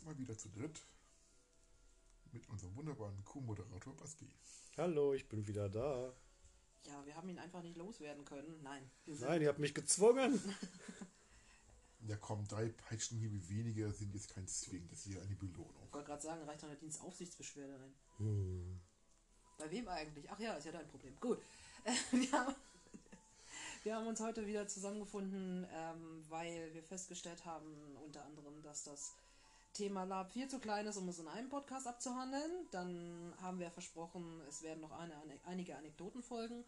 Diesmal wieder zu dritt mit unserem wunderbaren Co-Moderator Basti. Hallo, ich bin wieder da. Ja, wir haben ihn einfach nicht loswerden können. Nein. wir sind- Nein, ihr habt mich gezwungen. Ja komm, drei Peitschenhiebe weniger sind jetzt kein Zwing, das ist hier eine Belohnung. Ich wollte gerade sagen, reicht doch eine Dienstaufsichtsbeschwerde ein. Hm. Bei wem eigentlich? Ach ja, ist ja dein Problem. Gut. Wir, haben, wir haben uns heute wieder zusammengefunden, ähm, weil wir festgestellt haben, unter anderem, dass das Thema Lab viel zu klein ist, um es in einem Podcast abzuhandeln. Dann haben wir versprochen, es werden noch eine, eine, einige Anekdoten folgen.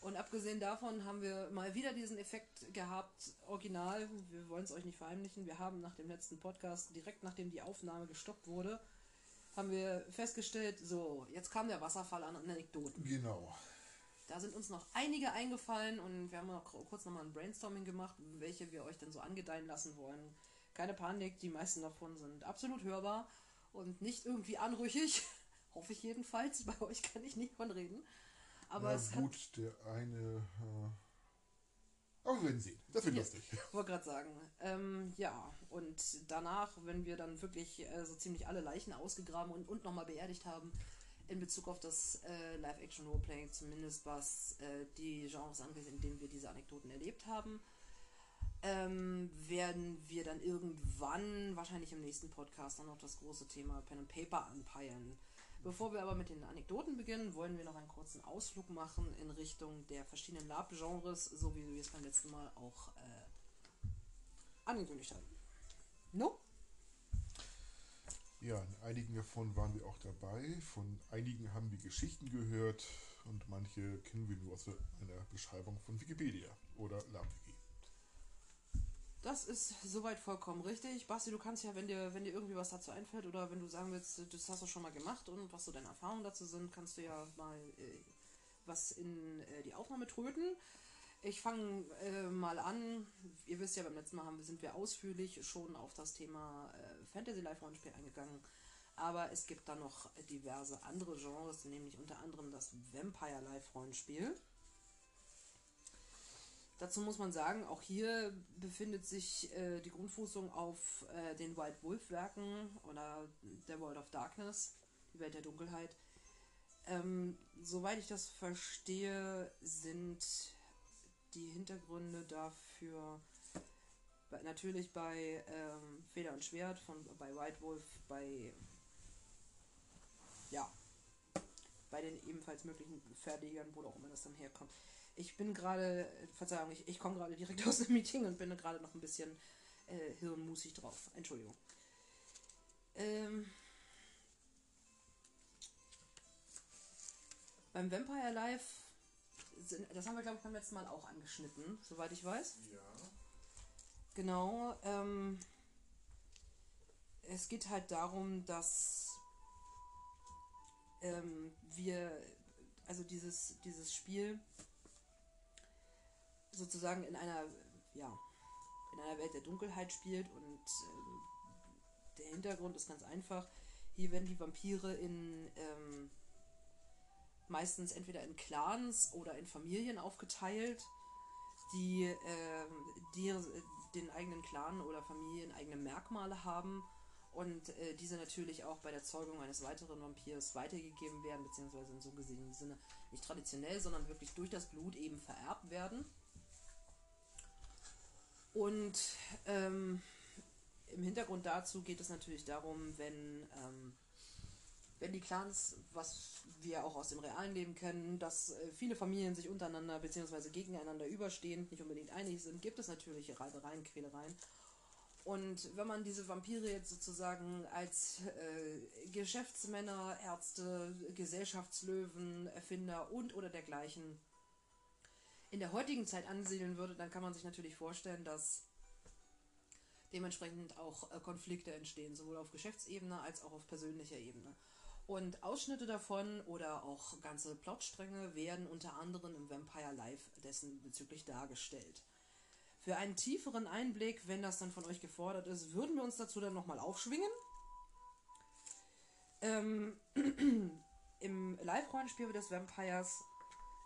Und abgesehen davon haben wir mal wieder diesen Effekt gehabt, original, wir wollen es euch nicht verheimlichen, wir haben nach dem letzten Podcast, direkt nachdem die Aufnahme gestoppt wurde, haben wir festgestellt, so, jetzt kam der Wasserfall an Anekdoten. Genau. Da sind uns noch einige eingefallen und wir haben noch kurz nochmal ein Brainstorming gemacht, welche wir euch dann so angedeihen lassen wollen. Keine Panik, die meisten davon sind absolut hörbar und nicht irgendwie anrüchig. Hoffe ich jedenfalls. Bei euch kann ich nicht von reden. Aber Na es hat gut, der eine... Äh, aber wir werden sehen. Das wird Ja. lustig. wollte gerade sagen. Ähm, ja, und danach, wenn wir dann wirklich äh, so ziemlich alle Leichen ausgegraben und, und nochmal beerdigt haben, in Bezug auf das äh, Live-Action-Roleplaying, zumindest was äh, die Genres angeht, in denen wir diese Anekdoten erlebt haben, ähm, werden wir dann irgendwann, wahrscheinlich im nächsten Podcast, dann noch das große Thema Pen and Paper anpeilen. Bevor wir aber mit den Anekdoten beginnen, wollen wir noch einen kurzen Ausflug machen in Richtung der verschiedenen Lab-Genres, so wie wir es beim letzten Mal auch äh, angekündigt haben. No? Ja, in einigen davon waren wir auch dabei. Von einigen haben wir Geschichten gehört und manche kennen wir nur aus einer Beschreibung von Wikipedia oder LabWiki. Das ist soweit vollkommen richtig. Basti, du kannst ja, wenn dir, wenn dir irgendwie was dazu einfällt oder wenn du sagen willst, das hast du schon mal gemacht und was so deine Erfahrungen dazu sind, kannst du ja mal äh, was in äh, die Aufnahme tröten. Ich fange äh, mal an. Ihr wisst ja, beim letzten Mal haben, sind wir ausführlich schon auf das Thema äh, Fantasy Life Rollenspiel eingegangen. Aber es gibt da noch diverse andere Genres, nämlich unter anderem das Vampire Life Rollenspiel. Dazu muss man sagen, auch hier befindet sich äh, die Grundfußung auf äh, den White Wolf Werken oder der World of Darkness, die Welt der Dunkelheit. Ähm, soweit ich das verstehe, sind die Hintergründe dafür natürlich bei ähm, Feder und Schwert von bei White Wolf, bei ja, bei den ebenfalls möglichen Verlegern, wo auch immer das dann herkommt. Ich bin gerade, Verzeihung, ich, ich komme gerade direkt aus dem Meeting und bin gerade noch ein bisschen äh, hirnmusig drauf. Entschuldigung. Ähm, beim Vampire Life, sind, das haben wir glaube ich beim letzten Mal auch angeschnitten, soweit ich weiß. Ja. Genau. Ähm, es geht halt darum, dass ähm, wir, also dieses, dieses Spiel sozusagen in einer, ja, in einer Welt der Dunkelheit spielt und ähm, der Hintergrund ist ganz einfach. Hier werden die Vampire in ähm, meistens entweder in Clans oder in Familien aufgeteilt, die, ähm, die äh, den eigenen Clan oder Familien eigene Merkmale haben und äh, diese natürlich auch bei der Zeugung eines weiteren Vampirs weitergegeben werden, beziehungsweise in so gesehenen Sinne nicht traditionell, sondern wirklich durch das Blut eben vererbt werden. Und ähm, im Hintergrund dazu geht es natürlich darum, wenn, ähm, wenn die Clans, was wir auch aus dem realen Leben kennen, dass äh, viele Familien sich untereinander bzw. gegeneinander überstehen, nicht unbedingt einig sind, gibt es natürlich Reibereien, Quälereien. Und wenn man diese Vampire jetzt sozusagen als äh, Geschäftsmänner, Ärzte, Gesellschaftslöwen, Erfinder und oder dergleichen in der heutigen Zeit ansiedeln würde, dann kann man sich natürlich vorstellen, dass dementsprechend auch äh, Konflikte entstehen, sowohl auf Geschäftsebene als auch auf persönlicher Ebene. Und Ausschnitte davon oder auch ganze Plotstränge werden unter anderem im Vampire Life dessen bezüglich dargestellt. Für einen tieferen Einblick, wenn das dann von euch gefordert ist, würden wir uns dazu dann nochmal aufschwingen. Ähm, Im Live-Rollenspiel des Vampires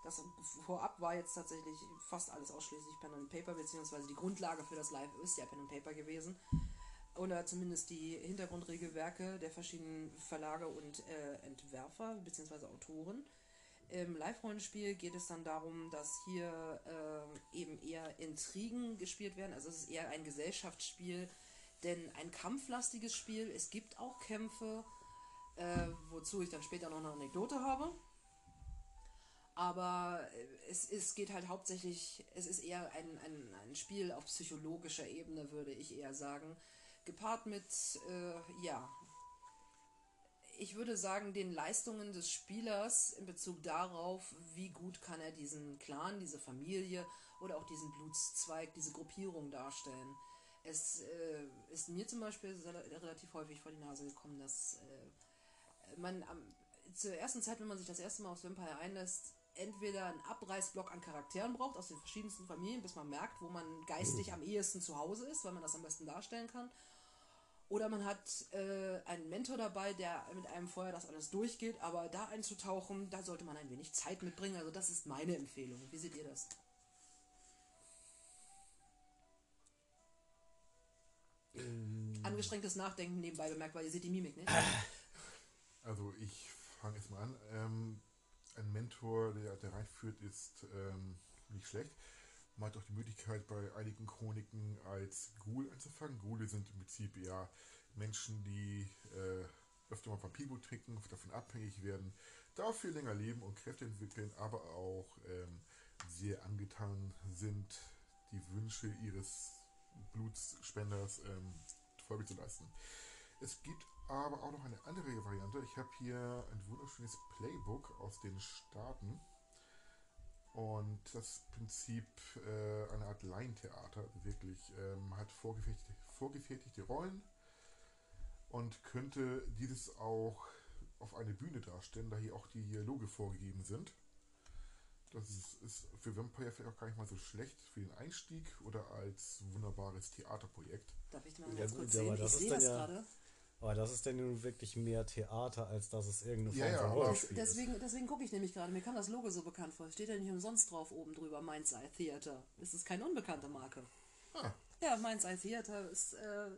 Das vorab war jetzt tatsächlich fast alles ausschließlich Pen and Paper, beziehungsweise die Grundlage für das Live ist ja Pen and Paper gewesen. Oder zumindest die Hintergrundregelwerke der verschiedenen Verlage und äh, Entwerfer, beziehungsweise Autoren. Im Live-Rollenspiel geht es dann darum, dass hier äh, eben eher Intrigen gespielt werden. Also es ist eher ein Gesellschaftsspiel, denn ein kampflastiges Spiel. Es gibt auch Kämpfe, äh, wozu ich dann später noch eine Anekdote habe. Aber äh, es, es geht halt hauptsächlich, es ist eher ein, ein, ein Spiel auf psychologischer Ebene, würde ich eher sagen. Gepaart mit, äh, ja, ich würde sagen, den Leistungen des Spielers in Bezug darauf, wie gut kann er diesen Clan, diese Familie oder auch diesen Blutszweig, diese Gruppierung darstellen. Es äh, ist mir zum Beispiel relativ häufig vor die Nase gekommen, dass äh, man am, zur ersten Zeit, wenn man sich das erste Mal aufs Vampire einlässt, entweder einen Abreißblock an Charakteren braucht aus den verschiedensten Familien, bis man merkt, wo man geistig am ehesten zu Hause ist, weil man das am besten darstellen kann. Oder man hat äh, einen Mentor dabei, der mit einem vorher das alles durchgeht, aber da einzutauchen, da sollte man ein wenig Zeit mitbringen. Also das ist meine Empfehlung. Wie seht ihr das? Ähm. Angestrengtes Nachdenken nebenbei bemerkt, weil ihr seht die Mimik, nicht? Also ich fange jetzt mal an. Ähm, ein Mentor, der, der reinführt, ist ähm, nicht schlecht. Man hat auch die Möglichkeit, bei einigen Chroniken als Ghoul anzufangen. Ghule sind im Prinzip ja Menschen, die äh, öfter mal Vampirblut trinken, davon abhängig werden, dafür länger leben und Kräfte entwickeln, aber auch ähm, sehr angetan sind, die Wünsche ihres Blutspenders ähm, Folge zu leisten. Es gibt aber auch noch eine andere Variante. Ich habe hier ein wunderschönes Playbook aus den Staaten. Und das Prinzip äh, eine Art Laientheater, wirklich, ähm, hat vorgefertigte, vorgefertigte Rollen und könnte dieses auch auf eine Bühne darstellen, da hier auch die Dialoge vorgegeben sind. Das ist, ist für Vampire vielleicht auch gar nicht mal so schlecht für den Einstieg oder als wunderbares Theaterprojekt. Darf ich mal ja, ganz kurz sehen? Ich sehe das ja, gerade. Aber das ist denn nun wirklich mehr Theater, als dass es irgendeine Form ja, ja, von Rollenspiel ist. Deswegen, deswegen gucke ich nämlich gerade. Mir kam das Logo so bekannt vor. Steht ja nicht umsonst drauf oben drüber, Mind's Eye Theater. Es ist keine unbekannte Marke. Ah. Ja, Mind's Eye Theater ist, äh,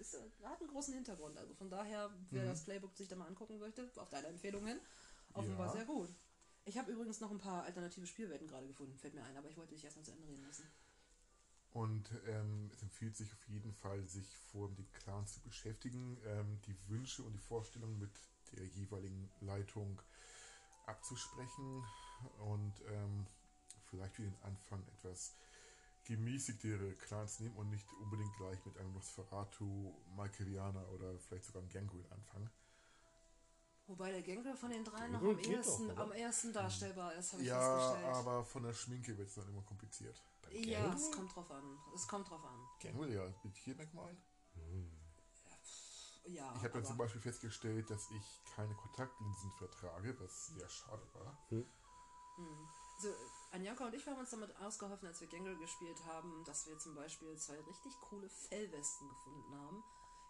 ist, ist, hat einen großen Hintergrund. Also von daher, wer mhm. das Playbook sich da mal angucken möchte, auf deine Empfehlung hin, offenbar ja. sehr gut. Ich habe übrigens noch ein paar alternative Spielwelten gerade gefunden, fällt mir ein, aber ich wollte dich erstmal zu Ende reden lassen. Und ähm, es empfiehlt sich auf jeden Fall, sich vor dem Clan zu beschäftigen, ähm, die Wünsche und die Vorstellungen mit der jeweiligen Leitung abzusprechen und ähm, vielleicht für den Anfang etwas gemäßigtere Clans nehmen und nicht unbedingt gleich mit einem Nosferatu, Malkavianer oder vielleicht sogar einem Gangrel anfangen. Wobei der Gangrel von den dreien noch am ersten, doch, am ersten darstellbar ist, habe ich ja, festgestellt. Ja, aber von der Schminke wird es dann immer kompliziert. Ja, es kommt drauf an. Es kommt drauf an. Gangrel, ja, mit hier Merkmalen. Hm. Ja, ich habe dann zum Beispiel festgestellt, dass ich keine Kontaktlinsen vertrage, was sehr schade war. Hm. Also, Anjanka und ich haben uns damit ausgeholfen, als wir Gangrel gespielt haben, dass wir zum Beispiel zwei richtig coole Fellwesten gefunden haben,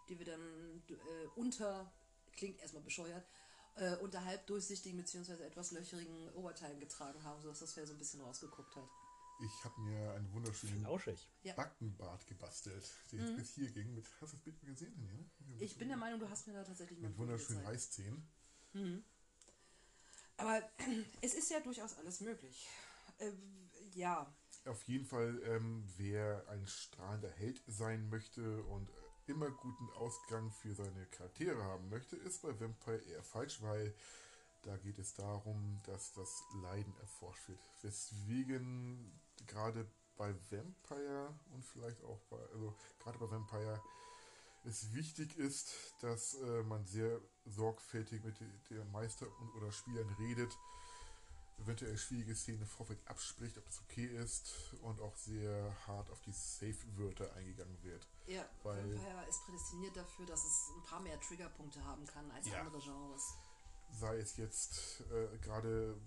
die wir dann äh, unter, klingt erstmal bescheuert, äh, unterhalb durchsichtigen bzw. etwas löcherigen Oberteilen getragen haben, sodass das Fell so ein bisschen rausgeguckt hat. Ich habe mir einen wunderschönen Flauschig. Backenbart gebastelt, der mhm. bis hier ging. Mit, hast du das Bild gesehen? Ja? Ich bin der Meinung, du hast mir da tatsächlich mal Mit wunderschönen Reißzähnen. Mhm. Aber es ist ja durchaus alles möglich. Äh, ja. Auf jeden Fall, ähm, wer ein strahlender Held sein möchte und immer guten Ausgang für seine Charaktere haben möchte, ist bei Vampire eher falsch, weil da geht es darum, dass das Leiden erforscht wird. Weswegen gerade bei Vampire und vielleicht auch bei, also gerade bei Vampire es wichtig ist, dass äh, man sehr sorgfältig mit der Meister und oder Spielern redet, eventuell schwierige Szenen vorweg abspricht, ob das okay ist und auch sehr hart auf die Safe-Wörter eingegangen wird. Ja, weil Vampire ist prädestiniert dafür, dass es ein paar mehr Triggerpunkte haben kann als ja. andere Genres. Sei es jetzt äh, gerade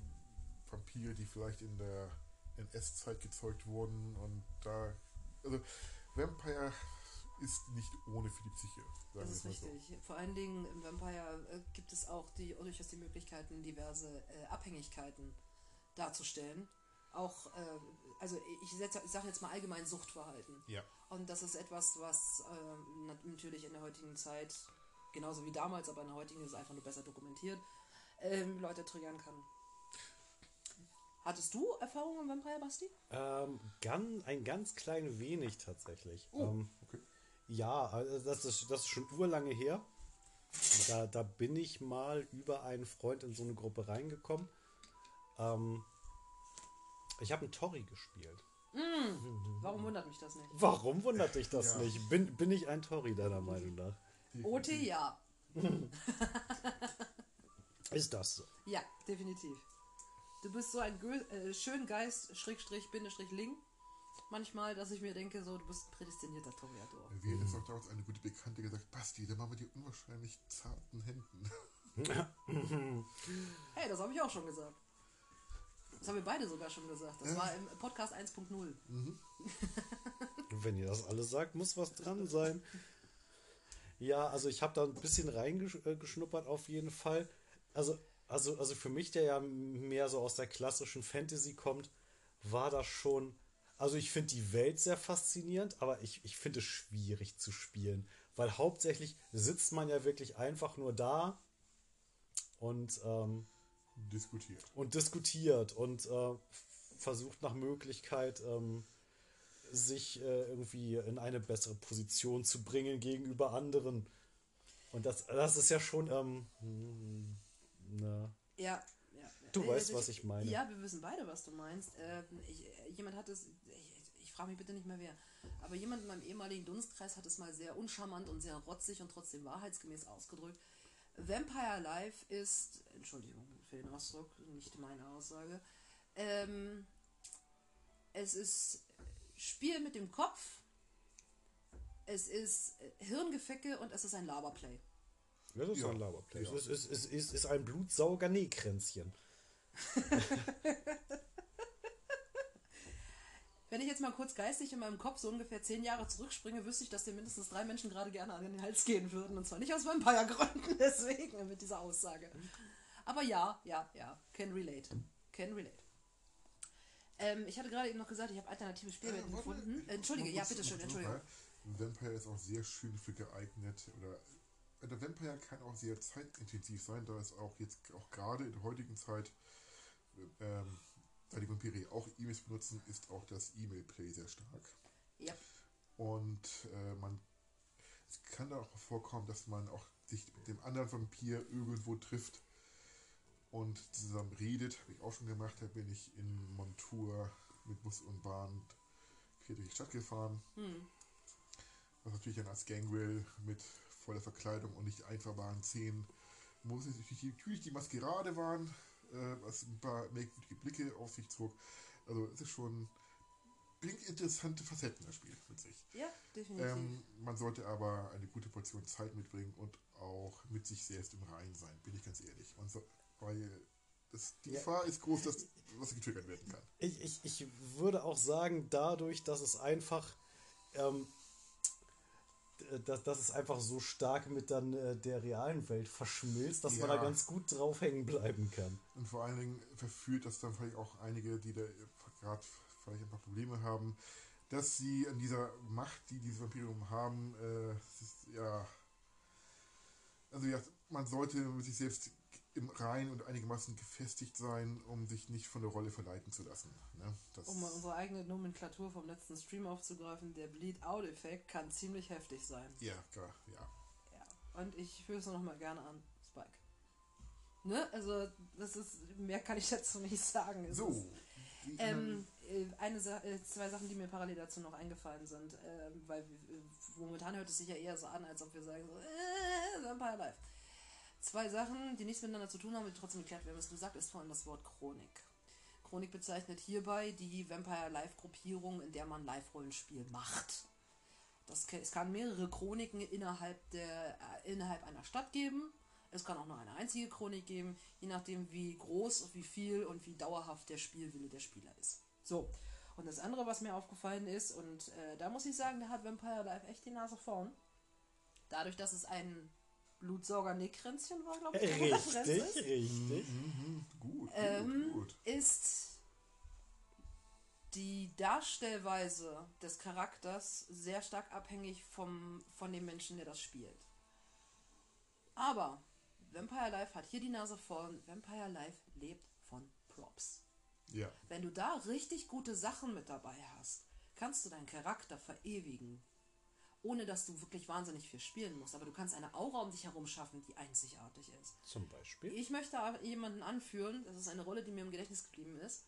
Vampire, die vielleicht in der NS-Zeit gezeugt wurden und da. Also Vampire ist nicht ohne für die Psyche. Das ist richtig. So. Vor allen Dingen im Vampire äh, gibt es auch die, durchaus die Möglichkeiten, diverse äh, Abhängigkeiten darzustellen. Auch, äh, also ich, ich sage jetzt mal allgemein Suchtverhalten. Ja. Und das ist etwas, was äh, nat- natürlich in der heutigen Zeit, genauso wie damals, aber in der heutigen ist es einfach nur besser dokumentiert, ähm, Leute triggern kann. Hattest du Erfahrungen mit Vampire Basti? Ähm, ganz, ein ganz klein wenig tatsächlich. Oh, ähm, okay. Ja, also das ist, das ist schon urlange her. Da, da bin ich mal über einen Freund in so eine Gruppe reingekommen. Ähm, ich habe einen Tori gespielt. Warum wundert mich das nicht? Warum wundert dich das Ja. nicht? Bin, bin ich ein Tori deiner Meinung nach? OT ja. Ist das so? Ja, definitiv. Du bist so ein Gö äh, Schöngeist, Schrägstrich, Bindestrich, Ling. Manchmal, dass ich mir denke, so, du bist ein prädestinierter Toriador. Wir hatten jetzt auch damals eine gute Bekannte gesagt, Basti, dann machen wir die unwahrscheinlich zarten Händen. Hey, das habe ich auch schon gesagt. Das haben wir beide sogar schon gesagt. Das Ja. war im Podcast 1.0. Wenn ihr das alles sagt, muss was dran sein. Ja, also ich habe da ein bisschen reingeschnuppert auf jeden Fall. Also, also, also für mich, der ja mehr so aus der klassischen Fantasy kommt, war das schon. Also ich finde die Welt sehr faszinierend, aber ich, ich finde es schwierig zu spielen. Weil hauptsächlich sitzt man ja wirklich einfach nur da und ähm, Diskutiert. und diskutiert und äh, versucht nach Möglichkeit ähm, sich äh, irgendwie in eine bessere Position zu bringen gegenüber anderen. Und das, das ist ja schon, ähm, hm, na, Ja, ja. Du Äh, weißt, also was ich meine. Ja, wir wissen beide, was du meinst. Ähm, ich, äh, jemand hat es, ich, ich frage mich bitte nicht mehr wer, aber jemand in meinem ehemaligen Dunstkreis hat es mal sehr uncharmant und sehr rotzig und trotzdem wahrheitsgemäß ausgedrückt. Vampire Life ist, Entschuldigung für den Ausdruck, nicht meine Aussage, ähm, es ist Spiel mit dem Kopf, es ist äh, Hirngefecke und es ist ein Laberplay. Das ist Ja. ein Laberplay. Ja. Es ist, ist, ist, ist, ein blutsauger Nähkränzchen. Wenn ich jetzt mal kurz geistig in meinem Kopf so ungefähr zehn Jahre zurückspringe, wüsste ich, dass dir mindestens drei Menschen gerade gerne an den Hals gehen würden. Und zwar nicht aus Vampire-Gründen, deswegen mit dieser Aussage. Aber ja, ja, ja, can relate. Can relate. Ähm, ich hatte gerade eben noch gesagt, ich habe alternative Spielwelten Äh, gefunden. Äh, Entschuldige, ja, bitteschön, Entschuldigung. Vampire. Ist auch sehr schön für geeignet oder der Vampire kann auch sehr zeitintensiv sein, da es auch jetzt auch gerade in der heutigen Zeit, ähm, da die Vampire auch E-Mails benutzen, ist auch das E-Mail-Play sehr stark. Ja. Und äh, man es kann da auch vorkommen, dass man auch sich mit dem anderen Vampir irgendwo trifft und zusammen redet. Habe ich auch schon gemacht. Da bin ich in Montur mit Bus und Bahn quer durch die Stadt gefahren. Hm. Was natürlich dann als Gangrel mit voller Verkleidung und nicht einfach waren Szenen, wo es natürlich die, natürlich die Maskerade waren, äh, was ein paar merkwürdige Blicke auf sich zog. Also es ist schon, bringt interessante Facetten das Spiel mit sich. Ja, definitiv. Ähm, man sollte aber eine gute Portion Zeit mitbringen und auch mit sich selbst im Reinen sein, bin ich ganz ehrlich. Man soll, weil das, die Ja. Gefahr ist groß, dass was getriggert werden kann. Ich, ich, ich würde auch sagen, dadurch, dass es einfach, ähm, dass, dass es einfach so stark mit dann äh, der realen Welt verschmilzt, dass man Ja. da ganz gut drauf hängen bleiben kann. Und vor allen Dingen verführt das dann vielleicht auch einige, die da gerade vielleicht ein paar Probleme haben, dass sie an dieser Macht, die dieses Vampirium haben, äh, ist, ja, also ja, man sollte mit sich selbst im Rein und einigermaßen gefestigt sein, um sich nicht von der Rolle verleiten zu lassen. Ne? Um mal unsere eigene Nomenklatur vom letzten Stream aufzugreifen, der Bleed-Out-Effekt kann ziemlich heftig sein. ja, klar, ja. Ja. Und ich führe es noch mal gerne an, Spike. Ne? Also, das ist, mehr kann ich dazu nicht sagen. Es So. Ist, ähm, äh, eine Sa äh, zwei Sachen, die mir parallel dazu noch eingefallen sind, ähm, weil äh, momentan hört es sich ja eher so an, als ob wir sagen, so, äh, Vampire Life. Zwei Sachen, die nichts miteinander zu tun haben, die trotzdem geklärt werden müssen. Du sagtest vorhin das Wort Chronik. Chronik bezeichnet hierbei die Vampire Life Gruppierung, in der man Live-Rollenspiel macht. Das, es kann mehrere Chroniken innerhalb, der, äh, innerhalb einer Stadt geben. Es kann auch nur eine einzige Chronik geben, je nachdem wie groß, wie viel und wie dauerhaft der Spielwille der Spieler ist. So, und das andere, was mir aufgefallen ist, und äh, da muss ich sagen, da hat Vampire Life echt die Nase vorn. Dadurch, dass es ein Blutsauger Nickkränzchen war, glaube ich, Referenz Richtig, ist. richtig. Mhm, gut, Ähm, gut, gut. ist die Darstellweise des Charakters sehr stark abhängig vom, von dem Menschen, der das spielt. Aber Vampire Life hat hier die Nase vorn. Vampire Life lebt von Props. Ja. Wenn du da richtig gute Sachen mit dabei hast, kannst du deinen Charakter verewigen. Ohne dass du wirklich wahnsinnig viel spielen musst. Aber du kannst eine Aura um dich herum schaffen, die einzigartig ist. Zum Beispiel. Ich möchte jemanden anführen, das ist eine Rolle, die mir im Gedächtnis geblieben ist.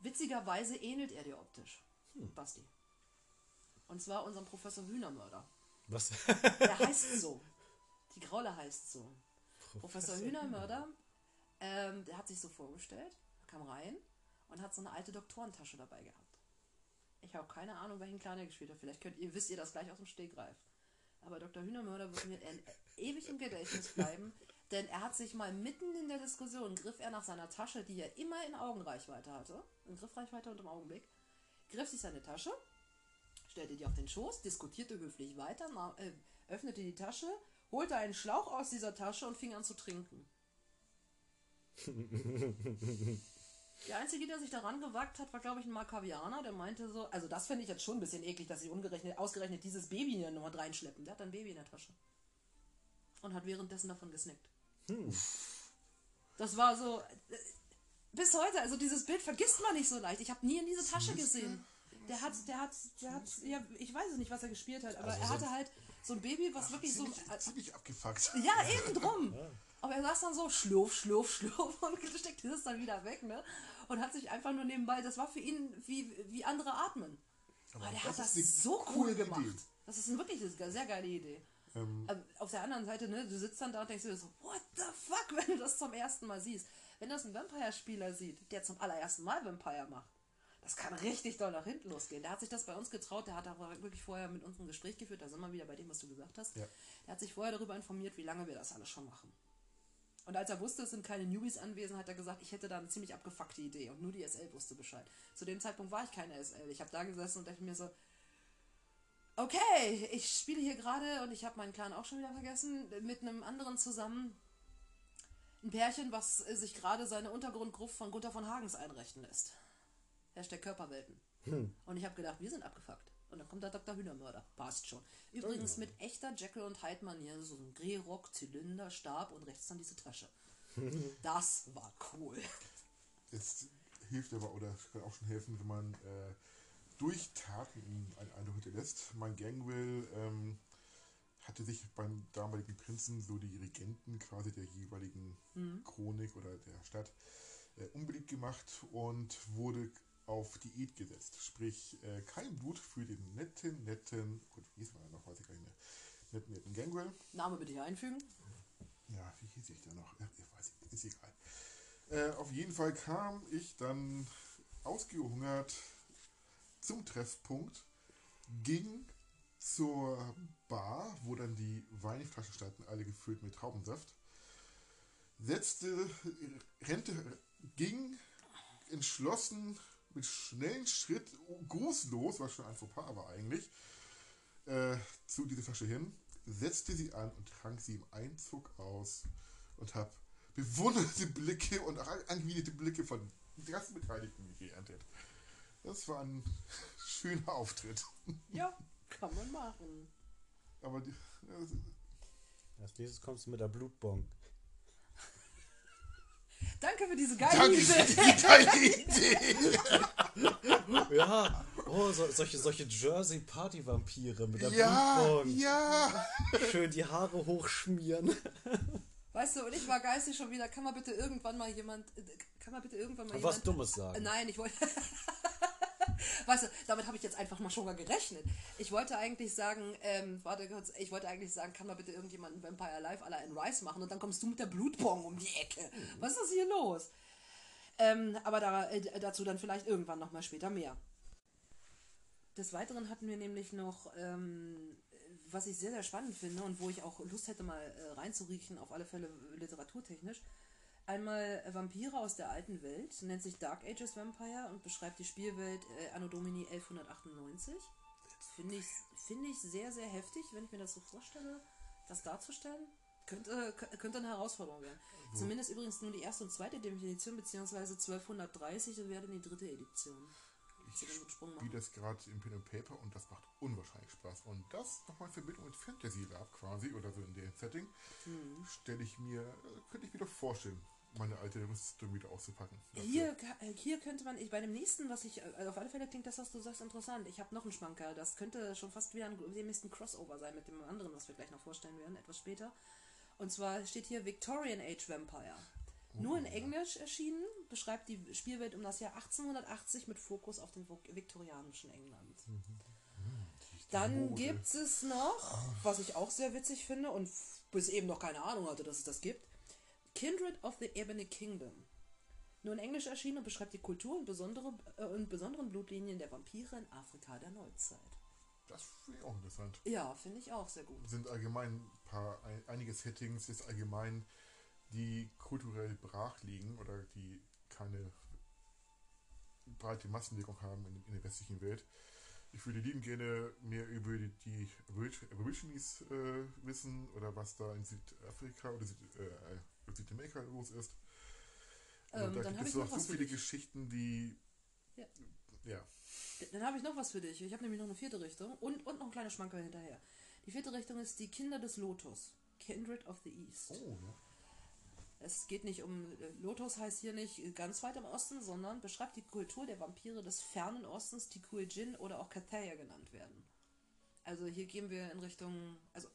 Witzigerweise ähnelt er dir optisch. Basti. Und zwar unserem Professor Hühnermörder. Was? Der heißt so. Die Rolle heißt so. Professor Hühnermörder, ähm, der hat sich so vorgestellt, kam rein und hat so eine alte Doktorentasche dabei gehabt. Ich habe keine Ahnung, welchen Clan er gespielt hat. Vielleicht könnt ihr, wisst ihr das gleich aus dem Stegreif. Aber Dr. Hühnermörder wird mir ewig im Gedächtnis bleiben, denn er hat sich mal mitten in der Diskussion, griff er nach seiner Tasche, die er immer in Augenreichweite hatte, in Griffreichweite und im Augenblick, griff sich seine Tasche, stellte die auf den Schoß, diskutierte höflich weiter, na, äh, öffnete die Tasche, holte einen Schlauch aus dieser Tasche und fing an zu trinken. Der Einzige, der sich daran gewagt hat, war, glaube ich, ein Makavianer, der meinte so, also das finde ich jetzt schon ein bisschen eklig, dass sie ungerechnet, ausgerechnet dieses Baby hier nochmal reinschleppen. Der hat ein Baby in der Tasche. Und hat währenddessen davon gesnackt. Das war so, äh, bis heute, also dieses Bild vergisst man nicht so leicht. Ich habe nie in diese Tasche gesehen. Der hat, der hat, der hat, ja, ich weiß es nicht, was er gespielt hat, aber Also er so hatte halt so ein Baby, was wirklich so, ziemlich, ziemlich abgefuckt. ja, eben drum. Aber er saß dann so, schlurf, schlurf, schlurf und steckte das dann wieder weg, ne? Und hat sich einfach nur nebenbei, das war für ihn wie, wie andere atmen. Aber, der hat das ist eine so cool gemacht. Idee. Das ist ein wirklich eine sehr geile Idee. Ähm, Aber auf der anderen Seite, ne, du sitzt dann da und denkst dir so, what the fuck, wenn du das zum ersten Mal siehst. Wenn das ein Vampire-Spieler sieht, der zum allerersten Mal Vampire macht, das kann richtig doll nach hinten losgehen. Der hat sich das bei uns getraut, der hat aber wirklich vorher mit uns ein Gespräch geführt, da sind wir wieder bei dem, was du gesagt hast. Ja. Der hat sich vorher darüber informiert, wie lange wir das alles schon machen. Und als er wusste, es sind keine Newbies anwesend, hat er gesagt, ich hätte da eine ziemlich abgefuckte Idee. Und nur die SL wusste Bescheid. Zu dem Zeitpunkt war ich keine SL. Ich habe da gesessen und dachte mir so, okay, ich spiele hier gerade und ich habe meinen Clan auch schon wieder vergessen, mit einem anderen zusammen. Ein Pärchen, was sich gerade seine Untergrundgruft von Gunther von Hagens einrechnen lässt. Hashtag Körperwelten. Und ich habe gedacht, wir sind abgefuckt. Und dann kommt der Dr. Hühnermörder. Passt schon. Übrigens mit echter Jekyll und Hyde Manier, so ein Greyrock, Zylinder, Stab und rechts dann diese Tasche. Das war cool. Es hilft aber oder kann auch schon helfen, wenn man äh, durch Taten einen Eindruck hinterlässt. Mein Gangwell ähm, hatte sich beim damaligen Prinzen so die Regenten quasi der jeweiligen Chronik oder der Stadt äh, unbeliebt gemacht und wurde auf Diät gesetzt. Sprich, äh, kein Blut für den netten, netten, gut, wie hieß man noch, weiß ich gar nicht mehr, netten, netten Gangwell. Name bitte hier einfügen. Ja, wie hieß ich da noch? Ach, ich weiß nicht, ist egal. Äh, auf jeden Fall kam ich dann ausgehungert zum Treffpunkt, ging zur Bar, wo dann die Weinflaschen standen, alle gefüllt mit Traubensaft, setzte, rennte, ging entschlossen mit schnellen Schritt, grußlos, was schon ein Fauxpas war eigentlich, äh, zu dieser Flasche hin, setzte sie an und trank sie im Einzug aus und habe bewunderte Blicke und auch angewiderte Blicke von den ganzen Beteiligten geerntet. Das war ein schöner Auftritt. Ja, kann man machen. Aber die, das, Als nächstes kommst du mit der Blutbong. Danke für diese geile danke Idee. für die geile Idee. Ja, oh, so, solche, solche Jersey-Party-Vampire mit der Ja, Blutbong. ja. Schön die Haare hochschmieren. Weißt du, und ich war geistig schon wieder, kann man bitte irgendwann mal jemand, äh, kann man bitte irgendwann mal Was jemand... Dummes Äh, sagen. Nein, ich wollte... weißt du, damit habe ich jetzt einfach mal schon mal gerechnet. Ich wollte eigentlich sagen, ähm, warte kurz, ich wollte eigentlich sagen, kann man bitte irgendjemanden Vampire à la Anne Rice machen und dann kommst du mit der Blutbong um die Ecke. Was ist hier los? Ähm, aber da, äh, dazu dann vielleicht irgendwann nochmal später mehr. Des Weiteren hatten wir nämlich noch, ähm, was ich sehr, sehr spannend finde und wo ich auch Lust hätte, mal äh, reinzuriechen, auf alle Fälle literaturtechnisch. Einmal Vampire aus der alten Welt, nennt sich Dark Ages Vampire und beschreibt die Spielwelt äh, Anno Domini 1198. Finde ich, finde ich sehr, sehr heftig, wenn ich mir das so vorstelle, das darzustellen. Könnte, könnte eine Herausforderung werden. Zumindest übrigens nur die erste und zweite Definition, beziehungsweise 1230 und wäre dann die dritte Edition. Ich spiele das gerade im Pen and Paper und das macht unwahrscheinlich Spaß. Und das nochmal in Verbindung mit Fantasy Lab quasi oder so in dem Setting, Mhm. stelle ich mir, äh, könnte ich mir doch vorstellen, meine alte Rüstung wieder auszupacken. Dafür. Hier, äh, hier könnte man, ich, bei dem nächsten, was ich, äh, auf alle Fälle klingt das, was du sagst, interessant. Ich habe noch einen Schmanker. Das könnte schon fast wieder ein demnächst ein Crossover sein mit dem anderen, was wir gleich noch vorstellen werden, etwas später. Und zwar steht hier Victorian Age Vampire. Nur in Englisch erschienen, beschreibt die Spielwelt um das Jahr 1880 mit Fokus auf vok- viktorianischen England. Dann Mode. gibt es noch, was ich auch sehr witzig finde und bis eben noch keine Ahnung hatte, dass es das gibt, Kindred of the Ebony Kingdom. Nur in Englisch erschienen und beschreibt die Kultur und, besondere, äh, und besonderen Blutlinien der Vampire in Afrika der Neuzeit. Das finde ich auch interessant. Ja, finde ich auch sehr gut. sind allgemein ein paar, ein, einige Settings ist allgemein, die kulturell brach liegen oder die keine breite Massenwirkung haben in, in der westlichen Welt. Ich würde lieben gerne mehr über die, die Aborig- Aborigines äh, wissen oder was da in Südafrika oder Süd, äh, Südamerika los ist. Also Ähm, da dann gibt es ich noch auch so was für viele dich. Geschichten, die Ja. ja, Dann habe ich noch was für dich. Ich habe nämlich noch eine vierte Richtung und, und noch ein kleiner Schmankerl hinterher. Die vierte Richtung ist die Kinder des Lotus. Kindred of the East. oh, ja. Es geht nicht um. äh, Lotus heißt hier nicht ganz weit im Osten, sondern beschreibt die Kultur der Vampire des fernen Ostens, die Kuijin oder auch Kathaya genannt werden. Also hier gehen wir in Richtung. Also,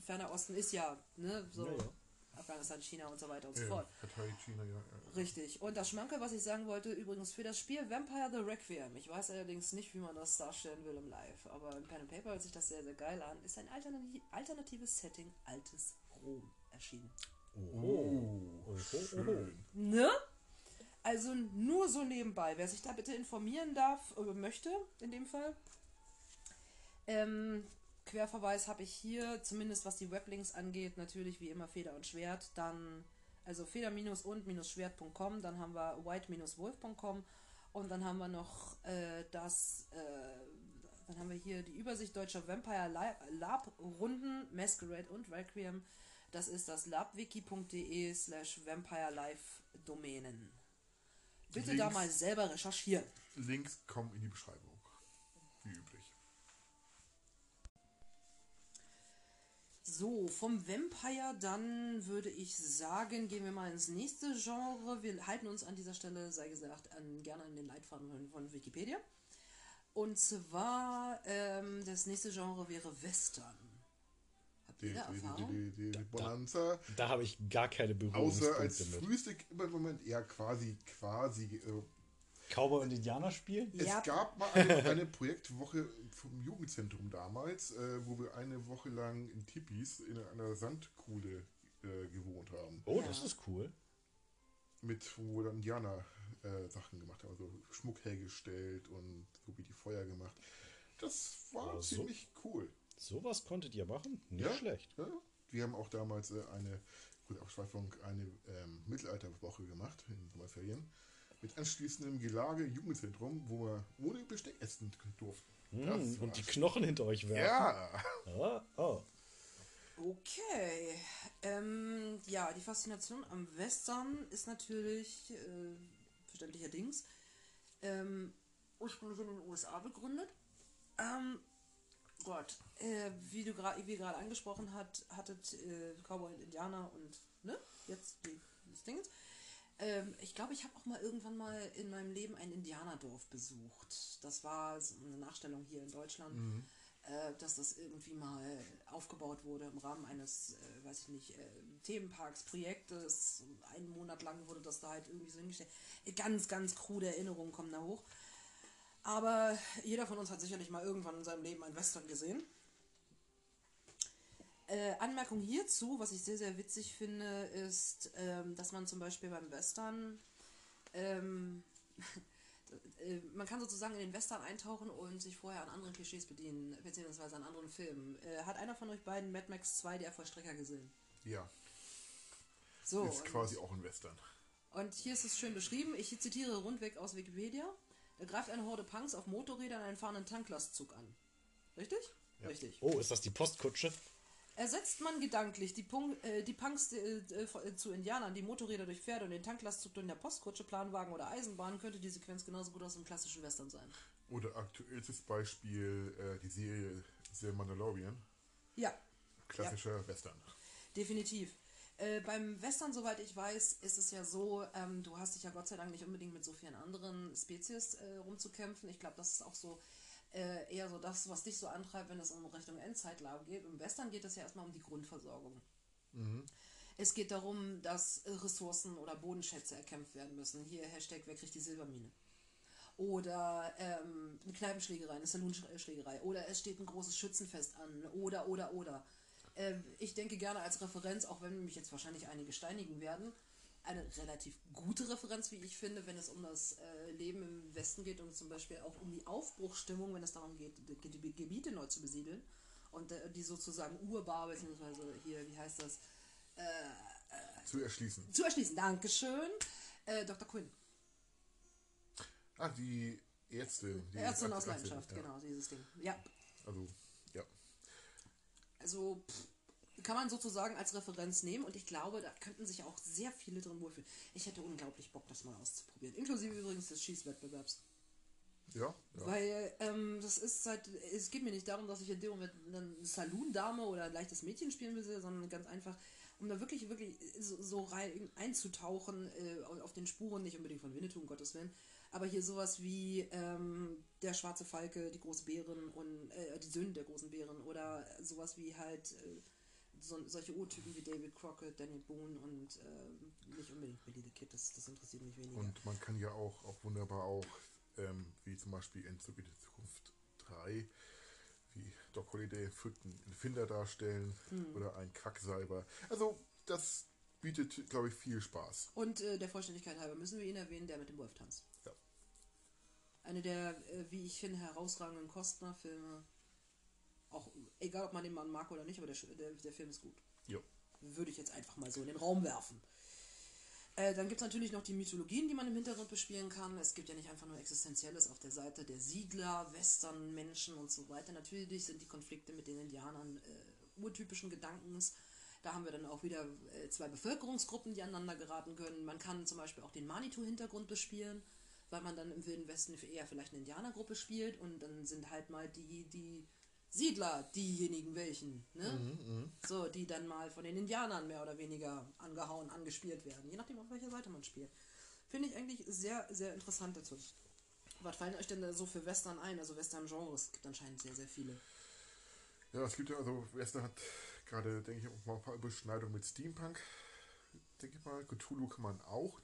ferner Osten ist ja, ne, so Ja, ja. Afghanistan, China und so weiter und so ja, fort. Katai, China, ja, ja. Richtig. Und das Schmanke, was ich sagen wollte, übrigens für das Spiel Vampire the Requiem. Ich weiß allerdings nicht, wie man das darstellen will im Live, aber im Pen and Paper hört sich das sehr, sehr geil an. Ist ein alternati alternatives Setting, altes Rom erschienen. Oh, oh, schön. Ne? Also nur so nebenbei. Wer sich da bitte informieren darf oder möchte, in dem Fall. Ähm, Querverweis habe ich hier, zumindest was die Weblinks angeht, natürlich wie immer Feder und Schwert. Dann, also feder-und-schwert.com, dann haben wir white-wolf.com und dann haben wir noch äh, das, äh, dann haben wir hier die Übersicht deutscher Vampire Lab- Lab-Runden, Masquerade und Requiem. Das ist das labwiki.de slash Vampire Live Domänen. Bitte da Links. mal selber recherchieren. Links kommen in die Beschreibung. Wie üblich. So, vom Vampire dann würde ich sagen, gehen wir mal ins nächste Genre. Wir halten uns an dieser Stelle, sei gesagt, an, gerne an den Leitfaden von, Wikipedia. Und zwar, ähm, das nächste Genre wäre Western. Habt ihr Die, da Erfahrung? die, die, die Bonanza. Da habe ich gar keine Außer Berührungspunkte als mit. Frühstück im Moment eher quasi, quasi. Äh, Cowboy und Indianer spielen? Ja. Es gab mal eine, eine Projektwoche vom Jugendzentrum damals, äh, wo wir eine Woche lang in Tipis in einer Sandkuhle äh, gewohnt haben. Oh, Ja. das ist cool. Mit, wo wir dann Indianer äh, Sachen gemacht haben, also Schmuck hergestellt und so wie die Feuer gemacht. Das war Aber so- ziemlich cool. Sowas konntet ihr machen? Nicht Ja. schlecht. Ja, wir haben auch damals äh, eine, gute Abschweifung, eine ähm, Mittelalterwoche gemacht in den Sommerferien. Mit anschließendem Gelage Jugendzentrum, wo wir ohne Besteck essen durften. War und die Knochen hinter euch werfen. Ja, Ah, oh. Okay. Ähm, ja, die Faszination am Western ist natürlich äh, verständlicherdings ähm, ursprünglich in den USA begründet. Ähm, Gott, äh, wie du gerade wie gerade angesprochen hat, hattet äh, Cowboy und Indianer und ne, jetzt die, das Ding. Ähm, ich glaube, ich habe auch mal irgendwann mal in meinem Leben ein Indianerdorf besucht. Das war so eine Nachstellung hier in Deutschland äh, dass das irgendwie mal aufgebaut wurde im Rahmen eines, äh, weiß ich nicht, äh, Themenparks, Projektes. Einen Monat lang wurde das da halt irgendwie so hingestellt. Ganz, ganz krude Erinnerungen kommen da hoch. Aber jeder von uns hat sicherlich mal irgendwann in seinem Leben ein Western gesehen. Äh, Anmerkung hierzu, was ich sehr, sehr witzig finde, ist, ähm, dass man zum Beispiel beim Western ähm, äh, man kann sozusagen in den Western eintauchen und sich vorher an anderen Klischees bedienen, beziehungsweise an anderen Filmen. Äh, hat einer von euch beiden Mad Max 2, der Vollstrecker, gesehen? ja, So, ist quasi auch ein Western. und hier ist es schön beschrieben. Ich zitiere rundweg aus Wikipedia. Da greift eine Horde Punks auf Motorrädern einen fahrenden Tanklastzug an. Richtig? Ja. Richtig. oh, ist das die Postkutsche? Ersetzt man gedanklich die, Punk äh, die Punks äh, äh, zu Indianern, die Motorräder durch Pferde und den Tanklastzug durch der Postkutsche, Planwagen oder Eisenbahn, könnte die Sequenz genauso gut aus einem klassischen Western sein. Oder aktuellstes Beispiel äh, die Serie The Mandalorian. Ja. Klassischer ja. Western. Definitiv. Äh, beim Western, soweit ich weiß, ist es ja so, ähm, du hast dich ja Gott sei Dank nicht unbedingt mit so vielen anderen Spezies äh, rumzukämpfen. Ich glaube, das ist auch so äh, eher so das, was dich so antreibt, wenn es um Richtung Endzeitlage geht. Im Western geht es ja erstmal um die Grundversorgung. Mhm. Es geht darum, dass Ressourcen oder Bodenschätze erkämpft werden müssen. Hier Hashtag, wer kriegt die Silbermine? Oder ähm, eine Kneipenschlägerei, eine Saloonschlägerei. Oder es steht ein großes Schützenfest an. Oder, oder, oder. Äh, ich denke gerne als Referenz, auch wenn mich jetzt wahrscheinlich einige steinigen werden, eine relativ gute Referenz, wie ich finde, wenn es um das äh, Leben im Westen geht und zum Beispiel auch um die Aufbruchstimmung, wenn es darum geht, die, die Gebiete neu zu besiedeln und äh, die sozusagen urbar, beziehungsweise hier, wie heißt das? Äh, äh zu erschließen. Zu erschließen, Dankeschön. Äh, Dr. Quinn. Ah, die Ärztin. Die Ärztin aus Leidenschaft, ja. genau, dieses Ding. Ja. Also, ja. Also, pff, kann man sozusagen als Referenz nehmen und ich glaube, da könnten sich auch sehr viele drin wohlfühlen. Ich hätte unglaublich Bock, das mal auszuprobieren. Inklusive übrigens des Schießwettbewerbs. Ja, ja. Weil ähm, das ist halt, es geht mir nicht darum, dass ich in dem Moment eine Saloon-Dame oder ein leichtes Mädchen spielen will, sondern ganz einfach, um da wirklich, wirklich so, so rein einzutauchen äh, auf den Spuren, nicht unbedingt von Winnetou, um Gottes Willen, aber hier sowas wie ähm, der schwarze Falke, die große Bären und äh, die Söhne der großen Bären oder sowas wie halt äh, so, solche Urtypen wie David Crockett, Danny Boone und äh, nicht unbedingt Billy the Kid, das, das interessiert mich weniger. Und man kann ja auch, auch wunderbar auch, ähm, wie zum Beispiel Endzug in die Zukunft 3, wie Doc Holiday einen Finder darstellen hm. oder ein Kacksalber. Also das bietet, glaube ich, viel Spaß. Und äh, der Vollständigkeit halber müssen wir ihn erwähnen, der mit dem Wolftanz. Ja. Eine der, äh, wie ich finde, herausragenden Kostner-Filme auch egal, ob man den Mann mag oder nicht, aber der, der, der Film ist gut. Jo. Würde ich jetzt einfach mal so in den Raum werfen. Äh, dann gibt es natürlich noch die Mythologien, die man im Hintergrund bespielen kann. Es gibt ja nicht einfach nur Existenzielles auf der Seite der Siedler, Western, Menschen und so weiter. Natürlich sind die Konflikte mit den Indianern äh, urtypischen Gedankens. Da haben wir dann auch wieder äh, zwei Bevölkerungsgruppen, die aneinander geraten können. Man kann zum Beispiel auch den Manitou-Hintergrund bespielen, weil man dann im Wilden Westen eher vielleicht eine Indianergruppe spielt und dann sind halt mal die, die Siedler diejenigen welchen, ne? Mhm, mh. So, die dann mal von den Indianern mehr oder weniger angehauen, angespielt werden, je nachdem auf welcher Seite man spielt. Finde ich eigentlich sehr, sehr interessant dazu. Was fallen euch denn da so für Western ein? Also Western-Genres Es gibt anscheinend sehr, sehr viele. Ja, es gibt ja, also Western hat gerade, denke ich, auch mal ein paar Überschneidungen mit Steampunk. Denke ich mal, Cthulhu kann man auch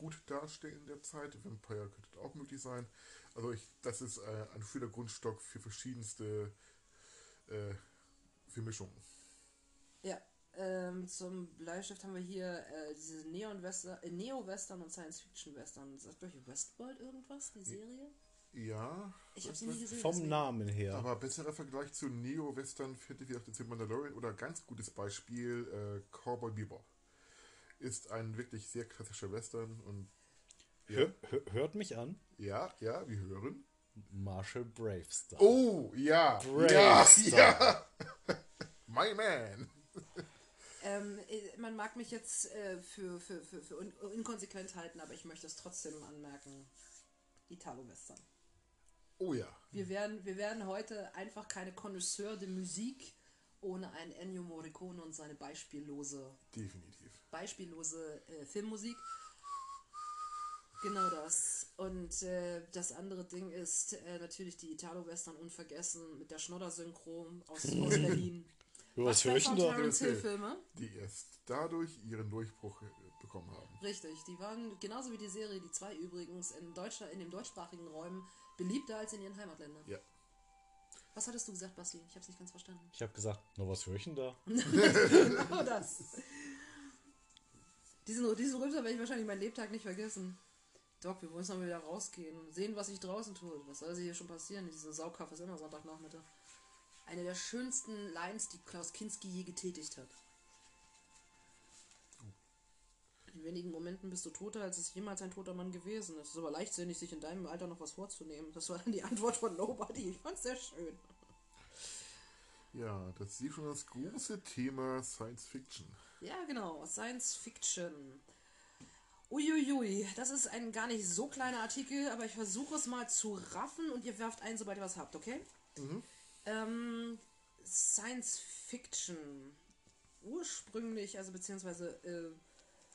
gut darstellen in der Zeit. Vampire könnte auch möglich sein. Also ich, das ist äh, ein schöner Grundstock für verschiedenste äh, für Mischungen. Ja, ähm, zum Bleistift haben wir hier äh, diese Neon-Western, äh, Neo-Western und Science-Fiction-Western. Sagt euch Westworld irgendwas, die Serie? Ja. Ich habe sie nie gesehen. Vom Namen her. Aber besserer Vergleich zu Neo-Western finde ich auch den Mandalorian oder ganz gutes Beispiel äh, Cowboy Bebop. Ist ein wirklich sehr klassischer Western und Hör, hört mich an. Ja, ja, wir hören. Marshall Bravestar. Oh, ja. Bravestar. Ja, ja. My man. Ähm, äh, man mag mich jetzt äh, für, für, für, für inkonsequent halten, aber ich möchte es trotzdem anmerken. Italo-Western. Oh ja. Wir werden, wir werden heute einfach keine Connoisseur de Musik ohne ein Ennio Morricone und seine beispiellose, definitiv beispiellose äh, Filmmusik. Genau das. Und äh, das andere Ding ist äh, natürlich die Italo-Western unvergessen mit der Schnodder-Synchro aus, aus Berlin. Was höre ich denn da? Filme? Die erst dadurch ihren Durchbruch äh, bekommen haben. Richtig, die waren genauso wie die Serie, die zwei übrigens, in, Deutschland, in den deutschsprachigen Räumen beliebter als in ihren Heimatländern. Ja. Was hattest du gesagt, Basti? Ich habe es nicht ganz verstanden. Ich habe gesagt, na was höre ich denn da? genau das. Diesen, diesen Rülpser werde ich wahrscheinlich meinen Lebtag nicht vergessen. Doc, wir wollen mal wieder rausgehen. Sehen, was sich draußen tut. Was soll hier schon passieren? Dieser Saugkaff ist immer Sonntagnachmittag. Eine der schönsten Lines, die Klaus Kinski je getätigt hat. In wenigen Momenten bist du toter, als es jemals ein toter Mann gewesen ist. Es ist aber leichtsinnig, sich in deinem Alter noch was vorzunehmen. Das war dann die Antwort von Nobody. Ich fand's sehr schön. Ja, das ist schon das große Thema Science Fiction. Ja, genau, Science Fiction. Uiuiui, das ist ein gar nicht so kleiner Artikel, aber ich versuche es mal zu raffen und ihr werft ein, sobald ihr was habt, okay? Ähm, Science Fiction. Ursprünglich, also beziehungsweise äh,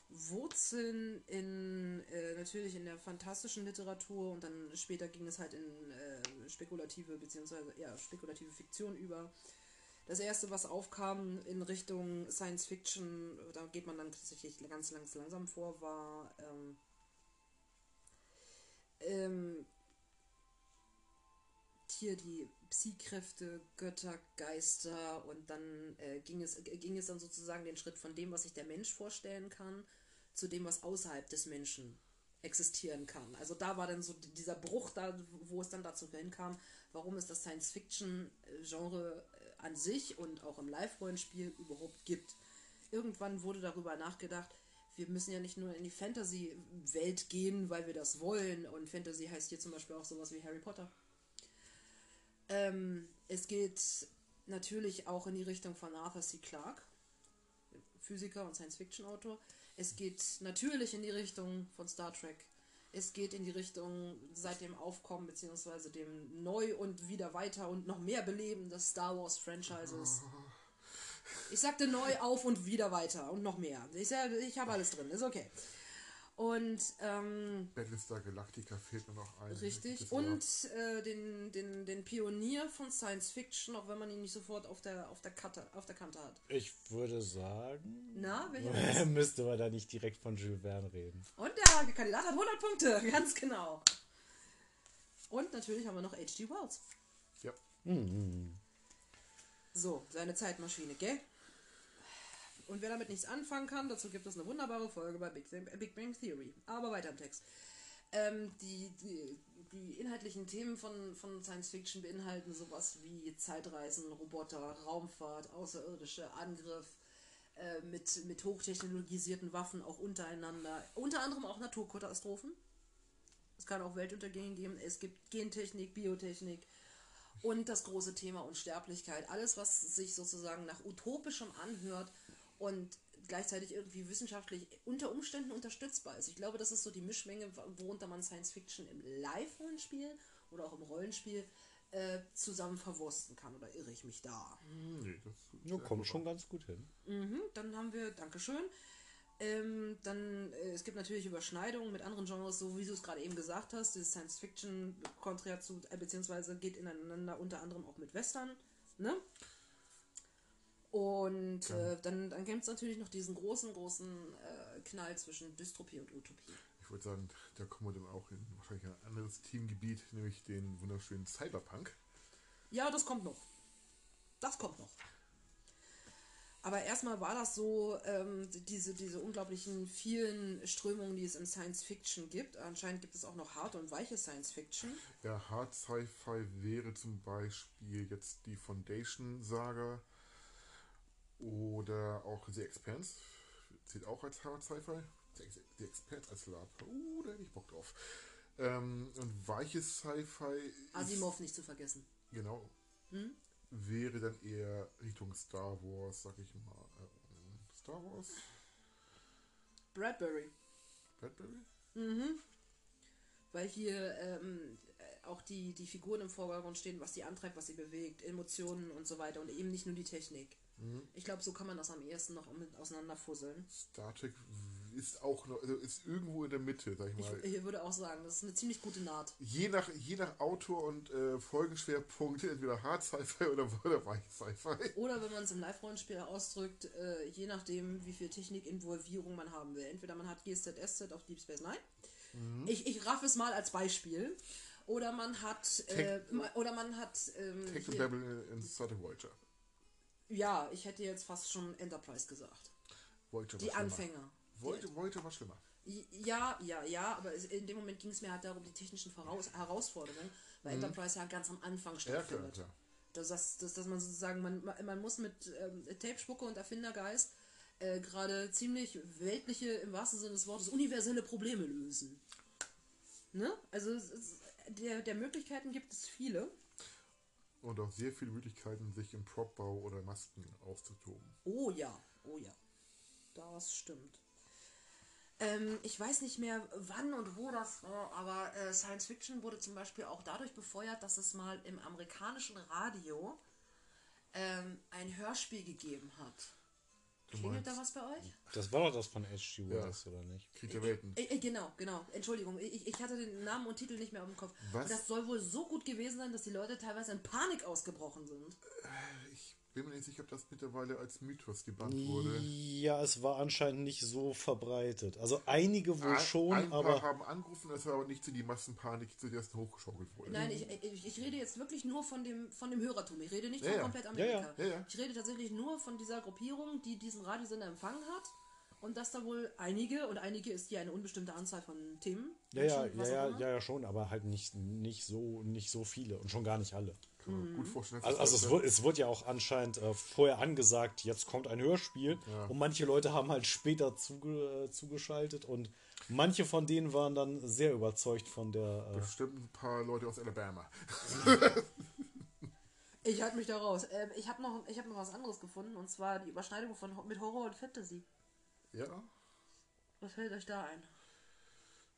Wurzeln in äh, natürlich in der fantastischen Literatur und dann später ging es halt in äh, spekulative beziehungsweise ja spekulative Fiktion über. Das erste, was aufkam in Richtung Science Fiction, da geht man dann tatsächlich ganz, ganz langsam vor, war ähm, ähm, hier die Psi-Kräfte, Götter, Geister und dann äh, ging, es, äh, ging es dann sozusagen den Schritt von dem, was sich der Mensch vorstellen kann, zu dem, was außerhalb des Menschen existieren kann. Also da war dann so dieser Bruch, da, wo es dann dazu hinkam, warum es das Science-Fiction-Genre äh, an sich und auch im Live-Rollenspiel überhaupt gibt. Irgendwann wurde darüber nachgedacht, wir müssen ja nicht nur in die Fantasy-Welt gehen, weil wir das wollen. Und Fantasy heißt hier zum Beispiel auch sowas wie Harry Potter. Ähm, es geht natürlich auch in die Richtung von Arthur C. Clarke, Physiker und Science-Fiction-Autor. Es geht natürlich in die Richtung von Star Trek. Es geht in die Richtung seit dem Aufkommen bzw. dem Neu- und wieder weiter und noch mehr Beleben des Star Wars-Franchises. Ich sagte neu auf und wieder weiter und noch mehr. Ich, ich habe alles drin, ist okay. Und ähm, Battlestar Galactica fehlt mir noch ein. Richtig. Das Und äh, den, den, den Pionier von Science Fiction, auch wenn man ihn nicht sofort auf der, auf der, Kante, auf der Kante hat. Ich würde sagen. Na, welcher? Müsste man da nicht direkt von Jules Verne reden. Und der Kandidat hat 100 Punkte, ganz genau. Und natürlich haben wir noch H.G. Wells. Ja. So, seine Zeitmaschine, gell? Und wer damit nichts anfangen kann, dazu gibt es eine wunderbare Folge bei Big, Bang- Big Bang Theory. Aber weiter im Text. Ähm, die, die, die inhaltlichen Themen von, von Science Fiction beinhalten sowas wie Zeitreisen, Roboter, Raumfahrt, außerirdische Angriff, äh, mit, mit hochtechnologisierten Waffen auch untereinander. Unter anderem auch Naturkatastrophen. Es kann auch Weltuntergänge geben. Es gibt Gentechnik, Biotechnik und das große Thema Unsterblichkeit. Alles, was sich sozusagen nach utopischem anhört und gleichzeitig irgendwie wissenschaftlich unter Umständen unterstützbar ist. Ich glaube, das ist so die Mischmenge, worunter man Science Fiction im Live-Rollenspiel oder auch im Rollenspiel äh, zusammen verwursten kann. Oder irre ich mich da? Nee, das Ja, kommt schon ganz gut hin. Mhm, dann haben wir, Dankeschön. Ähm, dann, äh, es gibt natürlich Überschneidungen mit anderen Genres, so wie du es gerade eben gesagt hast. Dieses Science Fiction konträr zu, äh, beziehungsweise geht ineinander unter anderem auch mit Western, ne? Und äh, dann, dann gibt es natürlich noch diesen großen, großen äh, Knall zwischen Dystopie und Utopie. Ich würde sagen, da kommen wir dann auch in wahrscheinlich ein anderes Themengebiet, nämlich den wunderschönen Cyberpunk. Ja, das kommt noch. Das kommt noch. Aber erstmal war das so, ähm, diese, diese unglaublichen vielen Strömungen, die es im Science Fiction gibt. Anscheinend gibt es auch noch harte und weiche Science Fiction. Ja, Hard Sci-Fi wäre zum Beispiel jetzt die Foundation-Saga oder auch The Expanse. Zählt auch als Hard Sci-Fi. The Ex- The Expanse als Lab. Uh, da hätte ich Bock drauf. Ähm, und weiches Sci-Fi Asimov nicht zu vergessen. Genau. Wäre dann eher Richtung Star Wars, sag ich mal. Ähm, Star Wars? Bradbury. Bradbury? Weil hier ähm, äh, auch die, die Figuren im Vordergrund stehen, was die antreibt, was sie bewegt, Emotionen und so weiter und eben nicht nur die Technik. Ich glaube, so kann man das am ehesten noch mit auseinanderfusseln. Star Trek ist auch noch, also ist irgendwo in der Mitte, sag ich Ich, mal. ich würde auch sagen, das ist eine ziemlich gute Naht. je, nach, je nach Autor und äh, Folgenschwerpunkt entweder Hard Sci-Fi oder, oder Weich Sci-Fi. Oder wenn man es im Live-Rollenspiel ausdrückt, äh, je nachdem, wie viel Technikinvolvierung man haben will. Entweder man hat GZSZ auf Deep Space Nine. Ich, ich raff es mal als Beispiel. Oder man hat, äh, Tech- ma- oder man hat, ähm, and hier- Babel in Star Trek Voyager. Ja, ich hätte jetzt fast schon Enterprise gesagt. Voyager Die. Anfänger. Voyager, Voyager war schlimmer. Ja, ja, ja, aber es, in dem Moment ging es mir halt darum, die technischen Voraus Herausforderungen, weil Enterprise ja ganz am Anfang Mhm. Ja, klar, stattfindet. klar. dass, dass, man sozusagen, man, man muss mit ähm, Tape-Spucke und Erfindergeist äh, gerade ziemlich weltliche, im wahrsten Sinne des Wortes, universelle Probleme lösen. Ne? Also es ist, der, der Möglichkeiten gibt es viele. Und auch sehr viele Möglichkeiten, sich im Propbau oder Masken auszutoben. Oh ja, oh ja. Das stimmt. Ähm, ich weiß nicht mehr, wann und wo das war, aber äh, Science Fiction wurde zum Beispiel auch dadurch befeuert, dass es mal im amerikanischen Radio ähm, ein Hörspiel gegeben hat. Klingelt da was bei euch? Das war doch das von H.G. Wells, oder nicht? Krieg der Welten. Äh, äh, genau, genau. Entschuldigung, ich, ich hatte den Namen und Titel nicht mehr auf dem Kopf. Was? Das soll wohl so gut gewesen sein, dass die Leute teilweise in Panik ausgebrochen sind. Ich bin mir nicht sicher, ob das mittlerweile als Mythos gebannt wurde. Ja, es war anscheinend nicht so verbreitet. Also einige wohl Ein- schon, ein paar aber haben angerufen, das war aber nicht so die Massenpanik, zu der es hochgeschaukelt wurde. Nein, ich, ich, ich rede jetzt wirklich nur von dem, von dem Hörertum. Ich rede nicht Ja, von ja. komplett Amerika. ja. Ich rede tatsächlich nur von dieser Gruppierung, die diesen Radiosender empfangen hat. Und dass da wohl einige, und einige ist hier eine unbestimmte Anzahl von Themen. ja, ja, Menschen, ja, ja, ja, schon, aber halt nicht, nicht so, nicht so viele und schon gar nicht alle. Kann man Mhm. gut vorstellen. Also, also es, wurde, es wurde ja auch anscheinend äh, vorher angesagt, jetzt kommt ein Hörspiel und manche Leute haben halt später zuge, äh, zugeschaltet und manche von denen waren dann sehr überzeugt von der. Äh, bestimmt ein paar Leute aus Alabama. Ich halte mich da raus. Ähm, ich habe noch, ich hab noch was anderes gefunden, und zwar die Überschneidung von, mit Horror und Fantasy. Ja, Was fällt euch da ein?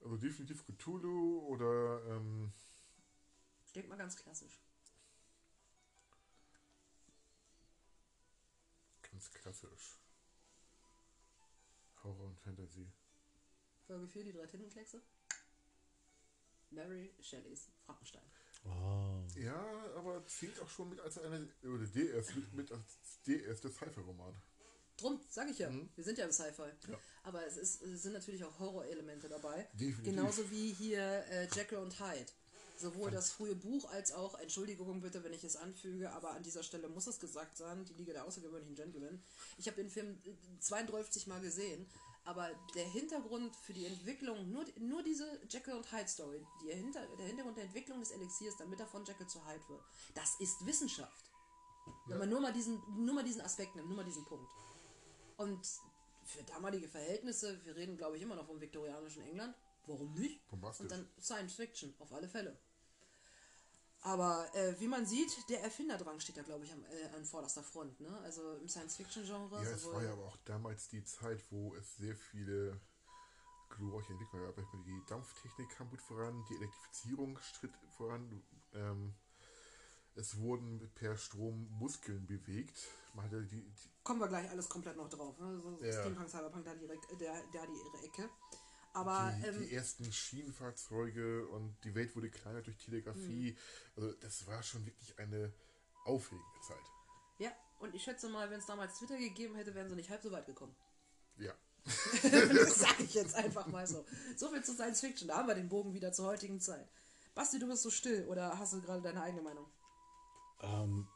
also definitiv Cthulhu oder ähm, Ich denke mal ganz klassisch. Ganz klassisch. Horror und Fantasy. Folge 4, die drei Tintenkleckse. Mary Shelleys Frankenstein. ah, Ja, aber zählt auch schon mit als eine oder DS mit, mit als DS der Sci-Fi-Roman. Drum, sag ich ja. Mhm. Wir sind ja im Sci-Fi. Ja. Aber es, ist, es sind natürlich auch Horrorelemente dabei. Definitiv. Genauso wie hier äh, Jekyll und Hyde. Sowohl das frühe Buch als auch, Entschuldigung bitte, wenn ich es anfüge, aber an dieser Stelle muss es gesagt sein, die Liga der außergewöhnlichen Gentlemen. Ich habe den Film äh, 32 Mal gesehen, aber der Hintergrund für die Entwicklung, nur, nur diese Jekyll und Hyde Story, die Hinter, der Hintergrund der Entwicklung des Elixiers, damit er von Jekyll zu Hyde wird, das ist Wissenschaft. Wenn man nur mal diesen, nur mal diesen Aspekt nimmt, nur mal diesen Punkt. Und für damalige Verhältnisse, wir reden glaube ich immer noch vom viktorianischen England, warum nicht? Bombastisch. Und dann Science Fiction, auf alle Fälle. Aber äh, wie man sieht, der Erfinderdrang steht da glaube ich am, äh, an vorderster Front. Ne? Also im Science-Fiction-Genre. Ja, es war ja aber auch damals die Zeit, wo es sehr viele glorreiche Entwickler gab. Ich meine, Die Dampftechnik kam gut voran, die Elektrifizierung schritt voran. Ähm, es wurden per Strom Muskeln bewegt. Man hatte die, die Kommen wir gleich alles komplett noch drauf. Ne? So, Ja. Steampunk, Cyberpunk, da die, Re- der, der die ihre Ecke. Aber die, ähm, die ersten Schienenfahrzeuge und die Welt wurde kleiner durch Telegrafie. Mhm. Also das war schon wirklich eine aufregende Zeit. ja, und ich schätze mal, wenn es damals Twitter gegeben hätte, wären sie nicht halb so weit gekommen. Ja. das sage ich jetzt einfach mal so. So viel zu Science Fiction. Da haben wir den Bogen wieder zur heutigen Zeit. Basti, du bist so still oder hast du gerade deine eigene Meinung? ähm,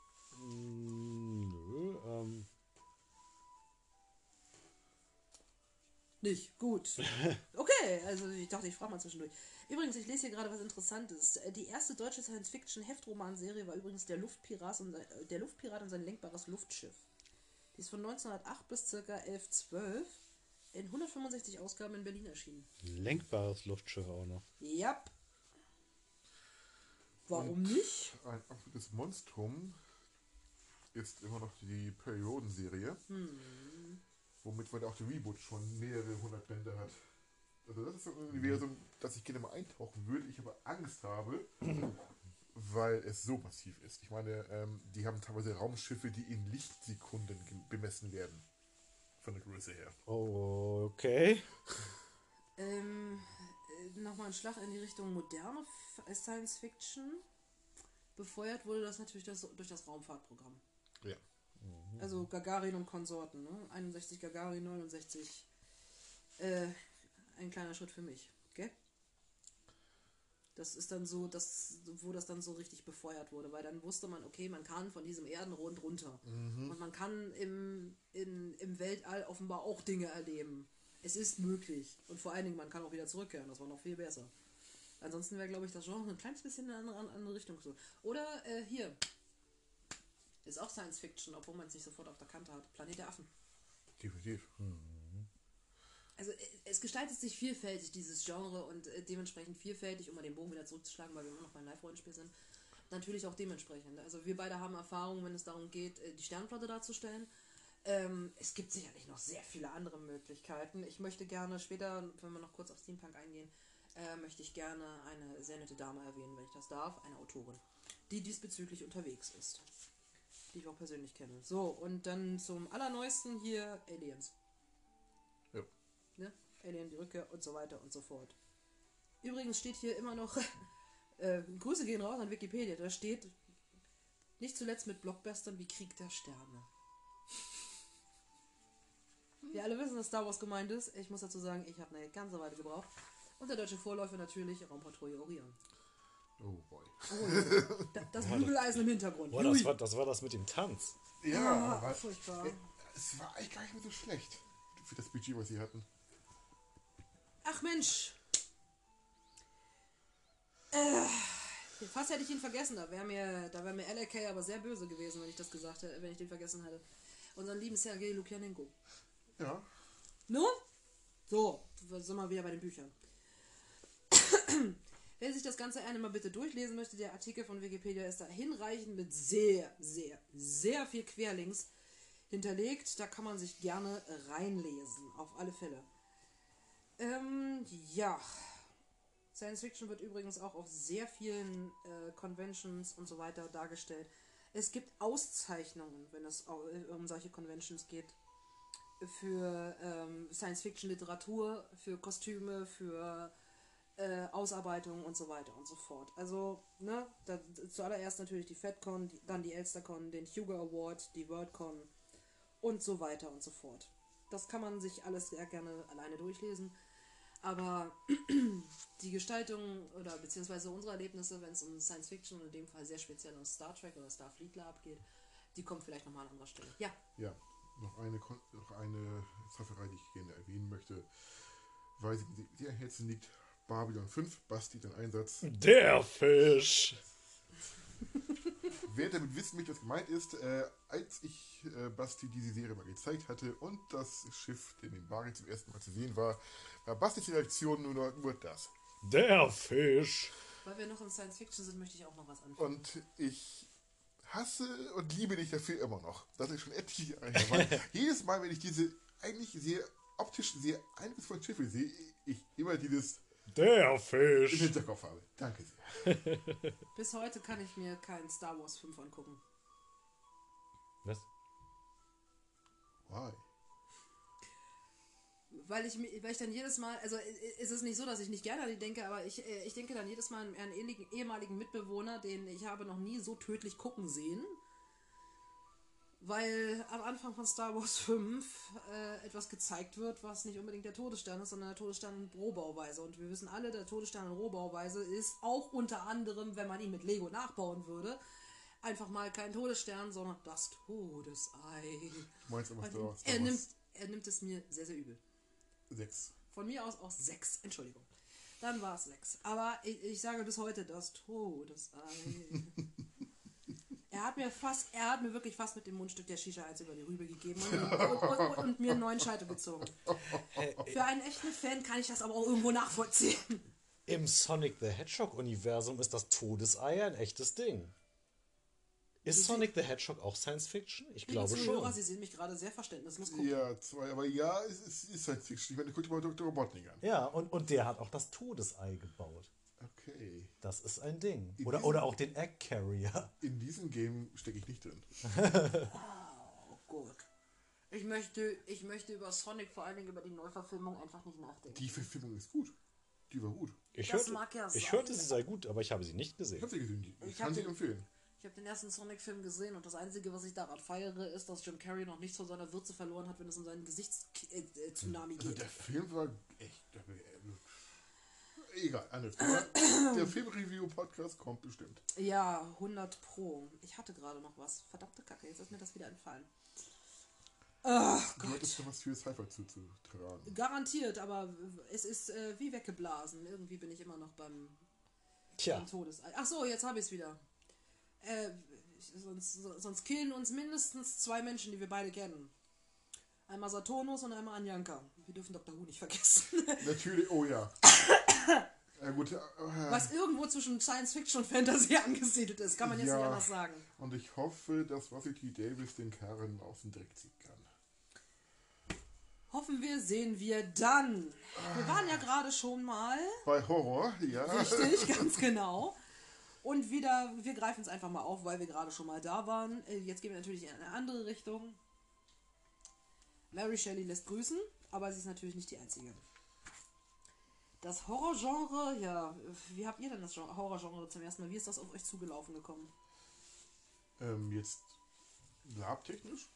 Nicht. Gut. Okay, also ich dachte, ich frage mal zwischendurch. Übrigens, ich lese hier gerade was Interessantes. Äh, Die erste deutsche Science-Fiction-Heftromanserie war übrigens der Luftpirat, und, sein- der Luftpirat und sein lenkbares Luftschiff. Die ist von 1908 bis ca. 1112 in 165 Ausgaben in Berlin erschienen. lenkbares Luftschiff auch noch. Yep. Warum nicht? Ein absolutes Monstrum ist immer noch die Periodenserie, womit man auch der Reboot schon mehrere hundert Bände hat. Also das ist so ein Universum, das ich gerne mal eintauchen würde, ich aber Angst habe, weil es so massiv ist. Ich meine, ähm, die haben teilweise Raumschiffe, die in Lichtsekunden bemessen werden. Von der Größe her. Okay. Ähm, äh, Nochmal ein Schlag in die Richtung moderne Science Fiction. Befeuert wurde das natürlich das, durch das Raumfahrtprogramm. Ja. Also Gagarin und Konsorten. Ne? 61 Gagarin, 69. Äh, ein kleiner Schritt für mich. Gell? Das ist dann so, das, wo das dann so richtig befeuert wurde, weil dann wusste man, okay, man kann von diesem Erdenrund runter. Und man kann im, in, im Weltall offenbar auch Dinge erleben. Es ist möglich. Und vor allen Dingen, man kann auch wieder zurückkehren. Das war noch viel besser. Ansonsten wäre, glaube ich, das Genre ein kleines bisschen in eine andere, andere Richtung so. Oder äh, hier. Ist auch Science Fiction, obwohl man es nicht sofort auf der Kante hat. Planet der Affen. Definitiv. Also äh, es gestaltet sich vielfältig, dieses Genre, und äh, dementsprechend vielfältig, um mal den Bogen wieder zurückzuschlagen, weil wir immer noch beim Live-Rollenspiel sind. natürlich auch dementsprechend. Also wir beide haben Erfahrung, wenn es darum geht, äh, die Sternflotte darzustellen. Ähm, es gibt sicherlich noch sehr viele andere Möglichkeiten. Ich möchte gerne später, wenn wir noch kurz auf Steampunk eingehen, äh, möchte ich gerne eine sehr nette Dame erwähnen, wenn ich das darf, eine Autorin, die diesbezüglich unterwegs ist. Die ich auch persönlich kenne. So, und dann zum allerneuesten hier Aliens. Ja. Ne? Alien, die Rückkehr und so weiter und so fort. Übrigens steht hier immer noch, äh, Grüße gehen raus an Wikipedia, da steht nicht zuletzt mit Blockbustern wie Krieg der Sterne. Wir alle wissen, dass Star Wars gemeint ist. Ich muss dazu sagen, ich habe eine ganze Weile gebraucht. Und der deutsche Vorläufer natürlich Raumpatrouille Orion. Oh boy. Oh, ja. Da- das Bügeleisen im Hintergrund. Boah, das, war, das war das mit dem Tanz. Ja, Ah, aber furchtbar. äh, es war eigentlich gar nicht mehr so schlecht für das Budget, was sie hatten. Ach Mensch. Äh, fast hätte ich ihn vergessen. Da wäre mir, da wäre mir LAK aber sehr böse gewesen, wenn ich das gesagt hätte, wenn ich den vergessen hätte. Unseren lieben Sergei Lukianenko. Ja. Nun? So, wir sind mal wieder bei den Büchern. Wer sich das Ganze einmal bitte durchlesen möchte, der Artikel von Wikipedia ist da hinreichend mit sehr, sehr, sehr viel Querlinks hinterlegt. Da kann man sich gerne reinlesen, auf alle Fälle. Ähm, ja. Science Fiction wird übrigens auch auf sehr vielen äh, Conventions und so weiter dargestellt. Es gibt Auszeichnungen, wenn es äh, um solche Conventions geht für ähm, Science-Fiction-Literatur, für Kostüme, für äh, Ausarbeitung und so weiter und so fort. Also, ne, da, zuallererst natürlich die FedCon, die, dann die ElsterCon, den Hugo Award, die WorldCon und so weiter und so fort. Das kann man sich alles sehr gerne alleine durchlesen. Aber die Gestaltung oder beziehungsweise unsere Erlebnisse, wenn es um Science Fiction und in dem Fall sehr speziell um Star Trek oder Starfleet abgeht, die kommen vielleicht nochmal an anderer Stelle. Ja, Ja, noch eine, noch eine Zauberei, die ich gerne erwähnen möchte, weil sie mir am Herzen liegt. Babylon 5, Basti, dein Einsatz. Der Fisch. Wer damit wissen möchte, was gemeint ist, äh, als ich äh, Basti diese Serie mal gezeigt hatte und das Schiff in den Bari zum ersten Mal zu sehen war, war Bastis Reaktion nur, noch- nur das. Der Fisch. weil wir noch in Science Fiction sind, möchte ich auch noch was anfangen. Und ich hasse und liebe dich dafür immer noch. Das ist schon etliche Jahre her. Jedes Mal, wenn ich diese eigentlich sehr optisch sehr eindrucksvollen Schiffe sehe, ich immer dieses Der Fisch. Hinterkopf habe. Danke sehr. Bis heute kann ich mir keinen Star Wars 5 angucken. Was? Why? Weil ich, weil ich dann jedes Mal, also ist es nicht so, dass ich nicht gerne an die denke, aber ich, äh, ich denke dann jedes Mal an einen ehemaligen, ehemaligen Mitbewohner, den ich habe noch nie so tödlich gucken sehen. Weil am Anfang von Star Wars 5 äh, etwas gezeigt wird, was nicht unbedingt der Todesstern ist, sondern der Todesstern in Rohbauweise. Und wir wissen alle, der Todesstern in Rohbauweise ist auch unter anderem, wenn man ihn mit Lego nachbauen würde, einfach mal kein Todesstern, sondern das Todesei. Du meinst aber Star, Star Er nimmt, er nimmt es mir sehr, sehr übel. 6. Von mir aus auch sechs. Entschuldigung. Dann war es sechs. Aber ich, ich sage bis heute das Todesei. er hat mir fast, er hat mir wirklich fast mit dem Mundstück der Shisha eins über die Rübe gegeben und, und, und, und, mir einen neuen Scheitel gezogen. Für einen echten Fan kann ich das aber auch irgendwo nachvollziehen. Im Sonic the Hedgehog-Universum ist das Todesei ein echtes Ding. Ist Sonic the Hedgehog auch Science Fiction? Ich glaube schon. Sie sehen mich gerade sehr verständnislos gucken. Ja, zwei, aber ja, es ist, ist Science Fiction. Ich meine, guck dir mal Dr. Robotnik an. Ja, und, und der hat auch das Todesei gebaut. Okay. Das ist ein Ding. In Oder, diesem- oder auch den Egg Carrier. In diesem Game stecke ich nicht drin. Oh, gut. Ich möchte, ich möchte über Sonic, vor allen Dingen über die Neuverfilmung, einfach nicht nachdenken. Die Verfilmung ist gut. Die war gut. Ich, Das hörte, mag ja ich sein. hörte, sie sei gut, aber ich habe sie nicht Ich gesehen. habe sie gesehen. Ich, Ich kann sie den- empfehlen. Ich habe den ersten Sonic-Film gesehen und das Einzige, was ich daran feiere, ist, dass Jim Carrey noch nichts von seiner Würze verloren hat, wenn es um seinen Gesichts-Tsunami Also geht. der Film war echt. Egal, Thema. Der Filmreview-Podcast kommt bestimmt. Ja, 100 Pro. Ich hatte gerade noch was. Verdammte Kacke, jetzt ist mir das wieder entfallen. Ach Du hattest noch was für Cypher zuzutragen. Garantiert, aber es ist äh, wie weggeblasen. Irgendwie bin ich immer noch beim, Tja, beim Todesei. Ach so, jetzt habe ich es wieder. Äh, sonst, so- sonst killen uns mindestens zwei Menschen, die wir beide kennen. Einmal Saturnus und einmal Anjanka. Wir dürfen Dr. Who nicht vergessen. Natürlich, oh ja. Ja, gut, äh, Was irgendwo zwischen Science Fiction und Fantasy angesiedelt ist, kann man jetzt Ja. nicht anders sagen. und ich hoffe, dass Russell. Davis den Karren aus dem Dreck ziehen kann. Hoffen wir, sehen wir dann. Wir waren ja gerade schon mal, Bei Horror, ja. richtig, ganz genau. Und wieder, wir greifen es einfach mal auf, weil wir gerade schon mal da waren. Äh, Jetzt gehen wir natürlich in eine andere Richtung. Mary Shelley lässt grüßen, aber sie ist natürlich nicht die einzige. Das Horrorgenre, ja, wie habt ihr denn das Gen- Horrorgenre zum ersten Mal? Wie ist das auf euch zugelaufen gekommen? Ähm, jetzt labtechnisch?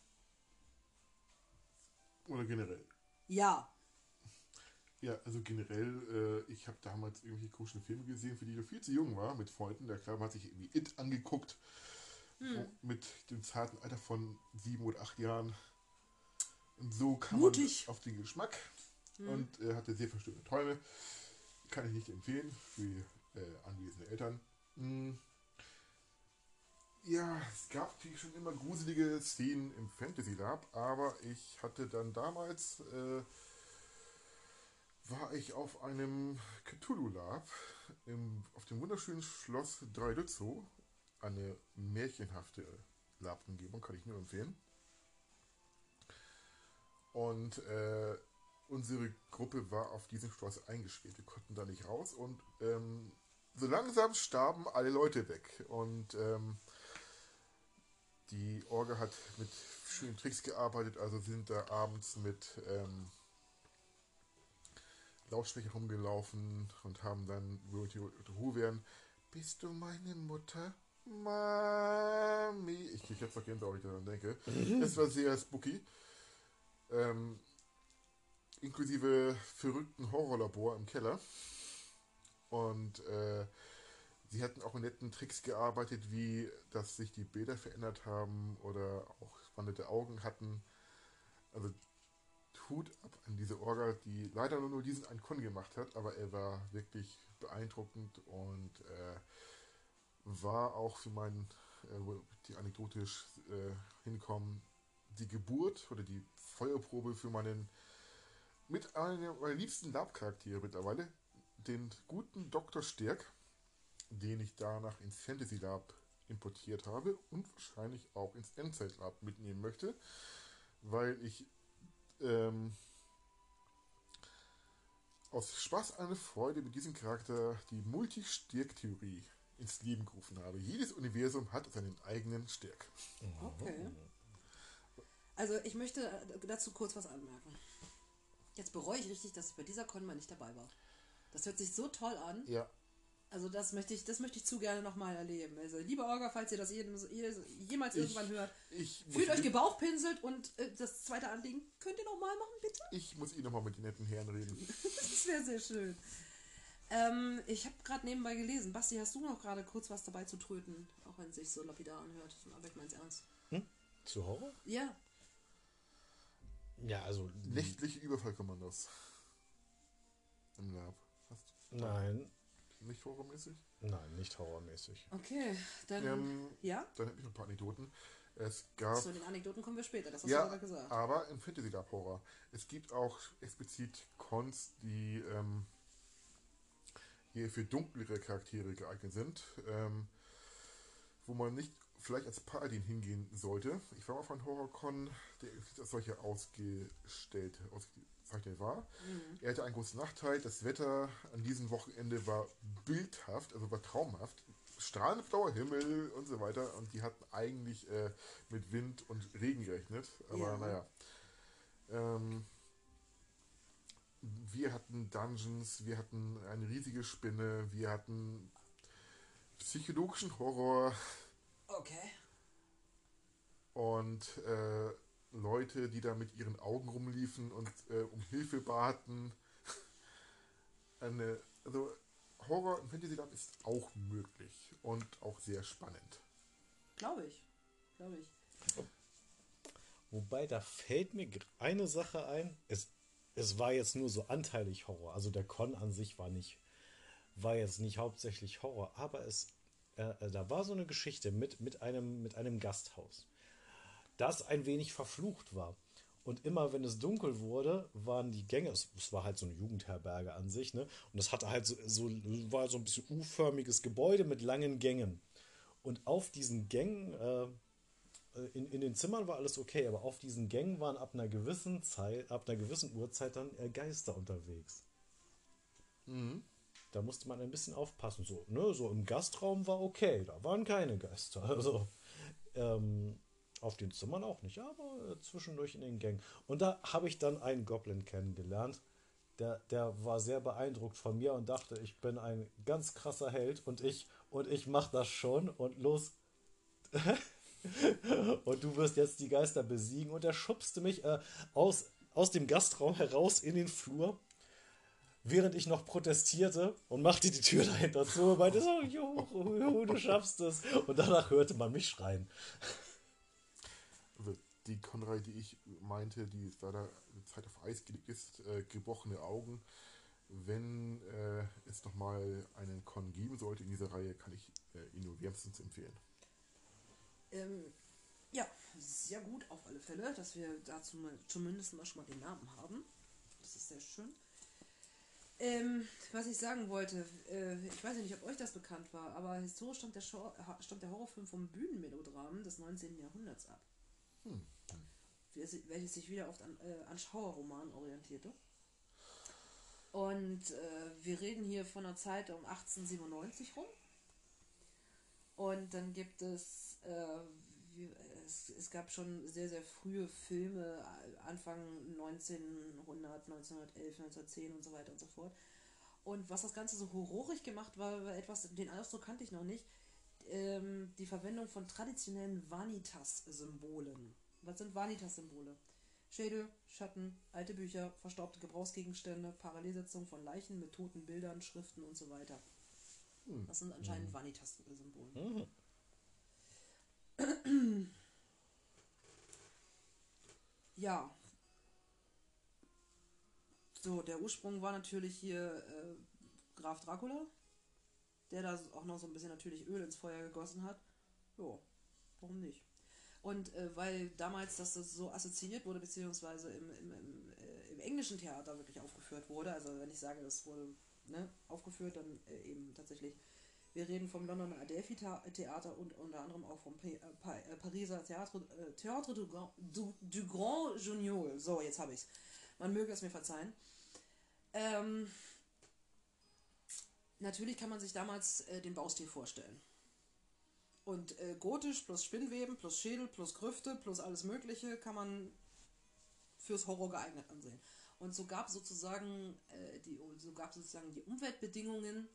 Oder generell? Ja, Ja, also generell, äh, ich habe damals irgendwelche komischen Filme gesehen, für die ich viel zu jung war, mit Freunden. Der man hat sich irgendwie It angeguckt. wo- Mit dem zarten Alter von sieben oder acht Jahren. Und so kam Mutig. man auf den Geschmack und äh, hatte sehr verstörende Träume. Kann ich nicht empfehlen für äh, anwesende Eltern. Hm. Ja, es gab natürlich schon immer gruselige Szenen im Fantasy Lab, aber ich hatte dann damals äh, war ich auf einem Cthulhu Lab im, auf dem wunderschönen Schloss Dreilützow. Eine märchenhafte Lab-Umgebung, kann ich nur empfehlen. Und äh, unsere Gruppe war auf diesem Schloss eingesperrt. Wir konnten da nicht raus und ähm, so langsam starben alle Leute weg. Und ähm, die Orga hat mit schönen Tricks gearbeitet, also sind da abends mit ähm, Lautsprecher rumgelaufen und haben dann, Ruhe wären, bist du meine Mutter? Mami. Ich krieg jetzt noch Gänsehaut, wenn ich daran denke. Es war sehr spooky. Ähm, inklusive verrückten Horrorlabor im Keller. Und äh, sie hatten auch mit netten Tricks gearbeitet, wie dass sich die Bilder verändert haben oder auch spannende Augen hatten. Also Hut ab an diese Orga, die leider nur diesen einen Con gemacht hat, aber er war wirklich beeindruckend und äh, war auch für meinen, äh, die anekdotisch äh, hinkommen, die Geburt oder die Feuerprobe für meinen mit einem meiner liebsten Lab-Charaktere mittlerweile, den guten Dr. Stärk, den ich danach ins Fantasy Lab importiert habe und wahrscheinlich auch ins Endzeit Lab mitnehmen möchte, weil ich ähm, aus Spaß eine Freude mit diesem Charakter die Multi-Stärk-Theorie ins Leben gerufen habe. Jedes Universum hat seinen eigenen Stärk. Okay. Also ich möchte dazu kurz was anmerken. Jetzt bereue ich richtig, dass ich bei dieser Con mal nicht dabei war. Das hört sich so toll an. Ja, Also das möchte ich, das möchte ich zu gerne nochmal erleben. Also liebe Orga, falls ihr das jedem, jemals Ich- irgendwann hört, fühlt euch gebauchpinselt und äh, das zweite Anliegen könnt ihr nochmal machen, bitte? ich muss ihn nochmal mit den netten Herren reden. Das wäre sehr schön. Ähm, ich habe gerade nebenbei gelesen. Basti, hast du noch gerade kurz was dabei zu tröten? Auch wenn es sich so lapidar anhört. Aber ich mein's ernst. Zu Horror? Ja, Ja, also. Nächtliche Überfallkommandos. Im Lab. Hast Nein, du nicht horrormäßig? nein, nicht horrormäßig. okay. Dann, Ähm, ja? Dann habe ich noch ein paar Anekdoten. Es gab Zu den Anekdoten kommen wir später. Das hast Ja, du gerade gesagt. aber im Fantasy Lab Horror. Es gibt auch explizit Cons, die ähm, eher für dunklere Charaktere geeignet sind, ähm, wo man nicht vielleicht als Paladin hingehen sollte. Ich war mal auf einem Horrorcon, der als solcher ausgestellt, ausgezeichnet war. Er hatte einen großen Nachteil. Das Wetter an diesem Wochenende war bildhaft, also war traumhaft. Strahlend blauer Himmel und so weiter. Und die hatten eigentlich äh, mit Wind und Regen gerechnet. Aber Ja. naja. Ähm, wir hatten Dungeons, wir hatten eine riesige Spinne, wir hatten psychologischen Horror Okay. und äh, Leute, die da mit ihren Augen rumliefen und äh, um Hilfe baten. Eine, also Horror im Fantasy Lab ist auch möglich und auch sehr spannend. Glaube ich. Glaube ich. Wobei, da fällt mir eine Sache ein. Es, es war jetzt nur so anteilig Horror. Also der Con an sich war nicht, war jetzt nicht hauptsächlich Horror, aber es, äh, äh, da war so eine Geschichte mit, mit, einem, mit einem Gasthaus, das ein wenig verflucht war. Und immer wenn es dunkel wurde, waren die Gänge, es, es war halt so eine Jugendherberge an sich, ne? Und es hatte halt so, so, war so ein bisschen U-förmiges Gebäude mit langen Gängen. Und auf diesen Gängen, äh, in, in den Zimmern war alles okay, aber auf diesen Gängen waren ab einer gewissen Zeit, ab einer gewissen Uhrzeit dann äh, Geister unterwegs. Da musste man ein bisschen aufpassen. So, ne, so im Gastraum war okay, da waren keine Geister. Also ähm, auf den Zimmern auch nicht, aber äh, zwischendurch in den Gängen. Und da habe ich dann einen Goblin kennengelernt. Der, der war sehr beeindruckt von mir und dachte, ich bin ein ganz krasser Held und ich und ich mach das schon und los. und du wirst jetzt die Geister besiegen. Und er schubste mich äh, aus, aus dem Gastraum heraus in den Flur während ich noch protestierte und machte die Tür dahinter zu und meinte so, juhu, juhu, du schaffst es. Und danach hörte man mich schreien. Also die Konrei, die ich meinte, die ist leider eine Zeit auf Eis gelegt ist, äh, gebrochene Augen. Wenn äh, es nochmal einen Con geben sollte in dieser Reihe, kann ich äh, ihn nur wärmstens empfehlen. Ähm, ja, sehr gut auf alle Fälle, dass wir dazu mal, zumindest mal schon mal den Namen haben. Das ist sehr schön. Ähm, was ich sagen wollte, äh, ich weiß ja nicht, ob euch das bekannt war, aber historisch stammt der, Show, stammt der Horrorfilm vom Bühnenmelodram des 19. Jahrhunderts ab. Welches welches sich wieder oft an, äh, an Schauerromanen orientierte. Und äh, wir reden hier von einer Zeit um 1897 rum. Und dann gibt es, äh, es, es gab schon sehr, sehr frühe Filme, Anfang 1900, 1911, 1910 und so weiter und so fort. Und was das Ganze so horrorig gemacht war, war etwas, den Ausdruck kannte ich noch nicht, ähm, die Verwendung von traditionellen Vanitas-Symbolen. Was sind Vanitas-Symbole? Schädel, Schatten, alte Bücher, verstaubte Gebrauchsgegenstände, Parallelsetzung von Leichen mit toten Bildern, Schriften und so weiter. Das sind anscheinend Vanitas-Symbole. Ja. So, der Ursprung war natürlich hier äh, Graf Dracula, der da auch noch so ein bisschen natürlich Öl ins Feuer gegossen hat. Jo, warum nicht? Und äh, weil damals das so assoziiert wurde, beziehungsweise im, im, im, äh, im englischen Theater wirklich aufgeführt wurde, also wenn ich sage, das wurde ne, aufgeführt, dann äh, eben tatsächlich, wir reden vom Londoner Adelphi Thea- Theater und unter anderem auch vom äh, äh, Pariser Theatre, äh, Théâtre du, Grand- du, du Grand Junior. So, jetzt habe ich's. Man möge es mir verzeihen. Ähm, natürlich kann man sich damals äh, den Baustil vorstellen. Und äh, gotisch plus Spinnweben plus Schädel plus Grüfte plus alles Mögliche kann man fürs Horror geeignet ansehen. Und so gab sozusagen äh, so sozusagen die Umweltbedingungen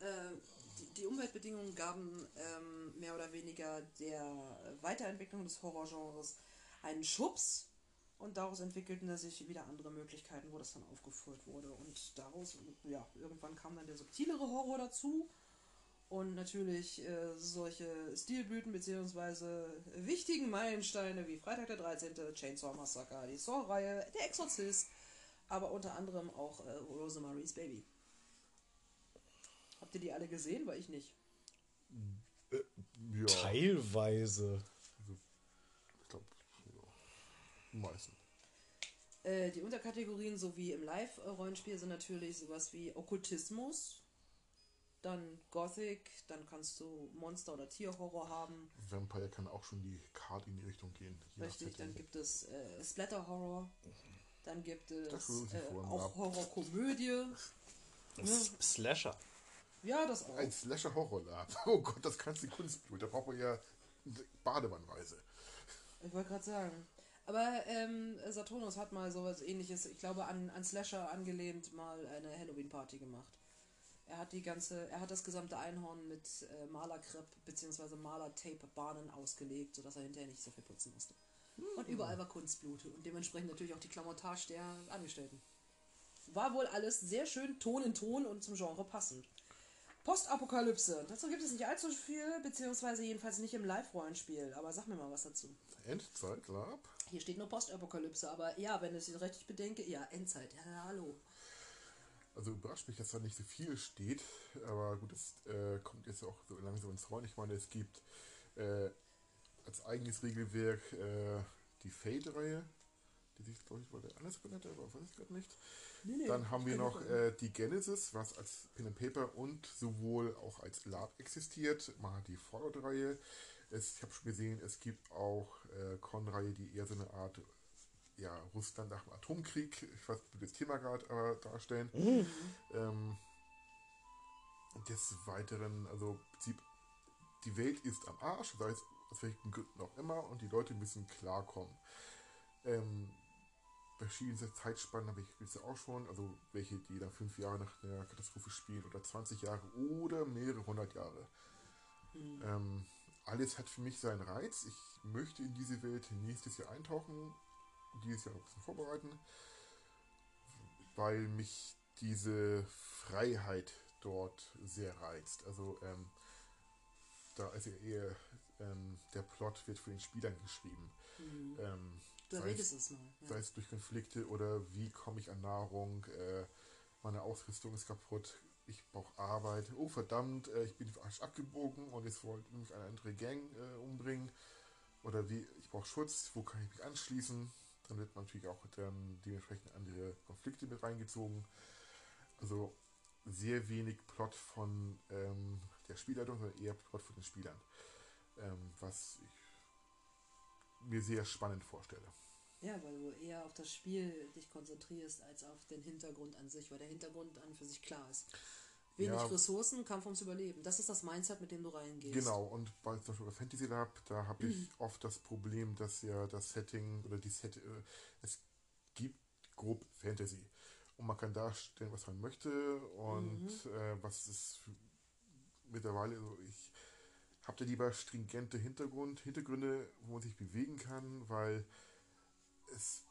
äh, die, die Umweltbedingungen gaben ähm, mehr oder weniger der Weiterentwicklung des Horrorgenres einen Schubs und daraus entwickelten sich wieder andere Möglichkeiten, wo das dann aufgeführt wurde. Und daraus, ja, irgendwann kam dann der subtilere Horror dazu. Und natürlich äh, solche Stilblüten beziehungsweise wichtigen Meilensteine wie Freitag der 13., Chainsaw Massacre, die Saw-Reihe, Der Exorzist, aber unter anderem auch äh, Rosemary's Baby. Habt ihr die alle gesehen? Weil ich nicht. Ja, Teilweise. ich glaube, ja. Die meisten. Äh, die Unterkategorien sowie im Live-Rollenspiel sind natürlich sowas wie Okkultismus, dann Gothic, dann kannst du Monster- oder Tierhorror haben. Vampire kann auch schon die Karte in die Richtung gehen. Richtig, Setting. dann gibt es äh, Splatter-Horror, dann gibt es äh, auch. Horrorkomödie. S- Slasher. Ja, das auch. Ein Slasher-Horror-Lab. Oh Gott, das kannst du Kunstblut. Da braucht man ja Badewannweise. Ich wollte gerade sagen. Aber ähm, Saturnus hat mal sowas ähnliches, ich glaube, an, an Slasher angelehnt, mal eine Halloween-Party gemacht. Er hat die ganze, er hat das gesamte Einhorn mit äh, Malerkrepp bzw. Malertape-Bahnen ausgelegt, sodass er hinterher nicht so viel putzen musste. Und überall war Kunstblut und dementsprechend natürlich auch die Klamottage der Angestellten. War wohl alles sehr schön Ton in Ton und zum Genre passend. Postapokalypse. Dazu gibt es nicht allzu viel, beziehungsweise jedenfalls nicht im Live-Rollenspiel. Aber sag mir mal was dazu. Endzeit Lab. Hier steht nur Postapokalypse, aber ja, wenn ich es richtig bedenke, ja, Endzeit, ja, hallo. Also überrascht mich, dass da nicht so viel steht. Aber gut, das äh, kommt jetzt auch so langsam ins Rollen. Ich meine, es gibt äh, als eigenes Regelwerk äh, die Fate-Reihe, Die sich, glaube ich, der anders benannt, aber weiß ich gerade nicht. Nee, nee, Dann haben wir noch äh, die Genesis, was als Pen and Paper und sowohl auch als Lab existiert. Hat die Fallout-Reihe. Ich habe schon gesehen, es gibt auch äh, Con-Reihe, die eher so eine Art ja, Russland nach dem Atomkrieg, ich weiß nicht, wie das Thema gerade äh, darstellen. Ähm, des Weiteren, also im Prinzip, die Welt ist am Arsch, sei es aus welchen Gründen auch immer, und die Leute müssen klarkommen. Ähm, verschiedene Zeitspannen habe ich jetzt auch schon, also welche, die dann fünf Jahre nach einer Katastrophe spielen oder 20 Jahre oder mehrere hundert Jahre. Ähm, alles hat für mich seinen Reiz. Ich möchte in diese Welt nächstes Jahr eintauchen, dieses Jahr ein bisschen vorbereiten, weil mich diese Freiheit dort sehr reizt. Also ähm, da ist ja eher ähm, der Plot wird von den Spielern geschrieben. Mhm. Ähm, Du sei erwähntest es- mal. Ja. sei es durch Konflikte oder wie komme ich an Nahrung, äh, meine Ausrüstung ist kaputt, ich brauche Arbeit, oh verdammt, äh, ich bin abgebogen und jetzt wollte mich eine andere Gang äh, umbringen oder wie, ich brauche Schutz, wo kann ich mich anschließen, dann wird man natürlich auch dann dementsprechend andere Konflikte mit reingezogen. Also sehr wenig Plot von ähm, der Spielleitung, sondern eher Plot von den Spielern. Ähm, was ich mir sehr spannend vorstelle. Ja, weil du eher auf das Spiel dich konzentrierst, als auf den Hintergrund an sich, weil der Hintergrund an für sich klar ist. Wenig Ja. Ressourcen, Kampf ums Überleben. Das ist das Mindset, mit dem du reingehst. Genau, und bei zum Beispiel bei Fantasy Lab, da habe ich oft das Problem, dass ja das Setting oder die Set, äh, es gibt grob Fantasy. Und man kann darstellen, was man möchte und äh, was ist mittlerweile, also ich habe da lieber stringente Hintergrund, Hintergründe, wo man sich bewegen kann, weil es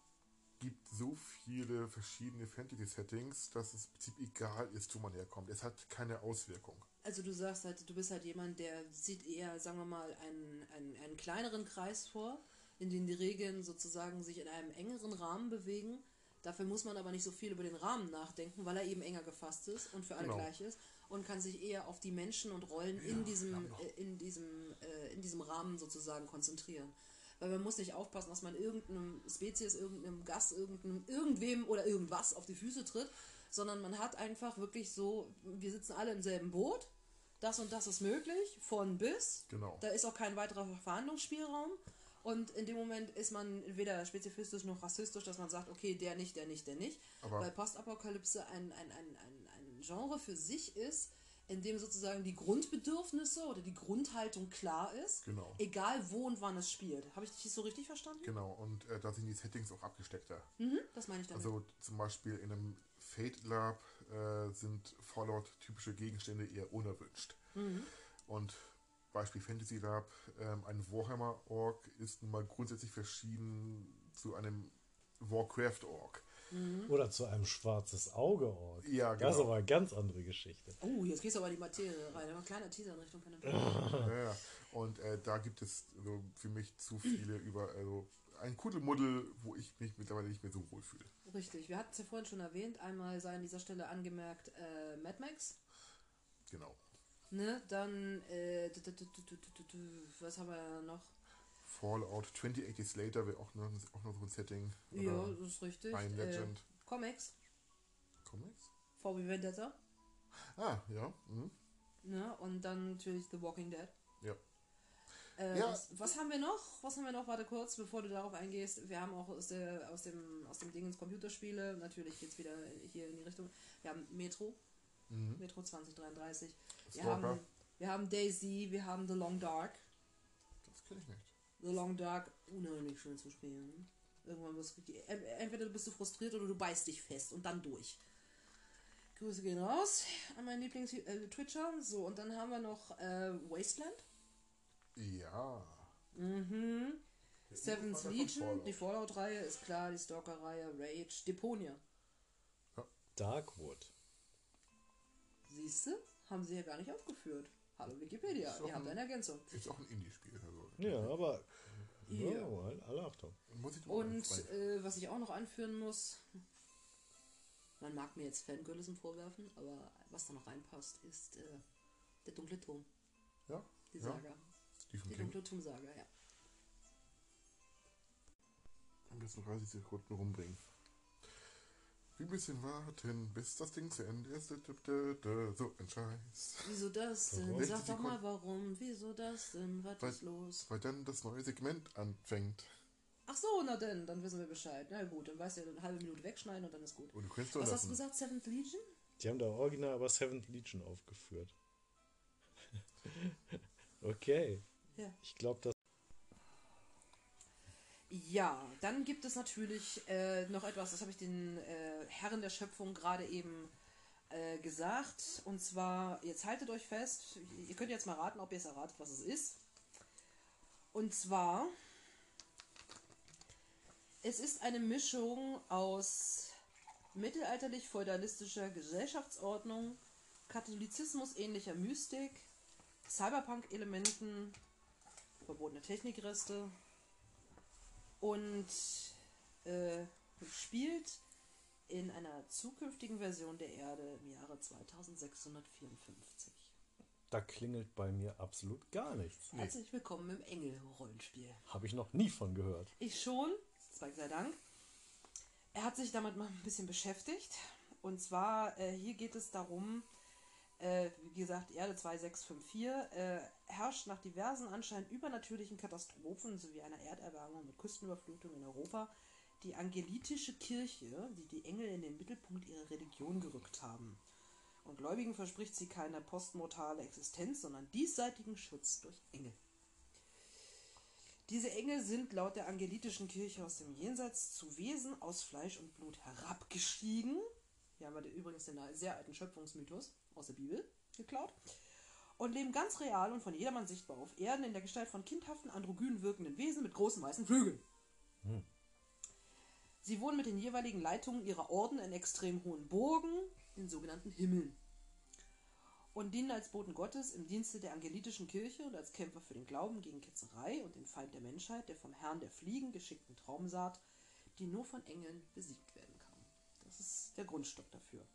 gibt so viele verschiedene Fantasy-Settings, dass es im Prinzip egal ist, wo man herkommt. Es hat keine Auswirkung. Also du sagst halt, du bist halt jemand, der sieht eher, sagen wir mal, einen, einen, einen kleineren Kreis vor, in dem die Regeln sozusagen sich in einem engeren Rahmen bewegen. Dafür muss man aber nicht so viel über den Rahmen nachdenken, weil er eben enger gefasst ist und für alle Genau. gleich ist und kann sich eher auf die Menschen und Rollen in diesem, äh, in diesem, äh, in diesem Rahmen sozusagen konzentrieren. Weil man muss nicht aufpassen, dass man irgendeinem Spezies, irgendeinem Gast, irgendeinem, irgendwem oder irgendwas auf die Füße tritt, sondern man hat einfach wirklich so, wir sitzen alle im selben Boot, das und das ist möglich, von bis. Genau. Da ist auch kein weiterer Verhandlungsspielraum. Und in dem Moment ist man weder spezifistisch noch rassistisch, dass man sagt, okay, der nicht, der nicht, der nicht. Aber- Weil Postapokalypse ein, ein, ein, ein, ein Genre für sich ist, in dem sozusagen die Grundbedürfnisse oder die Grundhaltung klar ist. Genau. Egal wo und wann es spielt. Habe ich dich so richtig verstanden? Genau, und äh, da sind die Settings auch abgesteckter. Mhm, das meine ich damit. Also zum Beispiel in einem Fate Lab äh, sind Fallout-typische Gegenstände eher unerwünscht. Mhm. Und Beispiel Fantasy Lab, ähm, ein Warhammer Org ist nun mal grundsätzlich verschieden zu einem Warcraft Org. Oder zu einem schwarzes Auge-Ort. Ja, Das ist genau. aber eine ganz andere Geschichte. oh, jetzt gehst du aber in die Materie rein. Ein kleiner Teaser in Richtung. Ja, ja. Und äh, da gibt es also für mich zu viele über also ein Kuddelmuddel, wo ich mich mittlerweile nicht mehr so wohl fühle. Richtig, wir hatten es ja vorhin schon erwähnt. Einmal sei an dieser Stelle angemerkt äh, Mad Max. Genau. Ne, dann, äh, was haben wir noch? Fallout 28 Days Later wäre auch noch, auch noch so ein Setting. Ja, Oder das ist richtig. ein Äh, Legend. Comics, Comics? VW Vendetta. Ah, ja. Mhm. Ne, und dann natürlich The Walking Dead. Ja. Äh, Ja. was, was haben wir noch? Was haben wir noch? Warte kurz, bevor du darauf eingehst. Wir haben auch aus, der, aus, dem, aus dem Dingens Computerspiele. Natürlich geht es wieder hier in die Richtung. Wir haben Metro. Mhm. Metro 2033. Wir haben, wir haben Daisy. Wir haben The Long Dark. Das kenne ich nicht. The Long Dark, unheimlich schön zu spielen. Irgendwann wirst du, en- entweder du bist du frustriert oder du beißt dich fest und dann durch. Grüße gehen raus an meinen Lieblings-Twitcher. So, und dann haben wir noch äh, Wasteland. Ja. Mhm. Der von Legion, Fallout. die Fallout-Reihe ist klar, die Stalker-Reihe, Rage, Deponia. Darkwood. Siehst du? Haben sie ja gar nicht aufgeführt. Hallo Wikipedia, Ist ihr habt ein- eine Ergänzung. Ist auch ein Indie-Spiel. Also. Ja, aber. Ja. Ja, halt alle Achtung. Und äh, was ich auch noch anführen muss, man mag mir jetzt Fangirlism vorwerfen, aber was da noch reinpasst, ist äh, der dunkle Turm, ja, die ja. Saga. Stephen Die King. dunkle Turm-Saga, ja. Jetzt noch 30 Sekunden rumbringen. Wie ein bisschen warten, bis das Ding zu Ende ist. So ein Scheiß. Wieso das denn? Warum? Sag doch mal warum. Wieso das denn? Was Weil- ist los? Weil dann das neue Segment anfängt. Ach so, na denn, dann wissen wir Bescheid. Na gut, dann weißt du ja eine halbe Minute wegschneiden und dann ist gut. Und du kannst doch Was hast du gesagt? Seventh Legion? Die haben da original aber Seventh Legion aufgeführt. okay. Ja. Ich glaube, das. Ja, dann gibt es natürlich äh, noch etwas, das habe ich den äh, Herren der Schöpfung gerade eben äh, gesagt. Und zwar, jetzt haltet euch fest, ihr könnt jetzt mal raten, ob ihr es erratet, was es ist. Und zwar, es ist eine Mischung aus mittelalterlich-feudalistischer Gesellschaftsordnung, Katholizismus ähnlicher Mystik, Cyberpunk-Elementen, verbotene Technikreste, und äh, spielt in einer zukünftigen Version der Erde im Jahre 2654. Da klingelt bei mir absolut gar nichts. Herzlich willkommen im Engel-Rollenspiel. Habe ich noch nie von gehört. Ich schon, Gott sei Dank. Er hat sich damit mal ein bisschen beschäftigt. Und zwar, äh, hier geht es darum, äh, wie gesagt, Erde 2654 äh, herrscht nach diversen anscheinend übernatürlichen Katastrophen sowie einer Erderwärmung mit Küstenüberflutung in Europa die angelitische Kirche, die die Engel in den Mittelpunkt ihrer Religion gerückt haben. Und Gläubigen verspricht sie keine postmortale Existenz, sondern diesseitigen Schutz durch Engel. Diese Engel sind laut der angelitischen Kirche aus dem Jenseits zu Wesen aus Fleisch und Blut herabgestiegen. Hier haben wir übrigens den sehr alten Schöpfungsmythos aus der Bibel geklaut. Und leben ganz real und von jedermann sichtbar auf Erden in der Gestalt von kindhaften, androgynen wirkenden Wesen mit großen weißen Flügeln. Sie wohnen mit den jeweiligen Leitungen ihrer Orden in extrem hohen Burgen, den sogenannten Himmeln. Und dienen als Boten Gottes im Dienste der angelitischen Kirche und als Kämpfer für den Glauben gegen Ketzerei und den Feind der Menschheit, der vom Herrn der Fliegen geschickten Traumsaat, die nur von Engeln besiegt werden kann. Das ist der Grundstock dafür.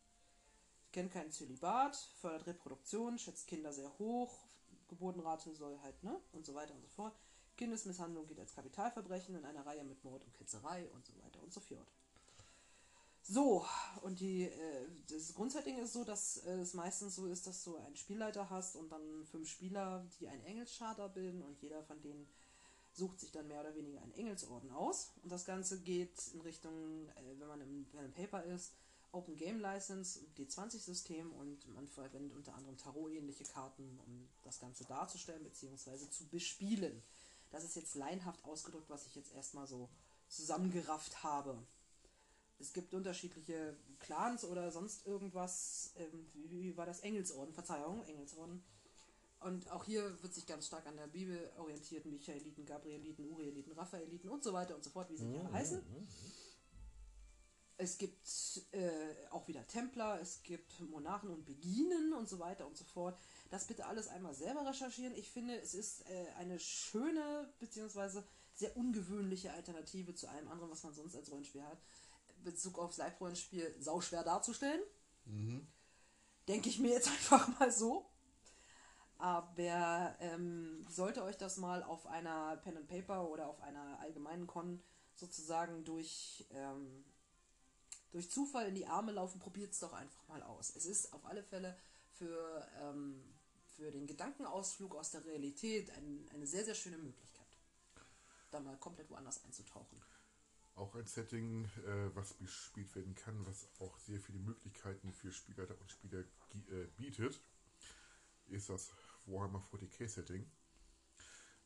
Sie kennen keinen Zölibat, fördert Reproduktion, schätzt Kinder sehr hoch, Geburtenrate soll halt, ne, und so weiter und so fort. Kindesmisshandlung geht als Kapitalverbrechen in einer Reihe mit Mord und Ketzerei und so weiter und so fort. So, und die, äh, das Grundsetting ist so, dass äh, es meistens so ist, dass du einen Spielleiter hast und dann fünf Spieler, die einen Engelscharter bilden und jeder von denen sucht sich dann mehr oder weniger einen Engelsorden aus. Und das Ganze geht in Richtung, äh, wenn man im Pen Paper ist, Open Game License, D20-System und man verwendet unter anderem Tarot-ähnliche Karten, um das Ganze darzustellen bzw. zu bespielen. Das ist jetzt laienhaft ausgedrückt, was ich jetzt erstmal so zusammengerafft habe. Es gibt unterschiedliche Clans oder sonst irgendwas. Ähm, wie, wie war das? Engelsorden, Verzeihung, Engelsorden. Und auch hier wird sich ganz stark an der Bibel orientiert. Michaeliten, Gabrieliten, Urieliten, Raphaeliten und so weiter und so fort, wie sie alle heißen. Es gibt äh, auch wieder Templer, es gibt Monarchen und Beginen und so weiter und so fort. Das bitte alles einmal selber recherchieren. Ich finde, es ist äh, eine schöne bzw. sehr ungewöhnliche Alternative zu allem anderen, was man sonst als Rollenspiel hat. Bezug aufs Live-Rollenspiel sauschwer darzustellen. Denke ich mir jetzt einfach mal so. Aber ähm, sollte euch das mal auf einer Pen and Paper oder auf einer allgemeinen Con sozusagen durch, ähm, durch Zufall in die Arme laufen, probiert es doch einfach mal aus. Es ist auf alle Fälle für, ähm, für den Gedankenausflug aus der Realität ein, eine sehr, sehr schöne Möglichkeit, da mal komplett woanders einzutauchen. Auch ein Setting, äh, was bespielt werden kann, was auch sehr viele Möglichkeiten für Spielleiter und Spieler äh, bietet, ist das Warhammer 40k Setting.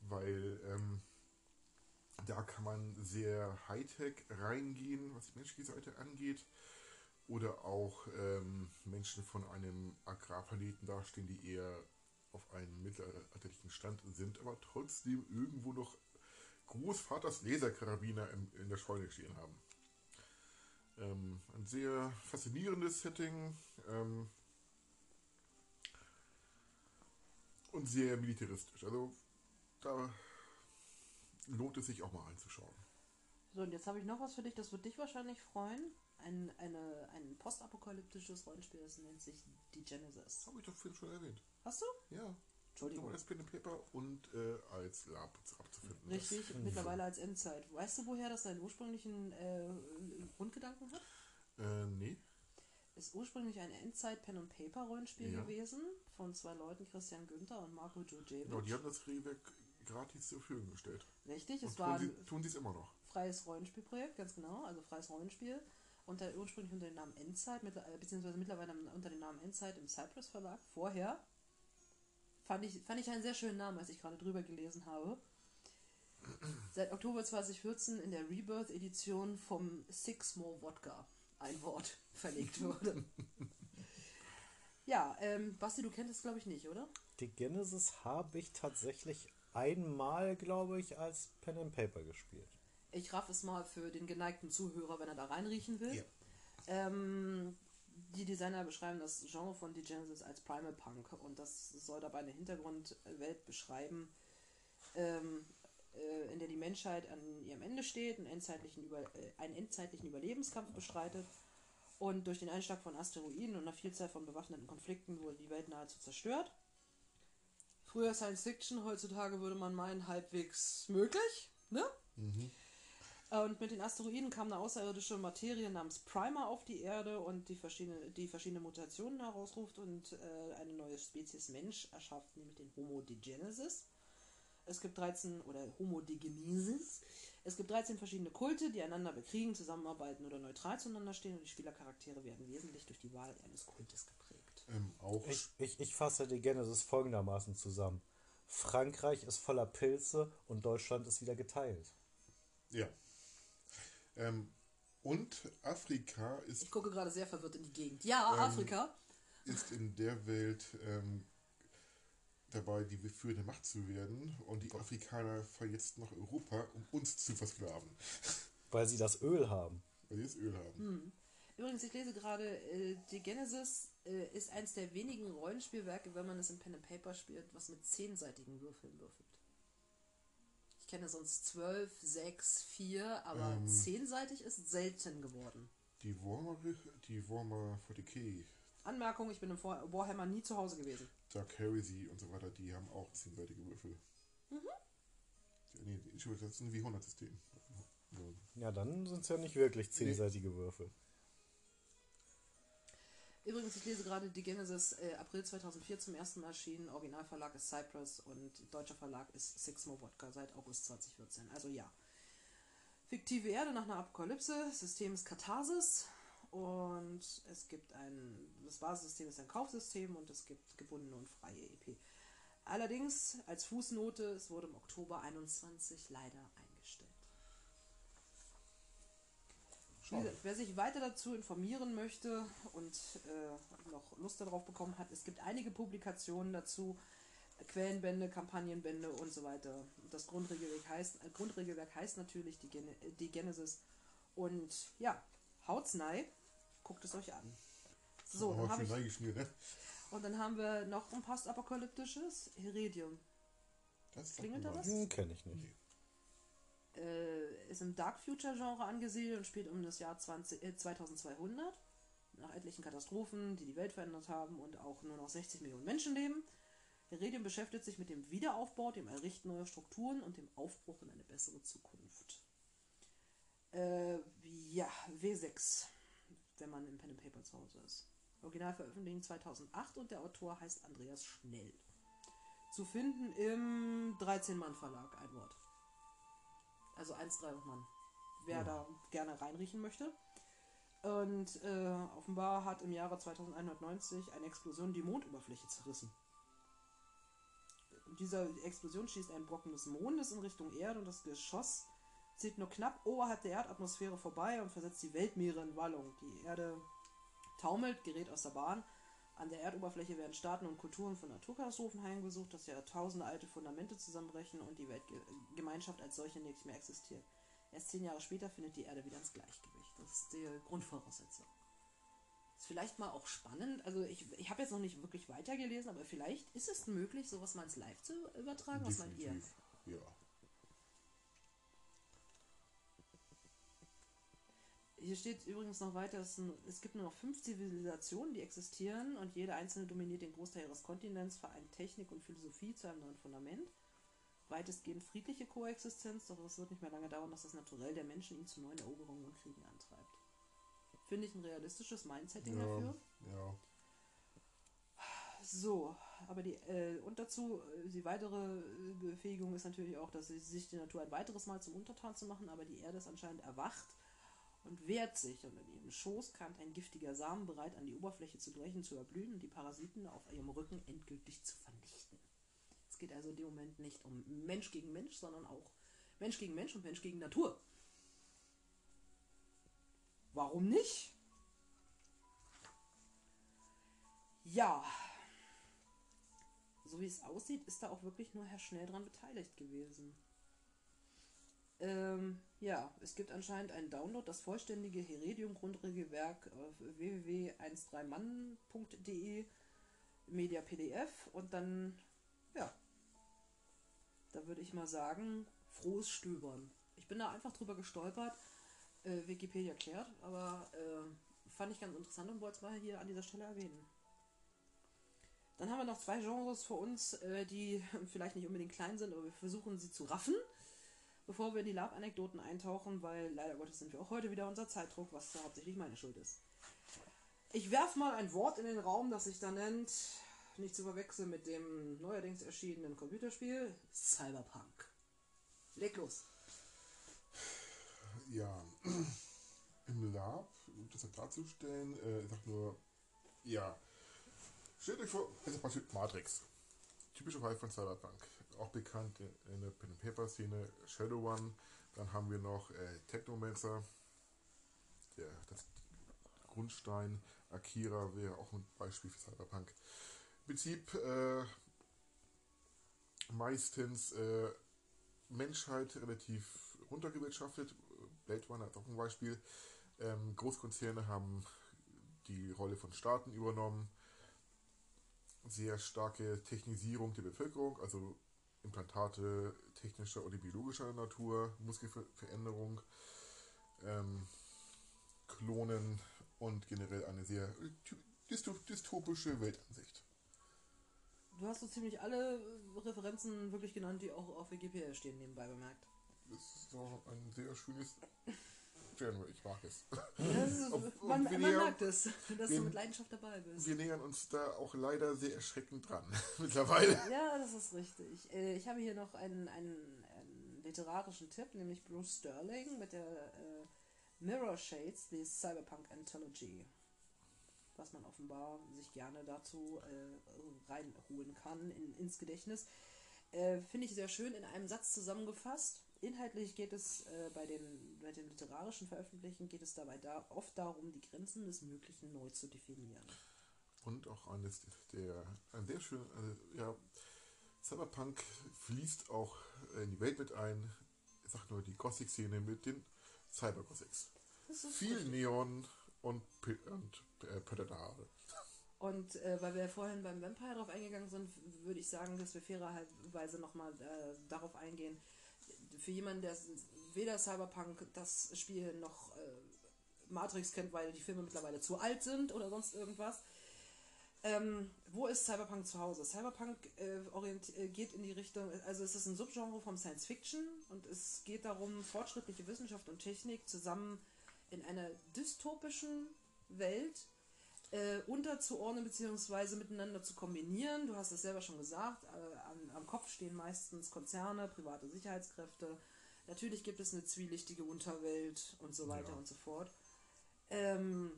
Weil ähm, da kann man sehr Hightech reingehen, was die menschliche Seite angeht. Oder auch ähm, Menschen von einem Agrarplaneten dastehen, die eher auf einem mittelalterlichen Stand sind, aber trotzdem irgendwo noch Großvaters Laserkarabiner im, in der Scheune stehen haben. Ähm, ein sehr faszinierendes Setting ähm, und sehr militaristisch. Also da lohnt es sich auch mal einzuschauen. So, und jetzt habe ich noch was für dich, das wird dich wahrscheinlich freuen. Ein, eine, ein postapokalyptisches Rollenspiel, das nennt sich die Genesis. Habe ich doch vorhin schon erwähnt. Hast du? Ja. Entschuldigung. als Pen and Paper und äh, als Lab abzufinden. Richtig, mittlerweile als Endzeit. Weißt du, woher das seinen ursprünglichen äh, Grundgedanken hat? Äh, nee. Ist ursprünglich ein Endzeit-Pen and Paper Rollenspiel Ja. gewesen von zwei Leuten, Christian Günther und Marco Djurdjevic. Genau, die haben das Regelwerk gratis zur Verfügung gestellt. Richtig, es Und war tun sie, tun sie es immer noch. freies Rollenspielprojekt, ganz genau, also freies Rollenspiel. Unter, ursprünglich unter dem Namen Endzeit, mittler- äh, beziehungsweise mittlerweile unter dem Namen Endzeit im Cypress Verlag. Vorher fand ich, fand ich einen sehr schönen Namen, als ich gerade drüber gelesen habe. Seit Oktober 2014 in der Rebirth-Edition vom Six More Wodka ein Wort verlegt wurde. ja, ähm, Basti, du kennst es glaube ich nicht, oder? Die Genesis habe ich tatsächlich einmal, glaube ich, als Pen and Paper gespielt. Ich raff es mal für den geneigten Zuhörer, wenn er da reinriechen will. Ja. Ähm, die Designer beschreiben das Genre von The Genesis als Primal Punk und das soll dabei eine Hintergrundwelt beschreiben, ähm, äh, in der die Menschheit an ihrem Ende steht, einen endzeitlichen, Über äh, einen endzeitlichen Überlebenskampf bestreitet und durch den Einschlag von Asteroiden und einer Vielzahl von bewaffneten Konflikten wurde die Welt nahezu zerstört. Früher Science Fiction, heutzutage würde man meinen, halbwegs möglich, ne? Und mit den Asteroiden kam eine außerirdische Materie namens Primer auf die Erde und die verschiedene, die verschiedene Mutationen herausruft und äh, eine neue Spezies Mensch erschafft, nämlich den Homo degenesis. Es gibt 13, oder Homo degenesis. Es gibt 13 verschiedene Kulte, die einander bekriegen, zusammenarbeiten oder neutral zueinander stehen und die Spielercharaktere werden wesentlich durch die Wahl eines Kultes geprägt. Ähm, auch Ich, ich, ich fasse die Genesis folgendermaßen zusammen. Frankreich ist voller Pilze und Deutschland ist wieder geteilt. Ja. Ähm, und Afrika ist, Ich gucke gerade sehr verwirrt in die Gegend. Ja, Ähm, Afrika. ist in der Welt ähm, dabei, die führende Macht zu werden. Und die Afrikaner fahren jetzt nach Europa, um uns zu versklaven. Weil sie das Öl haben. Weil sie das Öl haben. Übrigens, ich lese gerade, äh, die Genesis äh, ist eins der wenigen Rollenspielwerke, wenn man es im Pen and Paper spielt, was mit zehnseitigen Würfeln würfelt. Ich kenne sonst 12, 6, 4, aber Ähm. zehnseitig ist selten geworden. Die Warhammer, die Warhammer 40k, Anmerkung, ich bin im Warhammer nie zu Hause gewesen. Dark Heresy und so weiter, die haben auch zehnseitige Würfel. Mhm. Ja, nee, Entschuldigung, das ist ein W100-System. Ja, dann sind es ja nicht wirklich zehnseitige Würfel. Übrigens, ich lese gerade die Genesis äh, April 2004 zum ersten Mal erschienen. Originalverlag ist Cypress und deutscher Verlag ist Six More Vodka seit August 2014. Also ja. Fiktive Erde nach einer Apokalypse. System ist Katharsis. Und es gibt ein. Das Basissystem ist ein Kaufsystem und es gibt gebundene und freie EP. Allerdings, als Fußnote, es wurde im Oktober 21 leider eingestellt. Wie Schade. Gesagt, wer sich weiter dazu informieren möchte und äh, noch Lust darauf bekommen hat, es gibt einige Publikationen dazu, Quellenbände, Kampagnenbände und so weiter. Das Grundregelwerk heißt, äh, Grundregelwerk heißt natürlich die, Gen äh, die Genesis. Und ja, haut's nei, guckt es euch an. So, dann habe ich, und dann haben wir noch ein postapokalyptisches Heredium. Das Klingelt da was? Hm, kenne ich nicht. Äh, ist im Dark Future Genre angesiedelt und spielt um das Jahr 20, äh, 2200. Nach etlichen Katastrophen, die die Welt verändert haben und auch nur noch 60 Millionen Menschen leben. Heredium beschäftigt sich mit dem Wiederaufbau, dem Errichten neuer Strukturen und dem Aufbruch in eine bessere Zukunft. Äh, ja, W6, wenn man im Pen and Paper zu Hause ist. Original veröffentlicht 2008 und der Autor heißt Andreas Schnell. Zu finden im 13-Mann-Verlag, ein Wort. Also 1,3 und Mann. Wer da gerne reinriechen möchte. Und äh, offenbar hat im Jahre 2190 eine Explosion die Mondoberfläche zerrissen. Diese Explosion schießt einen Brocken des Mondes in Richtung Erde und das Geschoss zieht nur knapp oberhalb der Erdatmosphäre vorbei und versetzt die Weltmeere in Wallung. Die Erde taumelt, gerät aus der Bahn. An der Erdoberfläche werden Staaten und Kulturen von Naturkatastrophen heimgesucht, dass jahrtausende alte Fundamente zusammenbrechen und die Weltgemeinschaft als solche nicht mehr existiert. Erst zehn Jahre später findet die Erde wieder ins Gleichgewicht. Das ist die Grundvoraussetzung. Ist vielleicht mal auch spannend. Also ich, ich habe jetzt noch nicht wirklich weitergelesen, aber vielleicht ist es möglich, sowas mal ins Live zu übertragen. Was meint ihr? Definitiv. Ja. Hier steht übrigens noch weiter, es, es, gibt nur noch fünf Zivilisationen, die existieren und jede einzelne dominiert den Großteil ihres Kontinents, vereint Technik und Philosophie zu einem neuen Fundament. Weitestgehend friedliche Koexistenz, doch es wird nicht mehr lange dauern, dass das Naturell der Menschen ihn zu neuen Eroberungen und Kriegen antreibt. Finde ich ein realistisches Mindsetting ja, dafür. Ja. So, aber die, äh, und dazu, äh, die weitere äh, Befähigung ist natürlich auch, dass sie sich die Natur ein weiteres Mal zum Untertan zu machen, aber die Erde ist anscheinend erwacht und wehrt sich und in ihrem Schoß kannt ein giftiger Samen bereit an die Oberfläche zu brechen, zu erblühen und die Parasiten auf ihrem Rücken endgültig zu vernichten. Es geht also in dem Moment nicht um Mensch gegen Mensch, sondern auch Mensch gegen Mensch und Mensch gegen Natur. Warum nicht? Ja, so wie es aussieht, ist da auch wirklich nur Herr Schnell dran beteiligt gewesen. Ähm, ja, es gibt anscheinend einen Download, das vollständige Heredium-Grundregelwerk auf www.13mann.de Media PDF und dann, ja, da würde ich mal sagen, frohes Stöbern. Ich bin da einfach drüber gestolpert, äh, Wikipedia klärt, aber äh, fand ich ganz interessant und wollte es mal hier an dieser Stelle erwähnen. Dann haben wir noch zwei Genres für uns, äh, die vielleicht nicht unbedingt klein sind, aber wir versuchen sie zu raffen, bevor wir in die Lab-Anekdoten eintauchen, weil leider Gottes sind wir auch heute wieder unser Zeitdruck, was hauptsächlich meine Schuld ist. Ich werfe mal ein Wort in den Raum, das sich da nennt, nicht zu verwechseln mit dem neuerdings erschienenen Computerspiel Cyberpunk. Leg los. Ja, im Lab, um das klarzustellen, äh, ich sag nur, ja, Stellt euch vor, es ist praktisch Matrix. Typischer Fall von Cyberpunk. Auch bekannt in der Pen Paper Szene Shadow One. Dann haben wir noch äh, Technomancer. Der, das Grundstein. Akira wäre auch ein Beispiel für Cyberpunk. Im Prinzip äh, meistens äh, Menschheit relativ runtergewirtschaftet. Blade Runner ist auch ein Beispiel. Ähm, Großkonzerne haben die Rolle von Staaten übernommen sehr starke Technisierung der Bevölkerung, also Implantate technischer oder biologischer Natur, Muskelveränderung, ähm, Klonen und generell eine sehr dystopische Weltansicht. Du hast so ziemlich alle Referenzen wirklich genannt, die auch auf Wikipedia stehen, nebenbei bemerkt. Das ist so ein sehr schönes Genre, ich mag es. Ist, Ob, man, man nähern, merkt es, dass wir, du mit Leidenschaft dabei bist. Wir nähern uns da auch leider sehr erschreckend dran, mittlerweile. Ja, das ist richtig. Äh, ich habe hier noch einen, einen, einen literarischen Tipp, nämlich Bruce Sterling mit der äh, Mirror Shades, die Cyberpunk Anthology. Was man offenbar sich gerne dazu äh, reinholen kann in, ins Gedächtnis. Äh, Finde ich sehr schön in einem Satz zusammengefasst Inhaltlich geht es äh, bei, den, bei den literarischen Veröffentlichungen geht es dabei da, oft darum, die Grenzen des Möglichen neu zu definieren. Und auch eines der, ein sehr schön, also, ja, Cyberpunk fließt auch in die Welt mit ein. Ich sag nur die Gothic-Szene mit den Cyber-Gothics. Viel richtig. Neon und, und äh, Prädatare. Und äh, weil wir vorhin beim Vampire darauf eingegangen sind, würde ich sagen, dass wir fairerweise nochmal äh, darauf eingehen, für jemanden, der weder Cyberpunk das Spiel noch äh, Matrix kennt, weil die Filme mittlerweile zu alt sind oder sonst irgendwas. Ähm, wo ist Cyberpunk zu Hause? Cyberpunk äh, äh, geht in die Richtung, also es ist ein Subgenre vom Science Fiction und es geht darum, fortschrittliche Wissenschaft und Technik zusammen in einer dystopischen Welt äh, unterzuordnen bzw. miteinander zu kombinieren. Du hast es selber schon gesagt, äh, am, Kopf stehen meistens Konzerne, private Sicherheitskräfte. Natürlich gibt es eine zwielichtige Unterwelt und so weiter ja. und so fort. Ähm,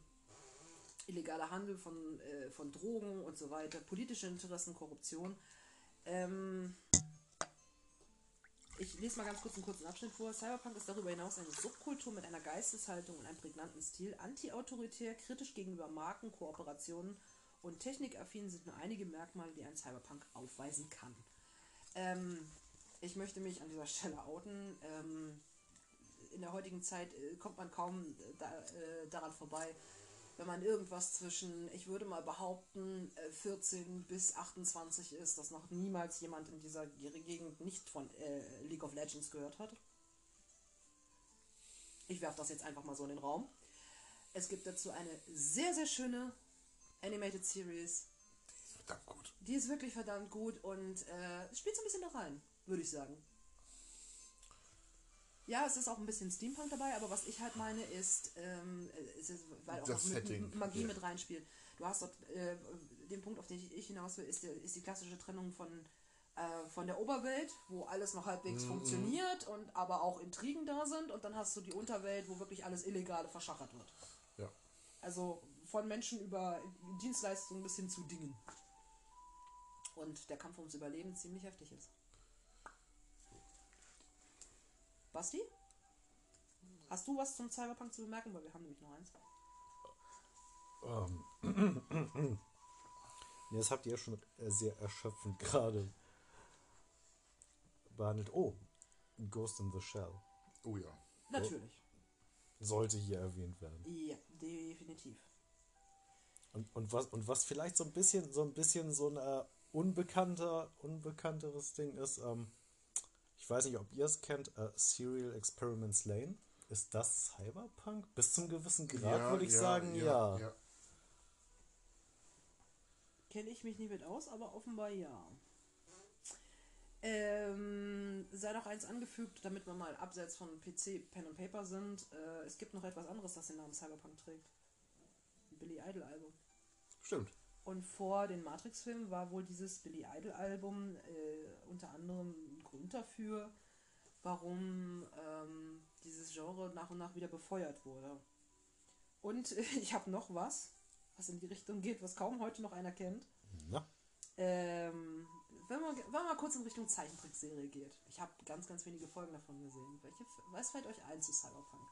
illegaler Handel von, äh, von Drogen und so weiter, politische Interessen, Korruption. Ähm, ich lese mal ganz kurz einen kurzen Abschnitt vor. Cyberpunk ist darüber hinaus eine Subkultur mit einer Geisteshaltung und einem prägnanten Stil. Anti-autoritär, kritisch gegenüber Marken, Kooperationen und technikaffin sind nur einige Merkmale, die ein Cyberpunk aufweisen kann. Ähm, ich möchte mich an dieser Stelle outen. Ähm, in der heutigen Zeit äh, kommt man kaum äh, da, äh, daran vorbei, wenn man irgendwas zwischen, ich würde mal behaupten, 14 äh, bis 28 ist, dass noch niemals jemand in dieser Gegend nicht von äh, League of Legends gehört hat. Ich werfe das jetzt einfach mal so in den Raum. Es gibt dazu eine sehr, sehr schöne Animated Series. Verdammt gut. Die ist wirklich verdammt gut und äh, spielt so ein bisschen da rein, würde ich sagen. Ja, es ist auch ein bisschen Steampunk dabei, aber was ich halt meine ist, ähm, ist weil auch Das noch mit Magie ja. mit reinspielt. Du hast dort, äh, den Punkt, auf den ich, hinaus will, ist, ist die klassische Trennung von, äh, von der Oberwelt, wo alles noch halbwegs funktioniert und aber auch Intrigen da sind und dann hast du die Unterwelt, wo wirklich alles Illegale verschachert wird. Ja. Also von Menschen über Dienstleistungen bis hin zu Dingen. Und der Kampf ums Überleben ziemlich heftig ist. Basti? Hast du was zum Cyberpunk zu bemerken? Weil wir haben nämlich noch eins. Ähm. Das habt ihr ja schon äh, sehr erschöpfend gerade behandelt. Oh, Ghost in the Shell Oh ja. Natürlich. sollte hier erwähnt werden. Ja, definitiv. Und, und, was, und was vielleicht so ein bisschen so ein bisschen so ein äh, unbekannter, unbekannteres Ding ist, ähm, ich weiß nicht, ob ihr es kennt, äh, Serial Experiments Lane. Ist das Cyberpunk? Bis zum gewissen Grad würde ich sagen, ja. ja. Kenne ich mich nicht mit aus, aber offenbar ja. Ähm, sei noch eins angefügt, damit wir mal abseits von PC, Pen und Paper sind. Äh, es gibt noch etwas anderes, das den Namen Cyberpunk trägt. Ein Billy Idol Album. Stimmt. Und vor den Matrix-Filmen war wohl dieses Billy Idol-Album äh, unter anderem ein Grund dafür, warum ähm, dieses Genre nach und nach wieder befeuert wurde. Und ich habe noch was, was in die Richtung geht, was kaum heute noch einer kennt. Na, Ähm, wenn, man, wenn man mal kurz in Richtung Zeichentrickserie geht. Ich habe ganz, ganz wenige Folgen davon gesehen. Welche, was fällt euch ein zu Cyberpunk?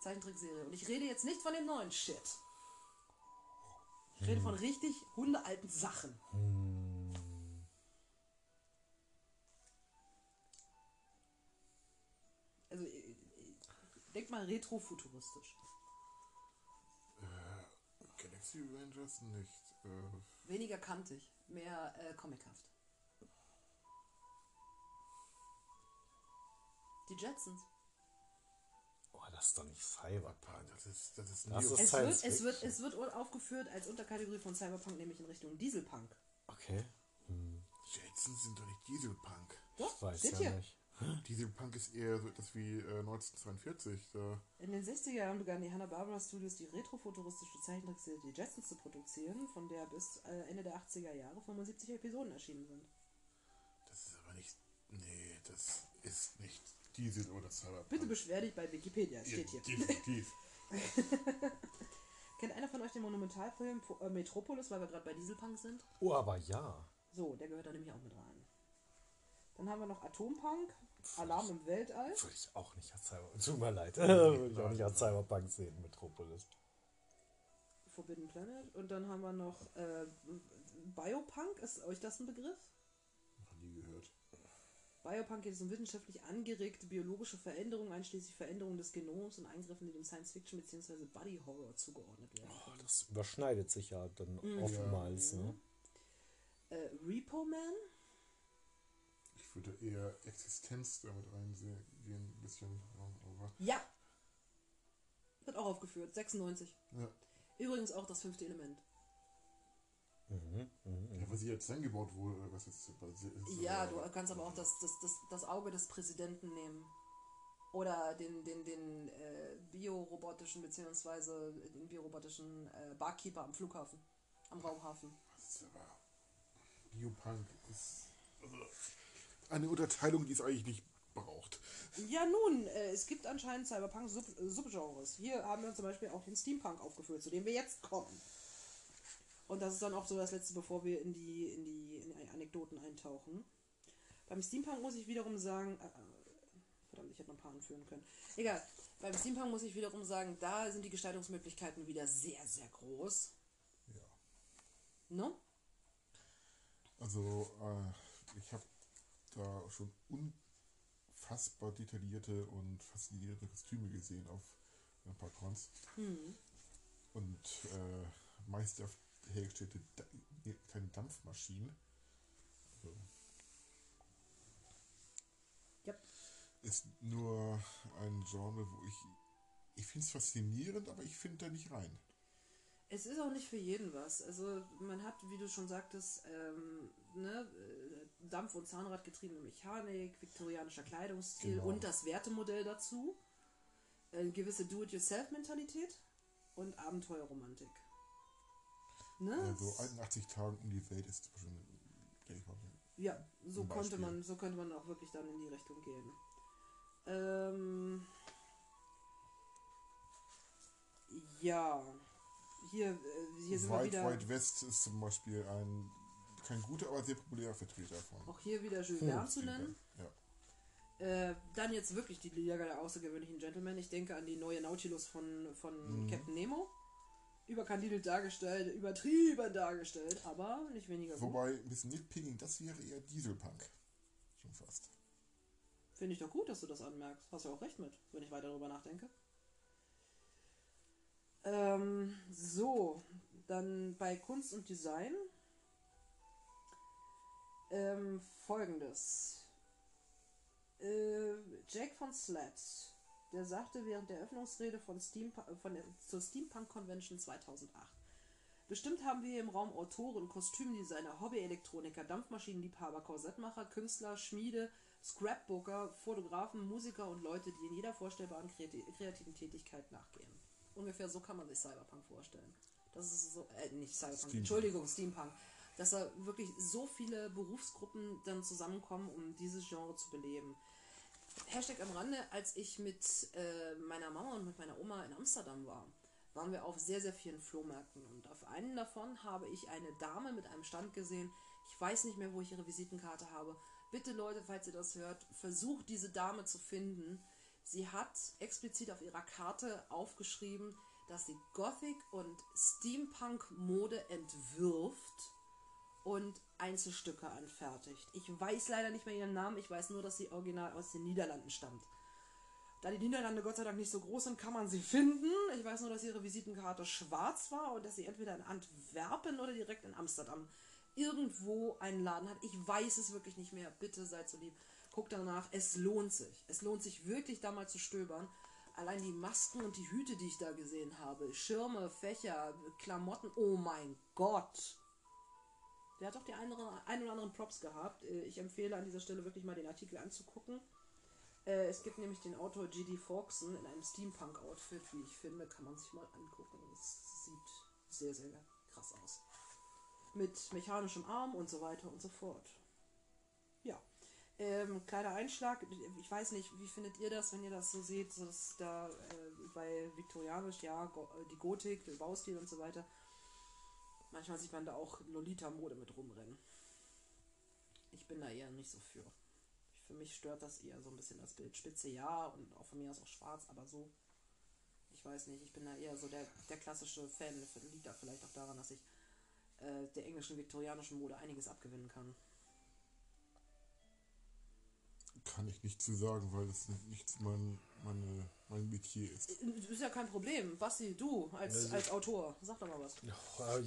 Zeichentrickserie. Und ich rede jetzt nicht von dem neuen Shit. Ich rede von richtig hundealten Sachen. Also, äh, äh, denk mal retrofuturistisch. Galaxy Rangers nicht. Äh, Weniger kantig, mehr äh, comichaft. Die Jetsons. Oh, das ist doch nicht Cyberpunk. das ist, das ist Das ist- Es wird, es, wird, es wird aufgeführt als Unterkategorie von Cyberpunk, nämlich in Richtung Dieselpunk. Okay. Hm, Jetsons sind doch nicht Dieselpunk. Doch, ich weiß steht ja hier. nicht. Dieselpunk ist eher so etwas wie äh, 1942. Da. In den 60er Jahren begannen die Hanna-Barbera Studios die retrofuturistische Zeichentrickserie Die Jetsons zu produzieren, von der bis äh, Ende der 80er Jahre 75 Episoden erschienen sind. Das ist aber nicht. Nee, das ist nicht Diesel oder Cyberpunk. Bitte beschwer dich bei Wikipedia, es Ja, steht hier. Definitiv. Kennt einer von euch den Monumentalfilm äh, Metropolis, weil wir gerade bei Dieselpunk sind? Oh, aber ja. So, der gehört da nämlich auch mit rein. Dann haben wir noch Atompunk, Alarm im Weltall. Würde ich auch nicht als Cyberpunk. Tut mir leid. Würde ich auch nicht als Cyberpunk sehen, Metropolis. Forbidden Planet. Und dann haben wir noch äh, Biopunk. Ist euch das ein Begriff? Noch nie gehört. Biopunk geht es um wissenschaftlich angeregte biologische Veränderungen, einschließlich Veränderungen des Genoms und Eingriffen, die dem Science-Fiction bzw. Body-Horror zugeordnet werden. Oh, das überschneidet sich ja dann oftmals. Ne? Äh, Repo Man? Ich würde eher Existenz damit reinsehen, ein bisschen. ja, Aber, Ja! Wird auch aufgeführt, 96. ja. Übrigens auch das fünfte Element. Mhm, mhm. ja, was hier jetzt eingebaut wurde, oder was jetzt basiert ist. Ja, du kannst aber auch das, das, das, das Auge des Präsidenten nehmen. Oder den, den, den äh, biorobotischen, beziehungsweise den biorobotischen äh, Barkeeper am Flughafen, am Raumhafen. Das ist aber. Biopunk ist. Also, eine Unterteilung, die es eigentlich nicht braucht. Ja, nun, äh, es gibt anscheinend Cyberpunk-Subgenres. Hier haben wir zum Beispiel auch den Steampunk aufgeführt, zu dem wir jetzt kommen. Und das ist dann auch so das letzte, bevor wir in die, in die, in die Anekdoten eintauchen. Beim Steampunk muss ich wiederum sagen, äh, äh, verdammt, ich hätte noch ein paar anführen können. Egal, beim Steampunk muss ich wiederum sagen, da sind die Gestaltungsmöglichkeiten wieder sehr, sehr groß. Ja. Ne? Also, äh, ich habe da schon unfassbar detaillierte und faszinierte Kostüme gesehen auf ein paar Cons. Hm. Und äh, meist auf hergestellte kleine Dampfmaschinen. So. Ja. Ist nur ein Genre, wo ich ich finde es faszinierend, aber ich finde da nicht rein. Es ist auch nicht für jeden was. Also man hat, wie du schon sagtest, ähm, ne, äh, Dampf- und Zahnradgetriebene Mechanik, viktorianischer Kleidungsstil Genau. und das Wertemodell dazu. Eine gewisse Do-it-yourself-Mentalität und Abenteuerromantik. Ne? Also 81 Tage um die Welt ist mal, Ja, so konnte man, so könnte man auch wirklich dann in die Richtung gehen. Ähm, ja, hier, äh, hier sind wir Weit, wieder. Weit West ist zum Beispiel ein kein guter, aber sehr populärer Vertreter von. Auch hier wieder Jules Verne zu nennen. Ja. Äh, dann jetzt wirklich die Liga der außergewöhnlichen Gentlemen. Ich denke an die neue Nautilus von, von Mhm. Captain Nemo. Überkandidelt dargestellt, übertrieben dargestellt, aber nicht weniger gut. Wobei, ein bisschen Nitpicking, das wäre eher Dieselpunk. Schon fast. Finde ich doch gut, dass du das anmerkst. Hast du auch recht mit, wenn ich weiter darüber nachdenke. Ähm, so, dann bei Kunst und Design ähm, folgendes. Äh, Jake von Slats, der sagte während der Eröffnungsrede von, Steampu von der, zur Steampunk Convention 2008. Bestimmt haben wir im Raum Autoren, Kostümdesigner, Hobbyelektroniker, Dampfmaschinenliebhaber, Korsettmacher, Künstler, Schmiede, Scrapbooker, Fotografen, Musiker und Leute, die in jeder vorstellbaren kreati kreativen Tätigkeit nachgehen. Ungefähr so kann man sich Cyberpunk vorstellen. Das ist so, äh, nicht Cyberpunk, Steampunk. Entschuldigung, Steampunk. Dass da wirklich so viele Berufsgruppen dann zusammenkommen, um dieses Genre zu beleben. Hashtag am Rande, als ich mit äh, meiner Mama und mit meiner Oma in Amsterdam war, waren wir auf sehr, sehr vielen Flohmärkten und auf einen davon habe ich eine Dame mit einem Stand gesehen. Ich weiß nicht mehr, wo ich ihre Visitenkarte habe. Bitte Leute, falls ihr das hört, versucht diese Dame zu finden. Sie hat explizit auf ihrer Karte aufgeschrieben, dass sie Gothic und Steampunk-Mode entwirft und Einzelstücke anfertigt. Ich weiß leider nicht mehr ihren Namen, ich weiß nur, dass sie original aus den Niederlanden stammt. Da die Niederlande Gott sei Dank nicht so groß sind, kann man sie finden. Ich weiß nur, dass ihre Visitenkarte schwarz war und dass sie entweder in Antwerpen oder direkt in Amsterdam irgendwo einen Laden hat. Ich weiß es wirklich nicht mehr. Bitte seid so lieb. Guckt danach. Es lohnt sich. Es lohnt sich wirklich da mal zu stöbern. Allein die Masken und die Hüte, die ich da gesehen habe. Schirme, Fächer, Klamotten. Oh mein Gott. Der hat doch die oder, ein oder anderen Props gehabt. Äh, Ich empfehle an dieser Stelle wirklich mal den Artikel anzugucken. Äh, Es gibt nämlich den Autor G.D. Fawkson in einem Steampunk-Outfit, wie ich finde, kann man sich mal angucken. Es sieht sehr, sehr krass aus. Mit mechanischem Arm und so weiter und so fort. Ja. Ähm, kleiner Einschlag. Ich weiß nicht, wie findet ihr das, wenn ihr das so seht, dass da äh, bei Viktorianisch, ja, die Gotik, der Baustil und so weiter. Manchmal sieht man da auch Lolita-Mode mit rumrennen. Ich bin da eher nicht so für. Für mich stört das eher so ein bisschen das Bild. Spitze ja und auch von mir aus auch schwarz, aber so. Ich weiß nicht, ich bin da eher so der, der klassische Fan. Liegt da vielleicht auch daran, dass ich äh, der englischen viktorianischen Mode einiges abgewinnen kann. Kann ich nicht zu sagen, weil das nicht mein, meine, mein Metier ist. Ist ja kein Problem. Basti, du als, Also- als Autor, sag doch mal was.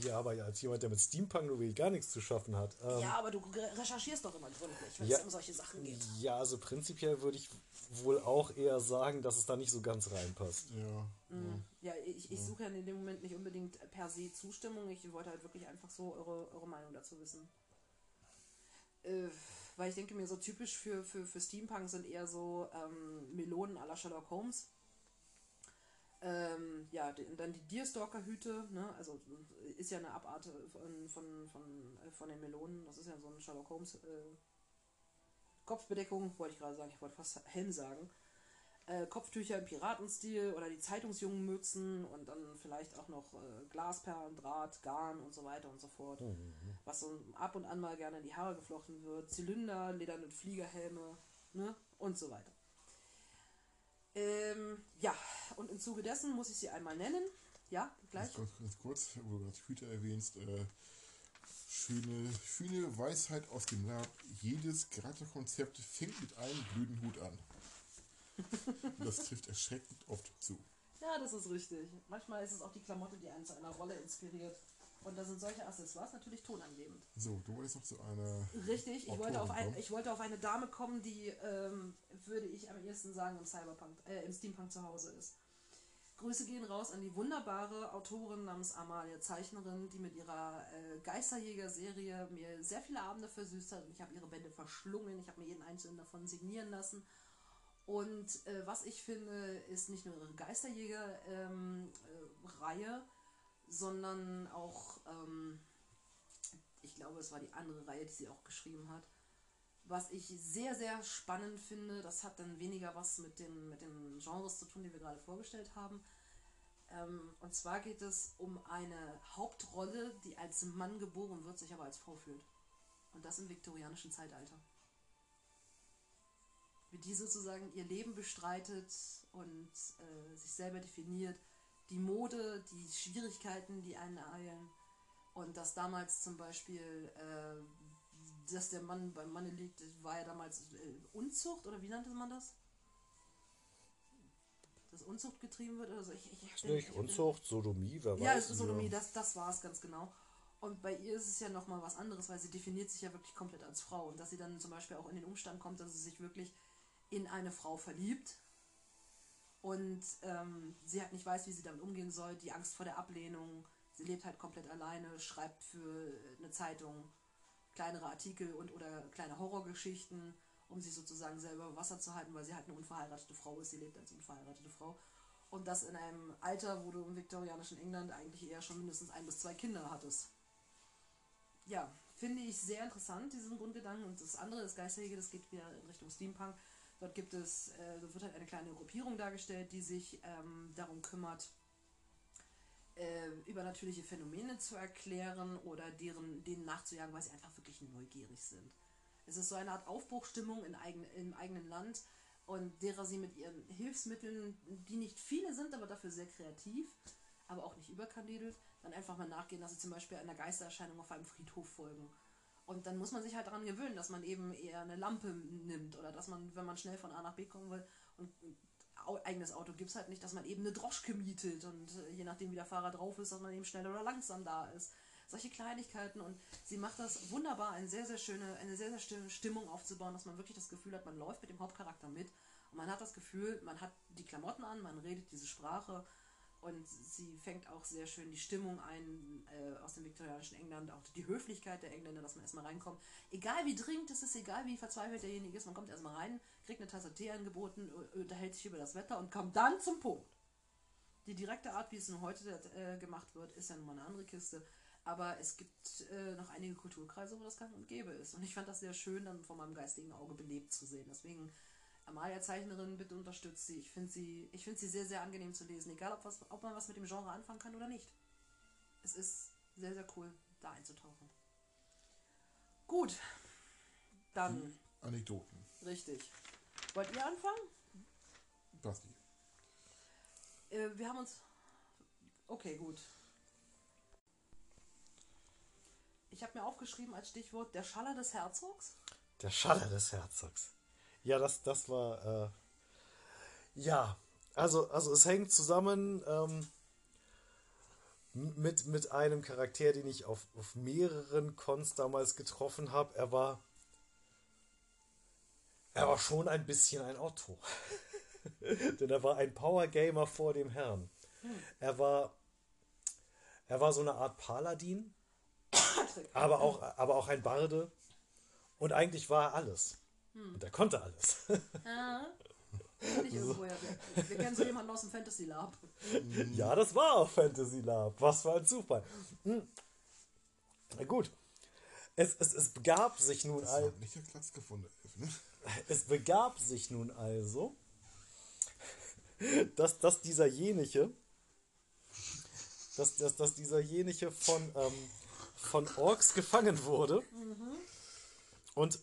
Ja, aber als jemand, der mit Steampunk nur gar nichts zu schaffen hat. Ähm, Ja, aber du re- recherchierst doch immer gründlich, wenn Ja. es um solche Sachen geht. ja, also prinzipiell würde ich wohl auch eher sagen, dass es da nicht so ganz reinpasst. Ja. Mhm. Ja, ich, ich suche ja in dem Moment nicht unbedingt per se Zustimmung. Ich wollte halt wirklich einfach so eure, eure Meinung dazu wissen. Äh, weil ich denke mir, so typisch für, für, für Steampunk sind eher so ähm, Melonen à la Sherlock Holmes. Ähm, ja, dann die Deerstalker-Hüte, ne? also ist ja eine Abart von, von, von, äh, von den Melonen. Das ist ja so ein Sherlock Holmes äh, Kopfbedeckung, wollte ich gerade sagen, ich wollte fast Helm sagen äh, Kopftücher im Piratenstil oder die Zeitungsjungenmützen und dann vielleicht auch noch äh, Glasperlen, Draht, Garn und so weiter und so fort. Was so ab und an mal gerne in die Haare geflochten wird. Zylinder, lederne Fliegerhelme ne? und so weiter. Ähm, ja, und im Zuge dessen muss ich sie einmal nennen. Ja, gleich. Ganz, ganz kurz, wo du gerade Hüte erwähnst, äh, schöne, schöne Weisheit aus dem Lab. Jedes Charakterkonzept fängt mit einem blöden Hut an. Und das trifft erschreckend oft zu. Ja, das ist richtig. Manchmal ist es auch die Klamotte, die einen zu einer Rolle inspiriert. Und da sind solche Accessoires natürlich tonangebend. So, du wolltest noch zu einer. Richtig, ich wollte, auf ein, ich wollte auf eine Dame kommen, die, ähm, würde ich am ehesten sagen, im Cyberpunk, äh, im Steampunk zu Hause ist. Grüße gehen raus an die wunderbare Autorin namens Amalia Zeichnerin, die mit ihrer äh, Geisterjäger-Serie mir sehr viele Abende versüßt hat. Ich habe ihre Bände verschlungen, ich habe mir jeden einzelnen davon signieren lassen. Und äh, was ich finde, ist nicht nur ihre Geisterjäger-Reihe, ähm, äh, sondern auch, ähm, ich glaube, es war die andere Reihe, die sie auch geschrieben hat. Was ich sehr, sehr spannend finde, das hat dann weniger was mit den, mit den Genres zu tun, die wir gerade vorgestellt haben. Ähm, und zwar geht es um eine Hauptrolle, die als Mann geboren wird, sich aber als Frau fühlt. Und das im viktorianischen Zeitalter wie die sozusagen ihr Leben bestreitet und äh, sich selber definiert, die Mode, die Schwierigkeiten, die einen ereilen. Und dass damals zum Beispiel, äh, dass der Mann beim Manne liegt, war ja damals äh, Unzucht oder wie nannte man das? Dass Unzucht getrieben wird oder so. Ich, ich, ich Nicht Unzucht, Sodomie, wer ja, weiß. Ja, Sodomie, das, das war es ganz genau. Und bei ihr ist es ja nochmal was anderes, weil sie definiert sich ja wirklich komplett als Frau. Und dass sie dann zum Beispiel auch in den Umstand kommt, dass sie sich wirklich in eine Frau verliebt und ähm, sie halt nicht weiß, wie sie damit umgehen soll, die Angst vor der Ablehnung. Sie lebt halt komplett alleine, schreibt für eine Zeitung kleinere Artikel und oder kleine Horrorgeschichten, um sich sozusagen selber über Wasser zu halten, weil sie halt eine unverheiratete Frau ist. Sie lebt als unverheiratete Frau. Und das in einem Alter, wo du im viktorianischen England eigentlich eher schon mindestens ein bis zwei Kinder hattest. Ja, finde ich sehr interessant, diesen Grundgedanken. Und das andere, das Geisterjäger, das geht wieder in Richtung Steampunk. Dort gibt es, äh, dort wird halt eine kleine Gruppierung dargestellt, die sich ähm, darum kümmert, äh, übernatürliche Phänomene zu erklären oder deren, denen nachzujagen, weil sie einfach wirklich neugierig sind. Es ist so eine Art Aufbruchstimmung in eigen, im eigenen Land und derer sie mit ihren Hilfsmitteln, die nicht viele sind, aber dafür sehr kreativ, aber auch nicht überkandidelt, dann einfach mal nachgehen, dass sie zum Beispiel einer Geistererscheinung auf einem Friedhof folgen und dann muss man sich halt daran gewöhnen, dass man eben eher eine Lampe nimmt oder dass man, wenn man schnell von A nach B kommen will und eigenes Auto gibt es halt nicht, dass man eben eine Droschke mietet und äh, je nachdem wie der Fahrer drauf ist, dass man eben schnell oder langsam da ist. Solche Kleinigkeiten und sie macht das wunderbar, eine sehr, sehr schöne, eine sehr, sehr schöne Stimmung aufzubauen, dass man wirklich das Gefühl hat, man läuft mit dem Hauptcharakter mit und man hat das Gefühl, man hat die Klamotten an, man redet diese Sprache und sie fängt auch sehr schön die Stimmung ein äh, aus dem viktorianischen England, auch die Höflichkeit der Engländer, dass man erstmal reinkommt. Egal wie dringend es ist, egal wie verzweifelt derjenige ist, man kommt erstmal rein, kriegt eine Tasse Tee angeboten, unterhält sich über das Wetter und kommt dann zum Punkt. Die direkte Art, wie es nun heute äh, gemacht wird, ist ja nun mal eine andere Kiste. Aber es gibt äh, noch einige Kulturkreise, wo das gang und gäbe ist. Und ich fand das sehr schön, dann von meinem geistigen Auge belebt zu sehen. Deswegen Amalia-Zeichnerin, bitte unterstützt sie. Ich finde sie, find sie sehr, sehr angenehm zu lesen, egal ob, was, ob man was mit dem Genre anfangen kann oder nicht. Es ist sehr, sehr cool, da einzutauchen. Gut, dann. Die Anekdoten. Richtig. Wollt ihr anfangen? Basti. Äh, wir haben uns. Okay, gut. Ich habe mir aufgeschrieben als Stichwort der Schaller des Herzogs. Der Schaller des Herzogs. Ja, das, das war. Äh, ja, also, also es hängt zusammen ähm, mit, mit einem Charakter, den ich auf, auf mehreren Cons damals getroffen habe. Er war. Er war schon ein bisschen ein Otto. Denn er war ein Power Gamer vor dem Herrn. Hm. Er war. Er war so eine Art Paladin. aber, auch, aber auch ein Barde. Und eigentlich war er alles. Hm. Und er konnte alles. Ja. Ich irgendwo, ja. wir, wir kennen so jemanden aus dem Fantasy Lab. Ja, das war auch Fantasy Lab. Was für ein Zufall. Hm. Na gut. Es, es, es begab sich nun also. Nicht der Platz gefunden. Ne? Es begab sich nun also, dass, dass dieserjenige, dass, dass, dass dieserjenige von, ähm, von Orks gefangen wurde. Mhm. Und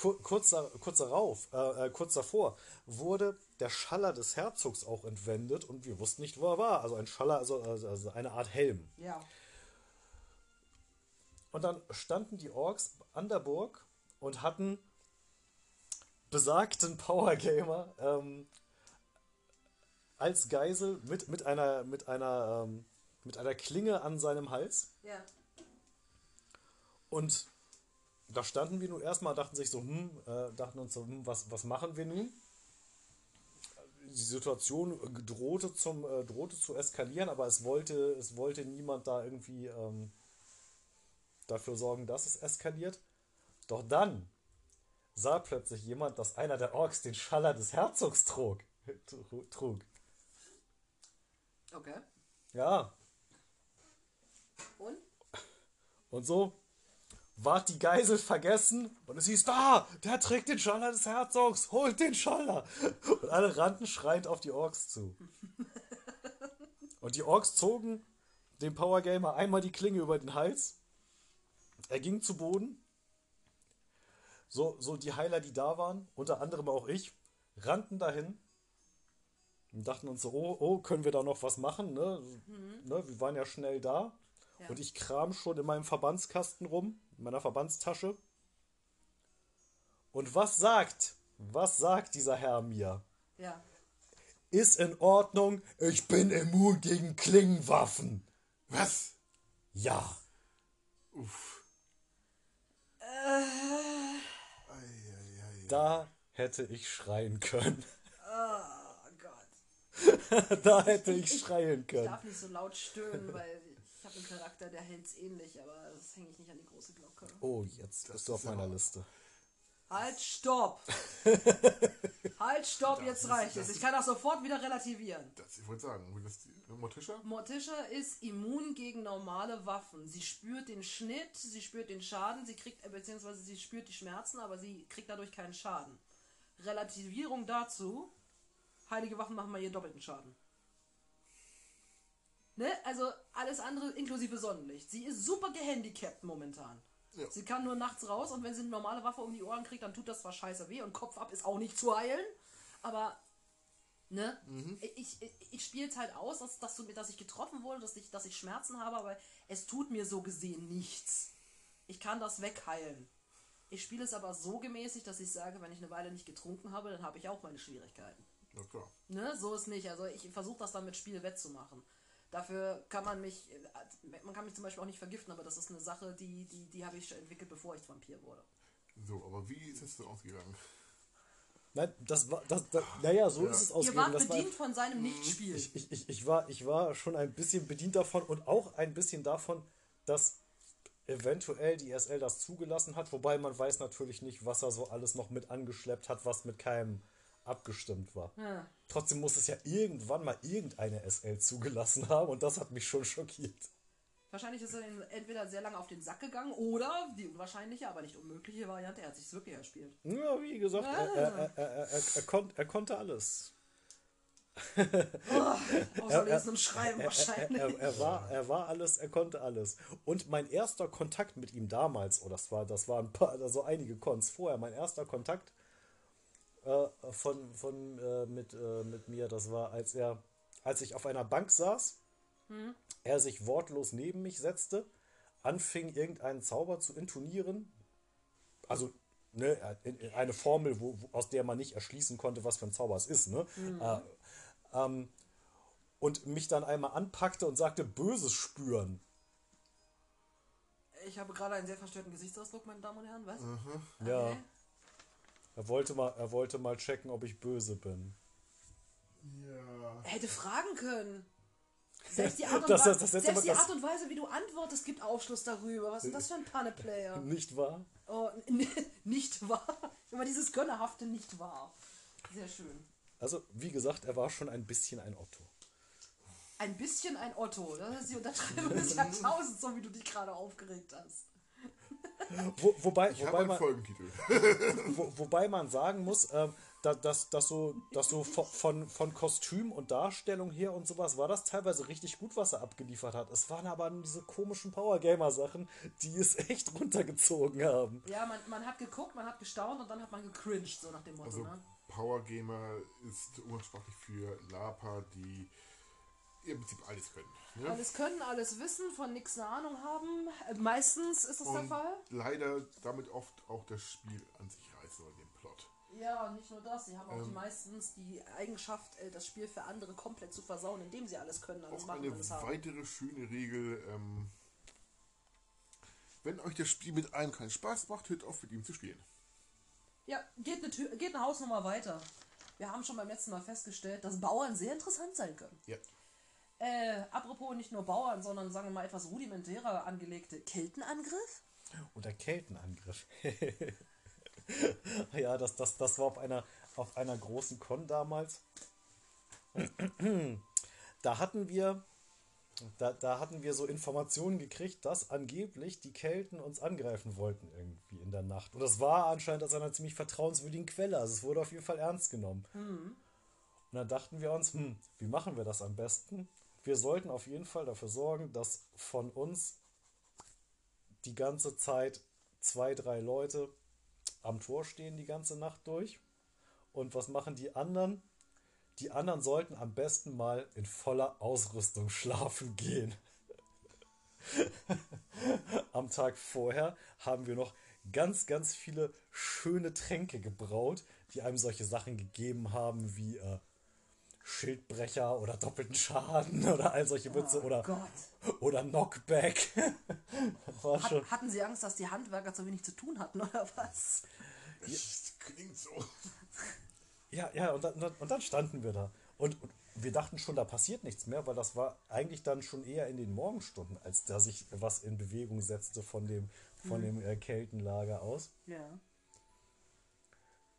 kurz, kurz darauf, äh, äh, kurz davor, wurde der Schaller des Herzogs auch entwendet und wir wussten nicht, wo er war. Also ein Schaller, also, also, also eine Art Helm. Ja. Und dann standen die Orks an der Burg und hatten besagten Powergamer ähm, als Geisel mit, mit einer, mit einer, ähm, mit einer Klinge an seinem Hals. Ja. Und da standen wir nun erstmal, dachten sich so, hm, äh, dachten uns so, hm, was, was machen wir nun? die Situation drohte, zum, äh, drohte zu eskalieren, aber es wollte, es wollte niemand da irgendwie ähm, dafür sorgen, dass es eskaliert. Doch dann sah plötzlich jemand, dass einer der Orks den Schaller des Herzogs trug. trug. Okay. Ja, Und? und so ward die Geisel vergessen und es hieß, da, der trägt den Schaller des Herzogs, holt den Schaller. Und alle rannten schreiend auf die Orks zu. Und die Orks zogen dem Power Gamer einmal die Klinge über den Hals. Er ging zu Boden. So, so die Heiler, die da waren, unter anderem auch ich, rannten dahin und dachten uns so, oh, oh, können wir da noch was machen? Ne? Ne, wir waren ja schnell da. Ja. Und ich kram schon in meinem Verbandskasten rum, in meiner Verbandstasche. Und was sagt, was sagt dieser Herr mir? Ja. Ist in Ordnung, ich bin immun gegen Klingenwaffen. Was? Ja. Uff. Äh. Da hätte ich schreien können. oh Gott. da hätte ich schreien Ich können. darf nicht so laut stöhnen, weil ich habe einen Charakter, der hält's ähnlich, aber das hänge ich nicht an die große Glocke. Oh, jetzt bist du auf meiner aber- Liste. Halt, stopp! halt, stopp, jetzt ist- reicht es. das Ich kann das sofort wieder relativieren. Das, ich wollte sagen, das Mortischer? Morticia ist immun gegen normale Waffen. Sie spürt den Schnitt, sie spürt den Schaden, sie kriegt, äh, beziehungsweise sie spürt die Schmerzen, aber sie kriegt dadurch keinen Schaden. Relativierung dazu, heilige Waffen machen mal ihr doppelten Schaden. Ne? Also alles andere inklusive Sonnenlicht. Sie ist super gehandicapt momentan. Ja. Sie kann nur nachts raus und wenn sie eine normale Waffe um die Ohren kriegt, dann tut das zwar scheiße weh und Kopf ab ist auch nicht zu heilen, aber ne? Ich, ich, ich spiele es halt aus, dass, dass, du, dass ich getroffen wurde, dass ich, dass ich Schmerzen habe, aber es tut mir so gesehen nichts. Ich kann das wegheilen. Ich spiele es aber so gemäßig, dass ich sage, wenn ich eine Weile nicht getrunken habe, dann habe ich auch meine Schwierigkeiten. Na klar. Ne? So ist nicht. Also ich versuche das dann mit Spiel wettzumachen. Dafür kann man mich, man kann mich zum Beispiel auch nicht vergiften, aber das ist eine Sache, die, die, die habe ich schon entwickelt, bevor ich Vampir wurde. So, aber wie ist es denn ausgegangen? Nein, das war, das, das, naja, so Ja. ist es Ihr ausgegangen. wart Das war, bedient von seinem Nichtspiel. ich, ich, ich, ich, war, ich war schon ein bisschen bedient davon und auch ein bisschen davon, dass eventuell die SL das zugelassen hat, wobei man weiß natürlich nicht, was er so alles noch mit angeschleppt hat, was mit keinem abgestimmt war. Ja. Trotzdem muss es ja irgendwann mal irgendeine SL zugelassen haben und das hat mich schon schockiert. Wahrscheinlich ist er entweder sehr lange auf den Sack gegangen oder die unwahrscheinliche, aber nicht unmögliche Variante, er hat sich wirklich erspielt. Ja, wie gesagt, er, er, er, er, er, er, kon, er konnte alles. Außer Lesen und Schreiben Er, wahrscheinlich. er, er, war, er war alles, er konnte alles. Und mein erster Kontakt mit ihm damals, oh, das war, das war ein paar, also einige Cons vorher, mein erster Kontakt äh, von, von äh, mit, äh, mit mir, das war, als er, als ich auf einer Bank saß, er sich wortlos neben mich setzte, anfing irgendeinen Zauber zu intonieren. Also ne, in- in eine Formel, wo, aus der man nicht erschließen konnte, was für ein Zauber es ist. Ne? Äh, ähm, und mich dann einmal anpackte und sagte, Böses spüren. Ich habe gerade einen sehr verstörten Gesichtsausdruck, meine Damen und Herren, was? Ja. Okay. Er wollte mal, er wollte mal checken, ob ich böse bin. Ja. Er hätte fragen können. Selbst die Art und, Das- Wei- das- das hätte selbst man- die das- Art und Weise, wie du antwortest, gibt Aufschluss darüber. Was ist denn das für ein Panne-Player? Nicht wahr? Oh, nicht wahr? Immer dieses Gönnerhafte nicht wahr. Sehr schön. Also, wie gesagt, er war schon ein bisschen ein Otto. Ein bisschen ein Otto. Das ist die Untertreibung des Jahrtausends, so wie du dich gerade aufgeregt hast. Wo, wobei, Ich wobei, einen man, Folgentitel. wo, wobei man sagen muss, ähm, da, dass, dass so, dass so von, von, von Kostüm und Darstellung her und sowas war das teilweise richtig gut, was er abgeliefert hat. Es waren aber diese komischen Power-Gamer-Sachen, die es echt runtergezogen haben. Ja, man, man hat geguckt, man hat gestaunt und dann hat man gecringed, so nach dem Motto. Also ne? Power Gamer ist umgangssprachlich für Lapa, die im Prinzip alles können. Ne? Alles können, alles wissen, von nichts eine Ahnung haben. Äh, Meistens ist das der Und Fall. leider damit oft auch das Spiel an sich reißen oder den Plot. Ja, und nicht nur das, sie haben auch Ähm. die meistens die Eigenschaft, äh, das Spiel für andere komplett zu versauen, indem sie alles können, alles Auch machen, eine alles haben. weitere schöne Regel, ähm, wenn euch das Spiel mit einem keinen Spaß macht, hört auf mit ihm zu spielen. Ja, geht eine, Tür, geht eine Hausnummer weiter. wir haben schon beim letzten Mal festgestellt, dass Bauern sehr interessant sein können. Ja. Äh, apropos nicht nur Bauern, sondern sagen wir mal etwas rudimentärer angelegte Keltenangriff. Oder Keltenangriff. ja, das, das, das war auf einer, auf einer großen Con damals. da hatten wir. Da, da hatten wir so Informationen gekriegt, dass angeblich die Kelten uns angreifen wollten irgendwie in der Nacht. Und das war anscheinend aus einer ziemlich vertrauenswürdigen Quelle. Also es wurde auf jeden Fall ernst genommen. Und dann dachten wir uns, hm, wie machen wir das am besten? Wir sollten auf jeden Fall dafür sorgen, dass von uns die ganze Zeit zwei, drei Leute am Tor stehen die ganze Nacht durch. Und was machen die anderen? Die anderen sollten am besten mal in voller Ausrüstung schlafen gehen. am Tag vorher haben wir noch ganz, ganz viele schöne Tränke gebraut, die einem solche Sachen gegeben haben wie äh, Schildbrecher oder doppelten Schaden oder all solche Witze Oh oder, Gott. oder Knockback. Hat, hatten sie Angst, dass die Handwerker zu wenig zu tun hatten oder was? Das klingt so. Ja, ja, und dann, und dann- standen wir da. Und, und wir dachten schon, da passiert nichts mehr, weil das war eigentlich dann schon eher in den Morgenstunden, als da sich was in Bewegung setzte von dem, von dem äh, Keltenlager aus. Ja.